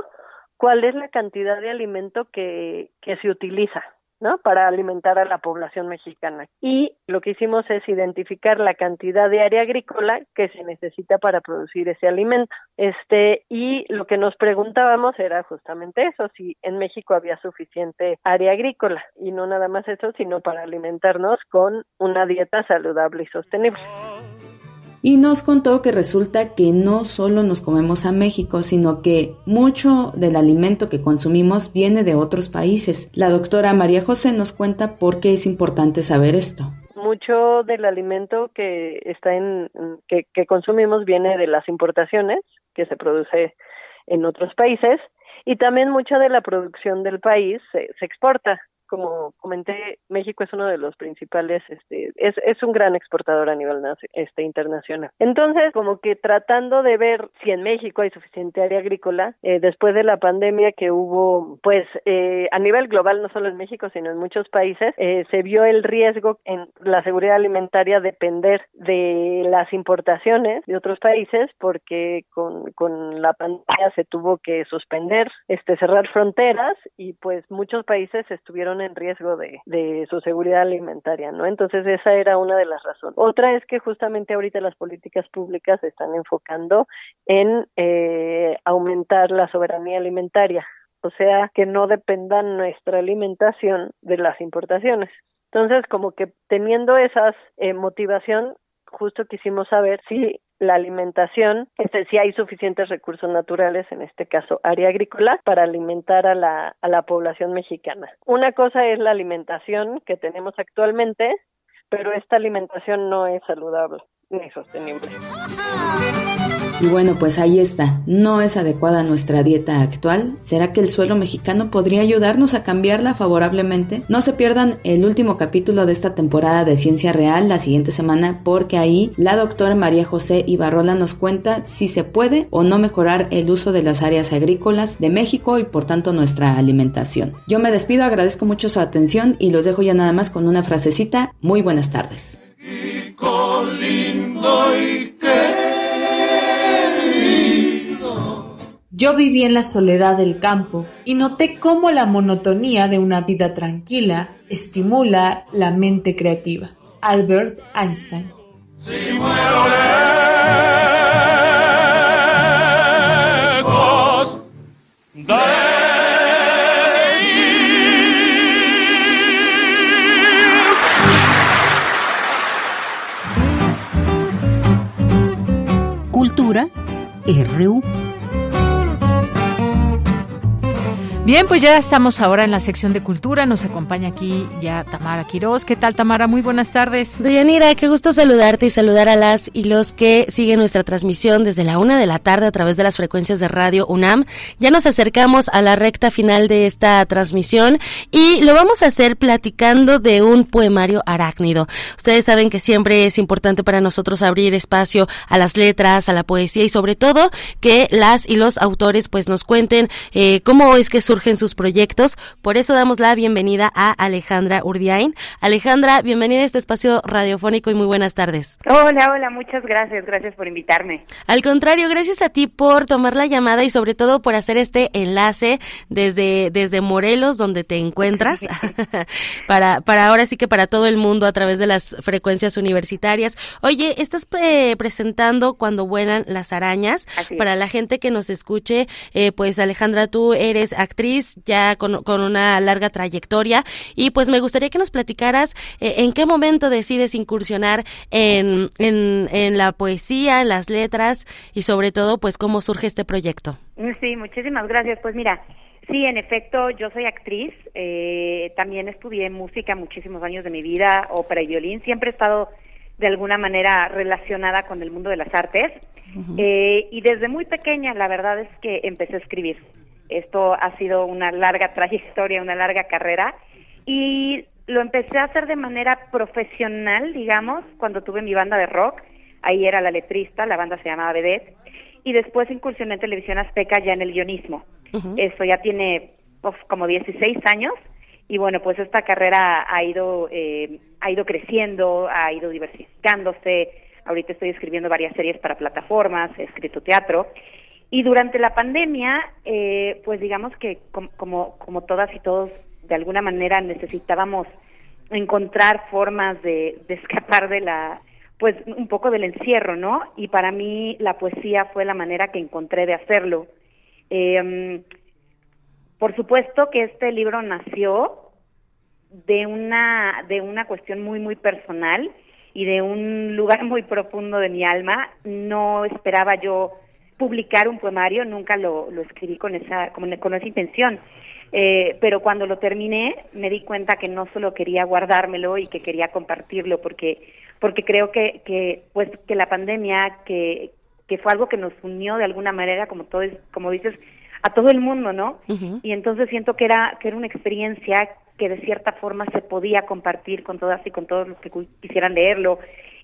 cuál es la cantidad de alimento que, que se utiliza ¿no? Para alimentar a la población mexicana. Y lo que hicimos es identificar la cantidad de área agrícola que se necesita para producir ese alimento. Este, y lo que nos preguntábamos era justamente eso, si en México había suficiente área agrícola y no nada más eso, sino para alimentarnos con una dieta saludable y sostenible y nos contó que resulta que no solo nos comemos a México, sino que mucho del alimento que consumimos viene de otros países. La doctora María José nos cuenta por qué es importante saber esto. Mucho del alimento que está en que, consumimos viene de las importaciones que se produce en otros países y también mucha de la producción del país se exporta como comenté, México es uno de los principales, este, es, es un gran exportador a nivel este, internacional. Entonces, como que tratando de ver si en México hay suficiente área agrícola, eh, después de la pandemia que hubo, pues eh, a nivel global, no solo en México, sino en muchos países, eh, se vio el riesgo en la seguridad alimentaria depender de las importaciones de otros países, porque con, con la pandemia se tuvo que suspender, este, cerrar fronteras y pues muchos países estuvieron en riesgo de, su seguridad alimentaria, ¿no? Entonces esa era una de las razones. Otra es que justamente ahorita las políticas públicas se están enfocando en eh, aumentar la soberanía alimentaria, o sea, que no dependa nuestra alimentación de las importaciones. Entonces, como que teniendo esa eh, motivación, justo quisimos saber si la alimentación, este, si hay suficientes recursos naturales, en este caso área agrícola, para alimentar a la, a la población mexicana. Una cosa es la alimentación que tenemos actualmente, pero esta alimentación no es saludable ni sostenible. Y bueno, pues ahí está. No es adecuada nuestra dieta actual. ¿Será que el suelo mexicano podría ayudarnos a cambiarla favorablemente? No se pierdan el último capítulo de esta temporada de Ciencia Real la siguiente semana porque ahí la doctora María José Ibarrola nos cuenta si se puede o no mejorar el uso de las áreas agrícolas de México y por tanto nuestra alimentación. Yo me despido, agradezco mucho su atención y los dejo ya nada más con una frasecita. Muy buenas tardes. lindo y Yo viví en la soledad del campo y noté cómo la monotonía de una vida tranquila estimula la mente creativa. Albert Einstein. Cultura RU. Bien, pues ya estamos ahora en la sección de cultura. Nos acompaña aquí ya Tamara Quiroz. ¿Qué tal, Tamara? Muy buenas tardes. Deyanira, qué gusto saludarte y saludar a las y los que siguen nuestra transmisión desde la una de la tarde a través de las frecuencias de Radio UNAM. Ya nos acercamos a la recta final de esta transmisión y lo vamos a hacer platicando de un poemario arácnido. Ustedes saben que siempre es importante para nosotros abrir espacio a las letras, a la poesía y sobre todo que las y los autores pues nos cuenten eh, cómo es que su surgen sus proyectos. Por eso damos la bienvenida a Alejandra Urdiain. Alejandra, bienvenida a este espacio radiofónico y muy buenas tardes. Hola, hola, muchas gracias, gracias por invitarme. Al contrario, gracias a ti por tomar la llamada y sobre todo por hacer este enlace desde, desde Morelos, donde te encuentras, para, para ahora sí que para todo el mundo a través de las frecuencias universitarias. Oye, estás presentando cuando vuelan las arañas. Para la gente que nos escuche, eh, pues Alejandra, tú eres actriz ya con, una larga trayectoria y pues me gustaría que nos platicaras eh, en qué momento decides incursionar en, en, la poesía, en las letras y sobre todo pues cómo surge este proyecto. Sí, muchísimas gracias. Pues mira, Sí, en efecto, yo soy actriz. Eh, también estudié música muchísimos años de mi vida, ópera y violín. Siempre he estado de alguna manera relacionada con el mundo de las artes. Eh, y desde muy pequeña, la verdad es que empecé a escribir. Esto ha sido una larga trayectoria, una larga carrera y lo empecé a hacer de manera profesional, digamos, cuando tuve mi banda de rock. Ahí era la letrista, la banda se llamaba Vedette. Y después incursioné en Televisión Azteca ya en el guionismo. Eso ya tiene como 16 años. Y bueno, pues esta carrera ha ido, eh, ha ido creciendo, ha ido diversificándose. Ahorita estoy escribiendo varias series para plataformas, he escrito teatro. Y durante la pandemia, eh, pues digamos que como, como todas y todos, de alguna manera necesitábamos encontrar formas de, de escapar de la, pues un poco del encierro, ¿no? Y para mí la poesía fue la manera que encontré de hacerlo. Eh, por supuesto que este libro nació de una de una cuestión muy muy personal y de un lugar muy profundo de mi alma. No esperaba yo publicar un poemario, nunca lo, lo escribí con esa, con, esa intención. Eh, pero cuando lo terminé me di cuenta que no solo quería guardármelo y que quería compartirlo porque porque creo que, que pues que la pandemia que, que fue algo que nos unió de alguna manera como todo como dices a todo el mundo no y entonces siento que era que era una experiencia que de cierta forma se podía compartir con todas y con todos los que quisieran leerlo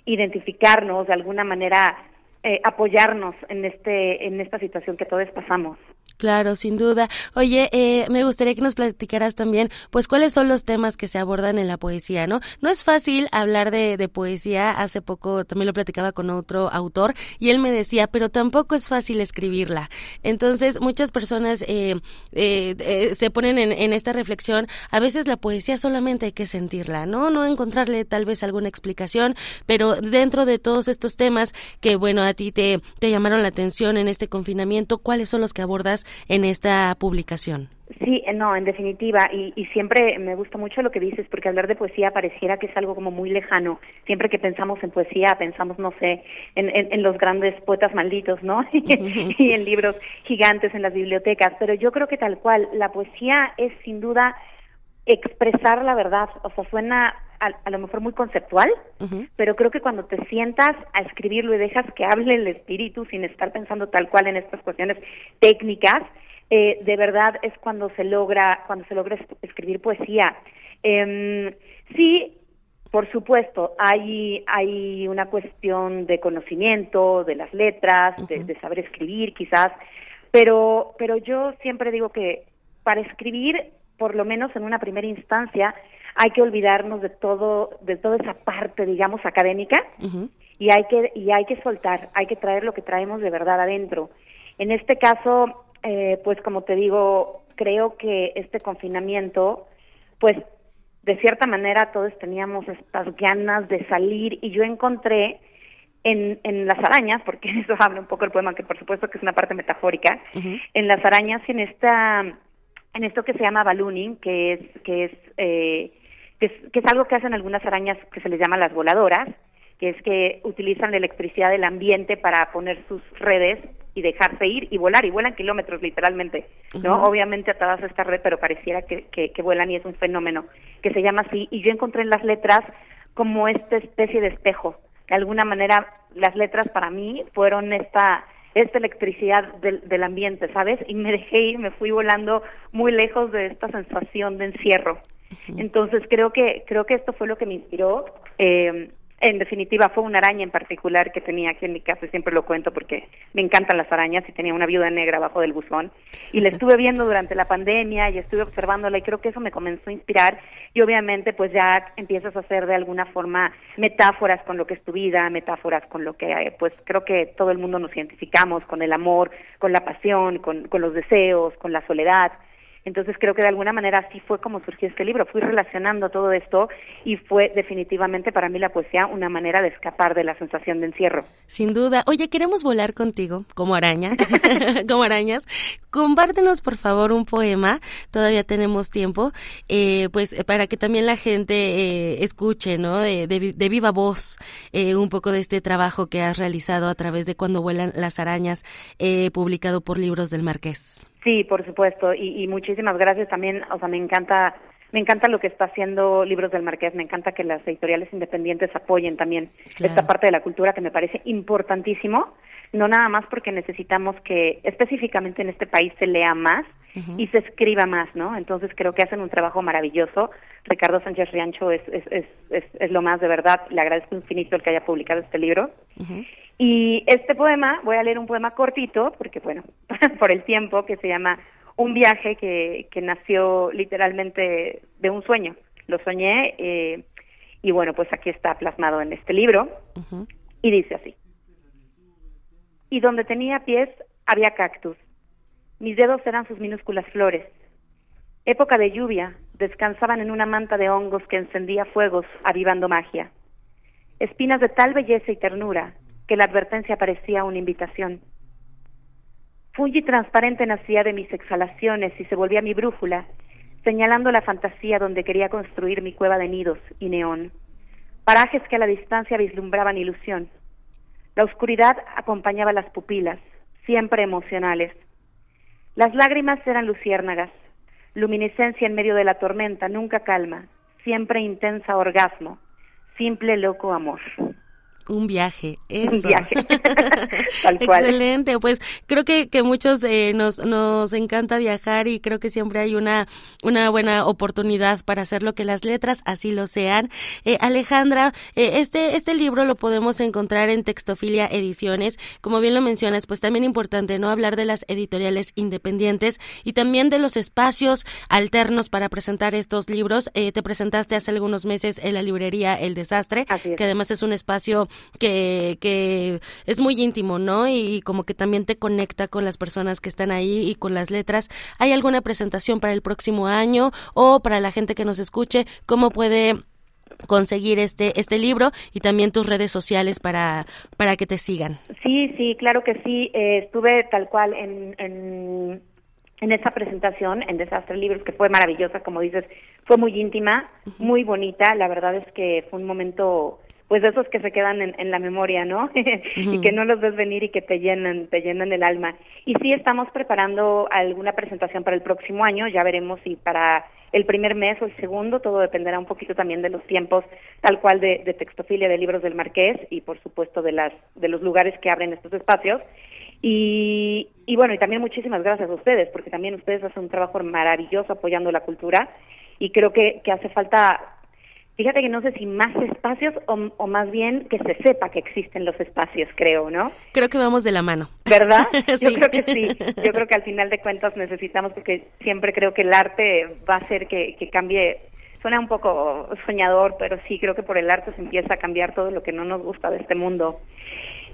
identificarnos de alguna manera eh, apoyarnos en este en esta situación que todos pasamos. Claro, sin duda. Oye, eh, me gustaría que nos platicaras también, pues, cuáles son los temas que se abordan en la poesía, ¿no? No es fácil hablar de, de poesía. Hace poco también lo platicaba con otro autor y él me decía, pero tampoco es fácil escribirla. Entonces, muchas personas eh, eh, se ponen en, en, esta reflexión. A veces la poesía solamente hay que sentirla, ¿no? No encontrarle tal vez alguna explicación, pero dentro de todos estos temas que, bueno, a ti te, te llamaron la atención en este confinamiento, ¿cuáles son los que abordas en esta publicación. Sí, eh, no, en definitiva, y, y, siempre me gusta mucho lo que dices, porque hablar de poesía pareciera que es algo como muy lejano. Siempre que pensamos en poesía, pensamos, no sé, en, en, los grandes poetas malditos, ¿no? y en libros gigantes en las bibliotecas, pero yo creo que tal cual, la poesía es sin duda expresar la verdad, o sea, suena a, lo mejor muy conceptual, pero creo que cuando te sientas a escribirlo y dejas que hable el espíritu sin estar pensando tal cual en estas cuestiones técnicas, eh, de verdad es cuando se logra cuando se logra escribir poesía. Eh, sí, por supuesto, hay hay una cuestión de conocimiento de las letras, de, de saber escribir, quizás, pero pero yo siempre digo que para escribir, por lo menos en una primera instancia, hay que olvidarnos de todo, de toda esa parte, digamos, académica y hay que y hay que soltar, hay que traer lo que traemos de verdad adentro. En este caso, eh, pues como te digo, creo que este confinamiento, pues de cierta manera todos teníamos estas ganas de salir y yo encontré en, en las arañas, porque eso habla un poco el poema, que por supuesto que es una parte metafórica, en las arañas y en esta en esto que se llama ballooning, que es que es, eh, que es que es algo que hacen algunas arañas que se les llama las voladoras, que es que utilizan la electricidad del ambiente para poner sus redes y dejarse ir y volar, y vuelan kilómetros literalmente, ¿no? Obviamente atadas a esta red, pero pareciera que, que, que vuelan y es un fenómeno que se llama así, y yo encontré en las letras como esta especie de espejo, de alguna manera las letras para mí fueron esta esta electricidad del, del ambiente, ¿sabes? Y me dejé ir, me fui volando muy lejos de esta sensación de encierro. Entonces creo que creo que esto fue lo que me inspiró. Eh, en definitiva, fue una araña en particular que tenía aquí en mi casa, siempre lo cuento porque me encantan las arañas y tenía una viuda negra abajo del buzón. Y la estuve viendo durante la pandemia y estuve observándola y creo que eso me comenzó a inspirar. Y obviamente, pues ya empiezas a hacer de alguna forma metáforas con lo que es tu vida, metáforas con lo que, pues creo que todo el mundo nos identificamos, con el amor, con la pasión, con, con los deseos, con la soledad. Entonces creo que de alguna manera así fue como surgió este libro. Fui relacionando todo esto y fue definitivamente para mí la poesía una manera de escapar de la sensación de encierro. Sin duda. Oye, queremos volar contigo, como araña, como arañas. Compártenos, por favor, un poema. Todavía tenemos tiempo, eh, pues para que también la gente eh, escuche, ¿no? De, de, viva voz eh, un poco de este trabajo que has realizado a través de Cuando vuelan las arañas, eh, publicado por Libros del Marqués. Sí, por supuesto, y, y muchísimas gracias también, o sea, me encanta me encanta lo que está haciendo Libros del Marqués, me encanta que las editoriales independientes apoyen también esta parte de la cultura que me parece importantísimo, no nada más porque necesitamos que específicamente en este país se lea más y se escriba más, ¿no? Entonces creo que hacen un trabajo maravilloso. Ricardo Sánchez Riancho es, es, es, es, es lo más de verdad, le agradezco infinito el que haya publicado este libro. Y este poema, voy a leer un poema cortito, porque bueno, por el tiempo, que se llama Un viaje que, que nació literalmente de un sueño. Lo soñé eh, y bueno, pues aquí está plasmado en este libro y dice así. Y donde tenía pies había cactus. Mis dedos eran sus minúsculas flores. Época de lluvia, descansaban en una manta de hongos que encendía fuegos, avivando magia. Espinas de tal belleza y ternura que la advertencia parecía una invitación. Fuji transparente nacía de mis exhalaciones y se volvía mi brújula, señalando la fantasía donde quería construir mi cueva de nidos y neón. Parajes que a la distancia vislumbraban ilusión. La oscuridad acompañaba las pupilas, siempre emocionales. Las lágrimas eran luciérnagas, luminiscencia en medio de la tormenta, nunca calma, siempre intensa orgasmo, simple loco amor. Un viaje, eso. Un viaje. Tal cual. Excelente, pues creo que, que muchos eh, nos, nos encanta viajar y creo que siempre hay una, una buena oportunidad para hacer lo que las letras así lo sean. Eh, Alejandra, eh, este, este libro lo podemos encontrar en Textofilia Ediciones. Como bien lo mencionas, pues también importante no hablar de las editoriales independientes y también de los espacios alternos para presentar estos libros. Eh, te presentaste hace algunos meses en la librería El Desastre, que además es un espacio que, que es muy íntimo, ¿no? Y, como que también te conecta con las personas que están ahí y con las letras. ¿Hay alguna presentación para el próximo año o para la gente que nos escuche? ¿Cómo puede conseguir este este libro y también tus redes sociales para para que te sigan. Sí, sí, claro que sí. Eh, estuve tal cual en, en en esa presentación en Desastre Libros que fue maravillosa, como dices, fue muy íntima, muy bonita. La verdad es que fue un momento pues de esos que se quedan en, en la memoria, ¿no? y que no los ves venir y que te llenan, te llenan el alma. Y sí estamos preparando alguna presentación para el próximo año, ya veremos si para el primer mes o el segundo, todo dependerá un poquito también de los tiempos, tal cual de, de textofilia de libros del Marqués y por supuesto de las de los lugares que abren estos espacios. Y, y bueno, y también muchísimas gracias a ustedes, porque también ustedes hacen un trabajo maravilloso apoyando la cultura y creo que, que hace falta Fíjate que no sé si más espacios o, o, más bien que se sepa que existen los espacios, creo, ¿no? Creo que vamos de la mano. ¿Verdad? sí. Yo creo que sí. Yo creo que al final de cuentas necesitamos, porque siempre creo que el arte va a hacer que, que cambie. Suena un poco soñador, pero sí creo que por el arte se empieza a cambiar todo lo que no nos gusta de este mundo.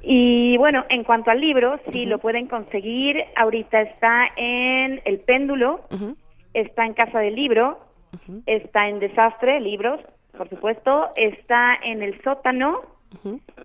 Y bueno, en cuanto al libro, sí lo pueden conseguir. Ahorita está en El Péndulo, está en Casa del Libro, está en Desastre, libros, por supuesto, está en El Sótano,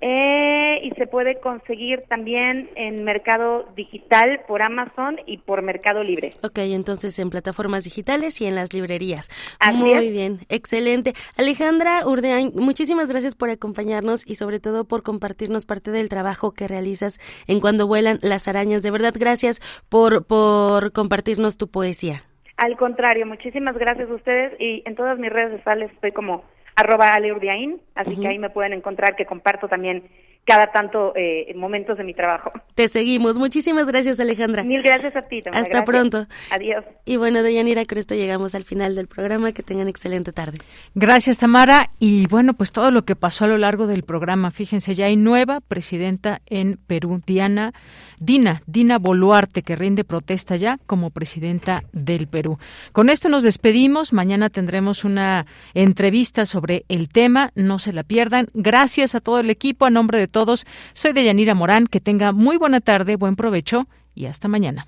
eh, y se puede conseguir también en mercado digital por Amazon y por Mercado Libre. Ok, entonces en plataformas digitales y en las librerías. Muy bien, excelente. Alejandra Urdeain, muchísimas gracias por acompañarnos y sobre todo por compartirnos parte del trabajo que realizas en Cuando vuelan las arañas. De verdad, gracias por, por compartirnos tu poesía. Al contrario, muchísimas gracias a ustedes y en todas mis redes sociales estoy como arroba aleurdiain, así que ahí me pueden encontrar que comparto también cada tanto eh, momentos de mi trabajo. Te seguimos. Muchísimas gracias, Alejandra. Mil gracias a ti. Hasta pronto. Adiós. Y bueno, Deyanira, con esto llegamos al final del programa. Que tengan excelente tarde. Gracias, Tamara. Y bueno, pues todo lo que pasó a lo largo del programa. Fíjense, ya hay nueva presidenta en Perú, Diana, Dina, Dina Boluarte, que rinde protesta ya como presidenta del Perú. Con esto nos despedimos. Mañana tendremos una entrevista sobre el tema. No se la pierdan. Gracias a todo el equipo. A nombre de todos. Soy Deyanira Morán. Que tenga muy buena tarde, buen provecho y hasta mañana.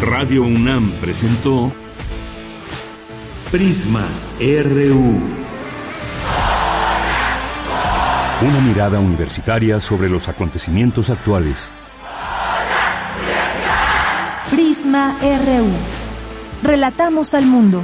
Radio UNAM presentó Prisma RU. Una mirada universitaria sobre los acontecimientos actuales. Prisma RU. Relatamos al mundo.